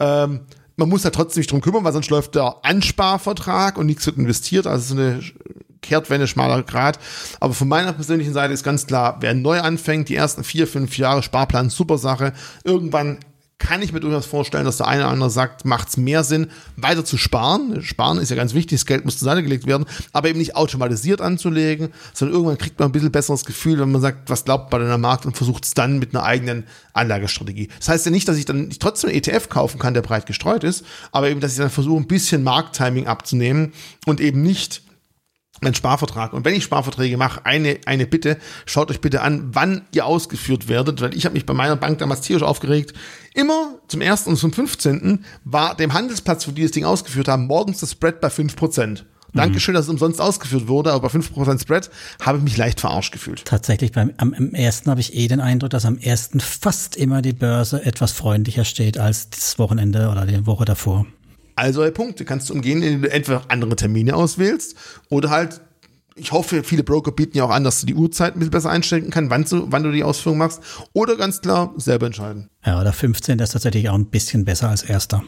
ähm, man muss ja trotzdem nicht drum kümmern, weil sonst läuft der Ansparvertrag und nichts wird investiert. Also so eine Kehrtwende, schmaler Grad. Aber von meiner persönlichen Seite ist ganz klar, wer neu anfängt, die ersten vier, fünf Jahre Sparplan, super Sache. Irgendwann kann ich mir durchaus vorstellen, dass der eine oder andere sagt, macht es mehr Sinn, weiter zu sparen. Sparen ist ja ganz wichtig, das Geld muss zur Seite gelegt werden, aber eben nicht automatisiert anzulegen, sondern irgendwann kriegt man ein bisschen besseres Gefühl, wenn man sagt, was glaubt man in der Markt und versucht es dann mit einer eigenen Anlagestrategie. Das heißt ja nicht, dass ich dann nicht trotzdem ETF kaufen kann, der breit gestreut ist, aber eben, dass ich dann versuche, ein bisschen Markttiming abzunehmen und eben nicht mein Sparvertrag. Und wenn ich Sparverträge mache, eine, eine Bitte, schaut euch bitte an, wann ihr ausgeführt werdet, weil ich habe mich bei meiner Bank damals tierisch aufgeregt. Immer zum 1. und zum 15. war dem Handelsplatz, wo die das Ding ausgeführt haben, morgens das Spread bei 5%. Dankeschön, dass es umsonst ausgeführt wurde, aber bei 5% Spread habe ich mich leicht verarscht gefühlt. Tatsächlich, beim, am, am ersten habe ich eh den Eindruck, dass am ersten fast immer die Börse etwas freundlicher steht als das Wochenende oder die Woche davor. Also der Punkt, kannst du umgehen, indem du entweder andere Termine auswählst oder halt ich hoffe, viele Broker bieten ja auch an, dass du die Uhrzeit ein bisschen besser einstellen kannst, wann du, wann du die Ausführung machst. Oder ganz klar selber entscheiden. Ja, oder 15 ist tatsächlich auch ein bisschen besser als erster.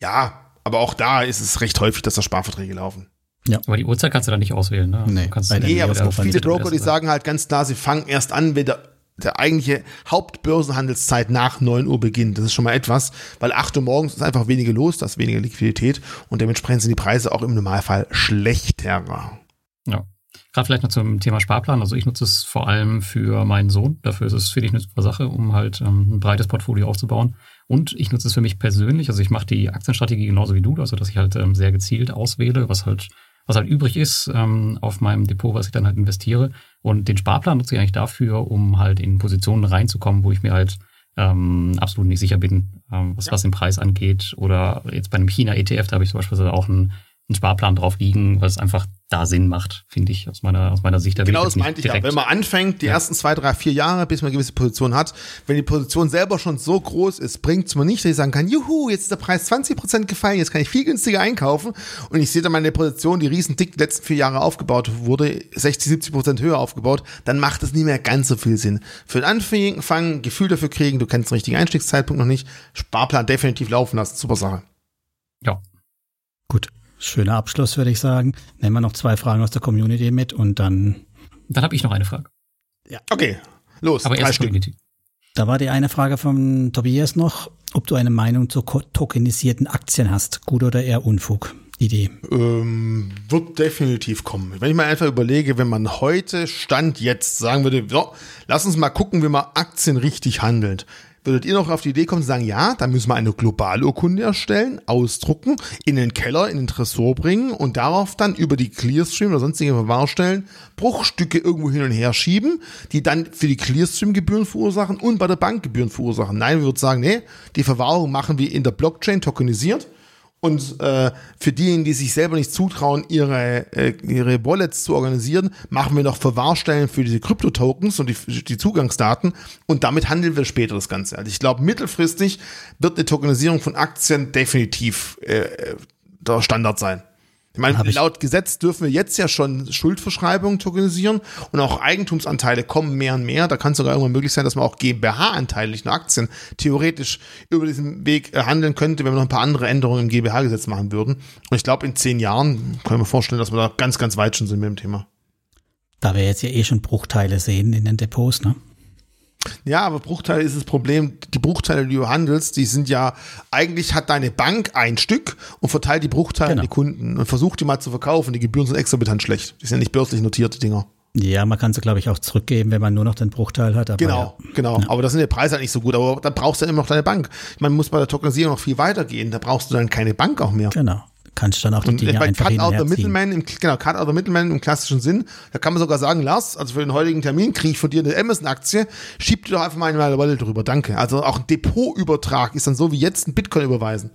Ja, aber auch da ist es recht häufig, dass da Sparverträge laufen. Ja. Aber die Uhrzeit kannst du da nicht auswählen, ne? Nee, kannst nee aber es gibt viele Broker, die sagen halt ganz klar, sie fangen erst an, wenn der der eigentliche Hauptbörsenhandelszeit nach 9 Uhr beginnt. Das ist schon mal etwas, weil 8 Uhr morgens ist einfach weniger los, da ist weniger Liquidität und dementsprechend sind die Preise auch im Normalfall schlechter. Ja. Gerade vielleicht noch zum Thema Sparplan. Also ich nutze es vor allem für meinen Sohn. Dafür ist es, finde ich, eine super Sache, um halt ähm, ein breites Portfolio aufzubauen. Und ich nutze es für mich persönlich. Also ich mache die Aktienstrategie genauso wie du, also dass ich halt ähm, sehr gezielt auswähle, was halt was halt übrig ist ähm, auf meinem Depot, was ich dann halt investiere. Und den Sparplan nutze ich eigentlich dafür, um halt in Positionen reinzukommen, wo ich mir halt ähm, absolut nicht sicher bin, ähm, was, ja. was den Preis angeht. Oder jetzt bei einem China-ETF, da habe ich zum Beispiel auch einen einen Sparplan drauf liegen, was einfach da Sinn macht, finde ich, aus meiner, aus meiner Sicht. Da genau, das meinte ich auch. Wenn man anfängt, die ja. ersten zwei, drei, vier Jahre, bis man eine gewisse Position hat, wenn die Position selber schon so groß ist, bringt es mir nicht, dass ich sagen kann, juhu, jetzt ist der Preis 20% gefallen, jetzt kann ich viel günstiger einkaufen und ich sehe dann meine Position, die riesen dick die letzten vier Jahre aufgebaut wurde, 60, 70% höher aufgebaut, dann macht es nicht mehr ganz so viel Sinn. Für den Anfang, Gefühl dafür kriegen, du kennst den richtigen Einstiegszeitpunkt noch nicht, Sparplan definitiv laufen lassen, super Sache. Ja. Gut. Schöner Abschluss, würde ich sagen. Nehmen wir noch zwei Fragen aus der Community mit und dann. Dann habe ich noch eine Frage. Ja. Okay, los. Aber erst Community. Da war die eine Frage von Tobias noch, ob du eine Meinung zu tokenisierten Aktien hast. Gut oder eher Unfug? Idee. Ähm, wird definitiv kommen. Wenn ich mir einfach überlege, wenn man heute Stand jetzt sagen würde, so, lass uns mal gucken, wie man Aktien richtig handelt würdet ihr noch auf die Idee kommen zu sagen, ja, da müssen wir eine Globalurkunde erstellen, ausdrucken, in den Keller, in den Tresor bringen und darauf dann über die Clearstream oder sonstige Verwahrstellen Bruchstücke irgendwo hin und her schieben, die dann für die Clearstream Gebühren verursachen und bei der Bank Gebühren verursachen. Nein, wir würden sagen, nee, die Verwahrung machen wir in der Blockchain tokenisiert und äh, für diejenigen, die sich selber nicht zutrauen, ihre, äh, ihre Wallets zu organisieren, machen wir noch Verwahrstellen für diese Krypto-Tokens und die, die Zugangsdaten. Und damit handeln wir später das Ganze. Also ich glaube, mittelfristig wird eine Tokenisierung von Aktien definitiv äh, der Standard sein. Ich meine, laut Gesetz dürfen wir jetzt ja schon Schuldverschreibungen tokenisieren und auch Eigentumsanteile kommen mehr und mehr. Da kann es sogar irgendwann möglich sein, dass man auch GmbH-Anteile, nicht nur Aktien, theoretisch über diesen Weg äh, handeln könnte, wenn wir noch ein paar andere Änderungen im GmbH-Gesetz machen würden. Und ich glaube, in zehn Jahren können wir vorstellen, dass wir da ganz, ganz weit schon sind mit dem Thema. Da wir jetzt ja eh schon Bruchteile sehen in den Depots, ne? Ja, aber Bruchteile ist das Problem. Die Bruchteile, die du handelst, die sind ja, eigentlich hat deine Bank ein Stück und verteilt die Bruchteile genau. an die Kunden und versucht die mal zu verkaufen. Die Gebühren sind exorbitant schlecht. Die sind ja nicht börslich notierte Dinger. Ja, man kann sie, glaube ich, auch zurückgeben, wenn man nur noch den Bruchteil hat. Aber genau, ja. genau. Ja. Aber da sind die Preise halt nicht so gut. Aber da brauchst du dann immer noch deine Bank. Man muss bei der Tokenisierung noch viel weitergehen. Da brauchst du dann keine Bank auch mehr. Genau kannst du dann auch die Dinge bei einfach Cut out the Middleman im, genau, Cut out the Middleman im klassischen Sinn. Da kann man sogar sagen, Lars, also für den heutigen Termin kriege ich von dir eine Amazon-Aktie, schieb dir doch einfach mal eine Wallet drüber, danke. Also auch ein Depotübertrag ist dann so wie jetzt ein Bitcoin überweisen.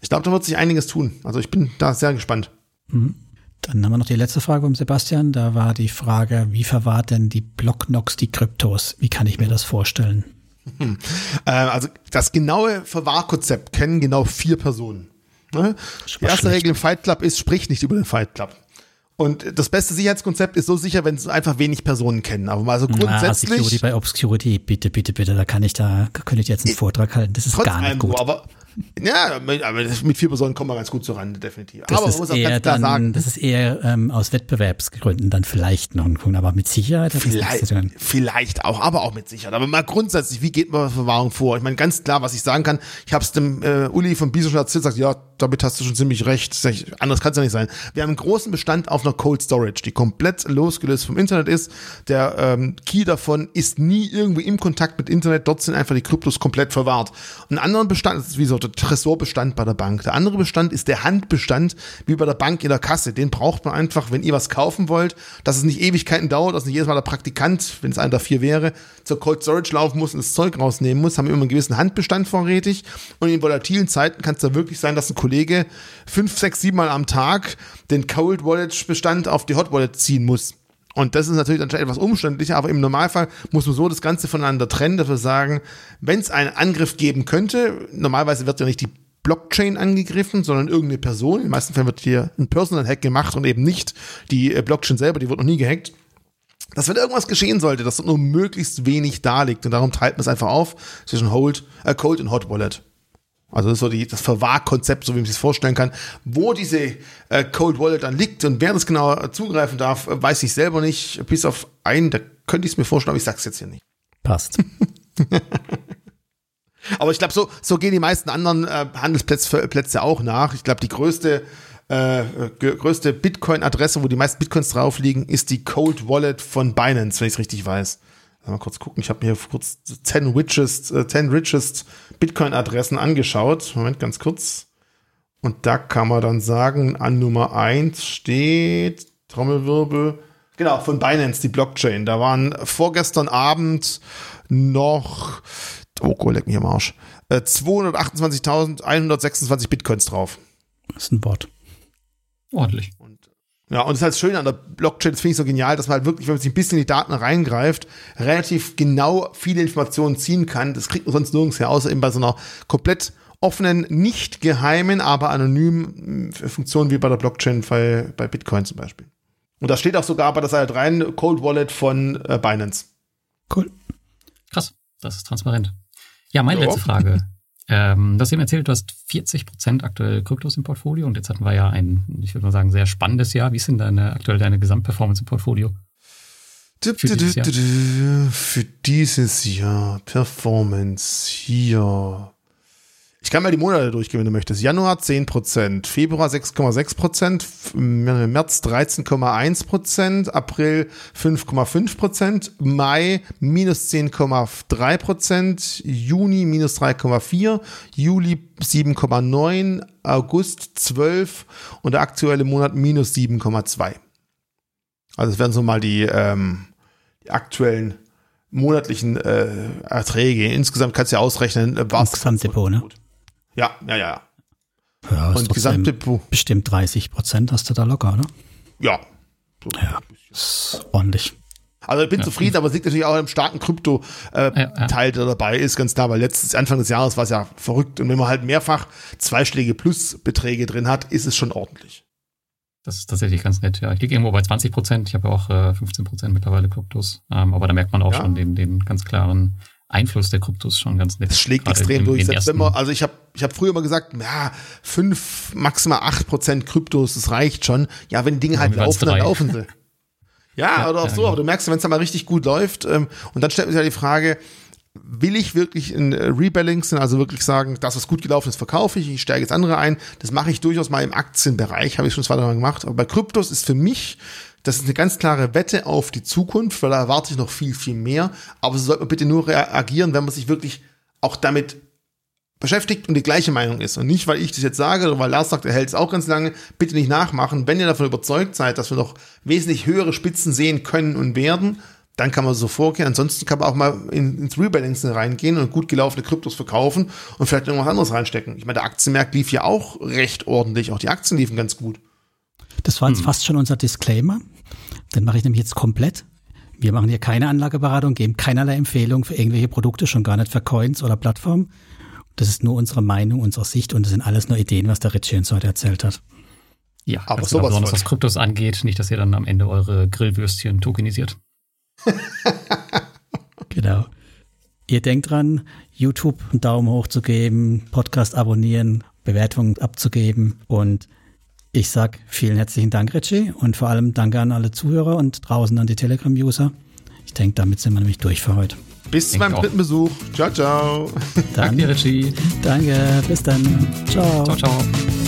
Ich glaube, da wird sich einiges tun. Also ich bin da sehr gespannt. Mhm. Dann haben wir noch die letzte Frage vom Sebastian. Da war die Frage, wie verwahrt denn die Blocknox die Kryptos? Wie kann ich mir das vorstellen? Hm. Äh, also das genaue Verwahrkonzept kennen genau vier Personen. Ne? Die erste schlecht. Regel im Fight Club ist, sprich nicht über den Fight Club. Und das beste Sicherheitskonzept ist so sicher, wenn es einfach wenig Personen kennen. Aber mal so grundsätzlich. Ah, Security bei Obscurity, bitte, bitte, bitte, da kann ich da, könnte ich jetzt einen Vortrag halten. Das ist gar nicht gut. Aber ja, aber mit vier Personen kommen wir ganz gut zur Rande, definitiv. Das aber man muss auch ganz klar sagen. Das ist eher ähm, aus Wettbewerbsgründen dann vielleicht noch ein Punkt, aber mit Sicherheit vielleicht, Vielleicht auch, aber auch mit Sicherheit. Aber mal grundsätzlich, wie geht man Verwahrung vor? Ich meine, ganz klar, was ich sagen kann, ich habe es dem äh, Uli von Bison schon erzählt, sagt, ja, damit hast du schon ziemlich recht. Anders kann es ja nicht sein. Wir haben einen großen Bestand auf einer Cold Storage, die komplett losgelöst vom Internet ist. Der ähm, Key davon ist nie irgendwie im Kontakt mit Internet. Dort sind einfach die Kryptos komplett verwahrt. Einen anderen Bestand, ist wie so der Tresorbestand bei der Bank. Der andere Bestand ist der Handbestand, wie bei der Bank in der Kasse. Den braucht man einfach, wenn ihr was kaufen wollt, dass es nicht Ewigkeiten dauert, dass nicht jedes Mal der Praktikant, wenn es einer der vier wäre, zur Cold Storage laufen muss und das Zeug rausnehmen muss, haben wir immer einen gewissen Handbestand vorrätig. Und in volatilen Zeiten kann es da wirklich sein, dass ein Kollege fünf, sechs, sieben Mal am Tag den Cold Wallet Bestand auf die Hot Wallet ziehen muss. Und das ist natürlich dann schon etwas umständlicher, aber im Normalfall muss man so das Ganze voneinander trennen, dass wir sagen, wenn es einen Angriff geben könnte, normalerweise wird ja nicht die Blockchain angegriffen, sondern irgendeine Person. In den meisten Fällen wird hier ein Personal Hack gemacht und eben nicht die äh, Blockchain selber, die wird noch nie gehackt. Dass wenn irgendwas geschehen sollte, dass nur möglichst wenig da liegt und darum teilt man es einfach auf zwischen Hold, äh, Cold und Hot Wallet. Also das ist so die, das Verwahrkonzept, so wie man sich das vorstellen kann. Wo diese äh, Cold Wallet dann liegt und wer das genau zugreifen darf, weiß ich selber nicht. Bis auf einen, da könnte ich es mir vorstellen, aber ich sag's jetzt hier nicht. Passt. *laughs* aber ich glaube, so, so gehen die meisten anderen äh, Handelsplätze Plätze auch nach. Ich glaube, die größte äh, größte Bitcoin-Adresse, wo die meisten Bitcoins drauf liegen, ist die Cold Wallet von Binance, wenn ich es richtig weiß. Mal kurz gucken. Ich habe mir kurz 10 richest, äh, 10 richest Bitcoin-Adressen angeschaut. Moment, ganz kurz. Und da kann man dann sagen, an Nummer 1 steht Trommelwirbel. Genau, von Binance, die Blockchain. Da waren vorgestern Abend noch, oh Gott, leck mich am Arsch, äh, 228.126 Bitcoins drauf. Das ist ein Bot. Ordentlich. Und, ja, und das ist halt schön an der Blockchain, das finde ich so genial, dass man halt wirklich, wenn man sich ein bisschen in die Daten reingreift, relativ genau viele Informationen ziehen kann. Das kriegt man sonst nirgends her, außer eben bei so einer komplett offenen, nicht geheimen, aber anonymen äh, Funktion wie bei der Blockchain bei, bei Bitcoin zum Beispiel. Und das steht auch sogar bei der Seite rein, Cold Wallet von äh, Binance. Cool. Krass, das ist transparent. Ja, meine ja. letzte Frage. Ähm, du hast eben erzählt, du hast 40 Prozent aktuell Kryptos im Portfolio und jetzt hatten wir ja ein, ich würde mal sagen, sehr spannendes Jahr. Wie ist denn deine, aktuell deine Gesamtperformance im Portfolio? Für dieses Jahr, für dieses Jahr Performance hier ich kann mal die Monate durchgehen, wenn du möchtest. Januar 10%, Februar 6,6%, März 13,1%, April 5,5%, Mai minus 10,3%, Juni minus 3,4%, Juli 7,9%, August 12% und der aktuelle Monat minus 7,2%. Also das wären so mal die, ähm, die aktuellen monatlichen äh, Erträge. Insgesamt kannst du ja ausrechnen, äh, war es Gesamtdepot, ne? Ja, ja, ja. Ja, und Gesamtdepot. Bestimmt 30 Prozent hast du da locker, ne? Ja. So ja, ist ordentlich. Also ich bin ja. zufrieden, aber es liegt natürlich auch im starken Krypto-Teil, äh, ja, der dabei ist, ganz klar, weil letztes Anfang des Jahres war es ja verrückt. Und wenn man halt mehrfach zweischläge plus Beträge drin hat, ist es schon ordentlich. Das ist tatsächlich ganz nett, ja. Ich liege irgendwo bei 20 Prozent. Ich habe ja auch äh, 15 Prozent mittlerweile Kryptos. Ähm, aber da merkt man auch schon den, den ganz klaren Einfluss der Kryptos schon ganz nett. Es schlägt extrem im, durch. Selbst wenn man, also ich habe ich hab früher immer gesagt, ja, fünf, maximal acht Prozent Kryptos, das reicht schon. Ja, wenn Dinge ja, halt laufen, dann laufen sie. *laughs* Ja, ja oder auch ja, so, genau. aber du merkst, wenn es dann mal richtig gut läuft, ähm, und dann stellt man sich ja die Frage, will ich wirklich in äh, Rebalancen, also wirklich sagen, das, was gut gelaufen ist, verkaufe ich, ich steige jetzt andere ein. Das mache ich durchaus mal im Aktienbereich, habe ich schon zweimal gemacht. Aber bei Kryptos ist für mich das ist eine ganz klare Wette auf die Zukunft, weil da erwarte ich noch viel, viel mehr. Aber so sollte man bitte nur reagieren, wenn man sich wirklich auch damit beschäftigt und die gleiche Meinung ist. Und nicht, weil ich das jetzt sage oder weil Lars sagt, er hält es auch ganz lange, bitte nicht nachmachen. Wenn ihr davon überzeugt seid, dass wir noch wesentlich höhere Spitzen sehen können und werden, dann kann man so vorgehen. Ansonsten kann man auch mal in, ins Rebalancing reingehen und gut gelaufene Kryptos verkaufen und vielleicht irgendwas anderes reinstecken. Ich meine, der Aktienmarkt lief ja auch recht ordentlich. Auch die Aktien liefen ganz gut. Das war jetzt hm. fast schon unser Disclaimer. Den mache ich nämlich jetzt komplett. Wir machen hier keine Anlageberatung, geben keinerlei Empfehlung für irgendwelche Produkte, schon gar nicht für Coins oder Plattformen. Das ist nur unsere Meinung, unsere Sicht und das sind alles nur Ideen, was der Richie uns heute erzählt hat. Ja, aber sowas besonders was Kryptos angeht, nicht, dass ihr dann am Ende eure Grillwürstchen tokenisiert. *laughs* genau. Ihr denkt dran, YouTube einen Daumen hoch zu geben, Podcast abonnieren, Bewertungen abzugeben und ich sag vielen herzlichen Dank, Richie, und vor allem danke an alle Zuhörer und draußen an die Telegram-User. Ich denke, damit sind wir nämlich durch für heute. Bis zu meinem dritten Besuch. Ciao, ciao. Dann, danke, Richie. Danke, bis dann. Ciao. Ciao, ciao.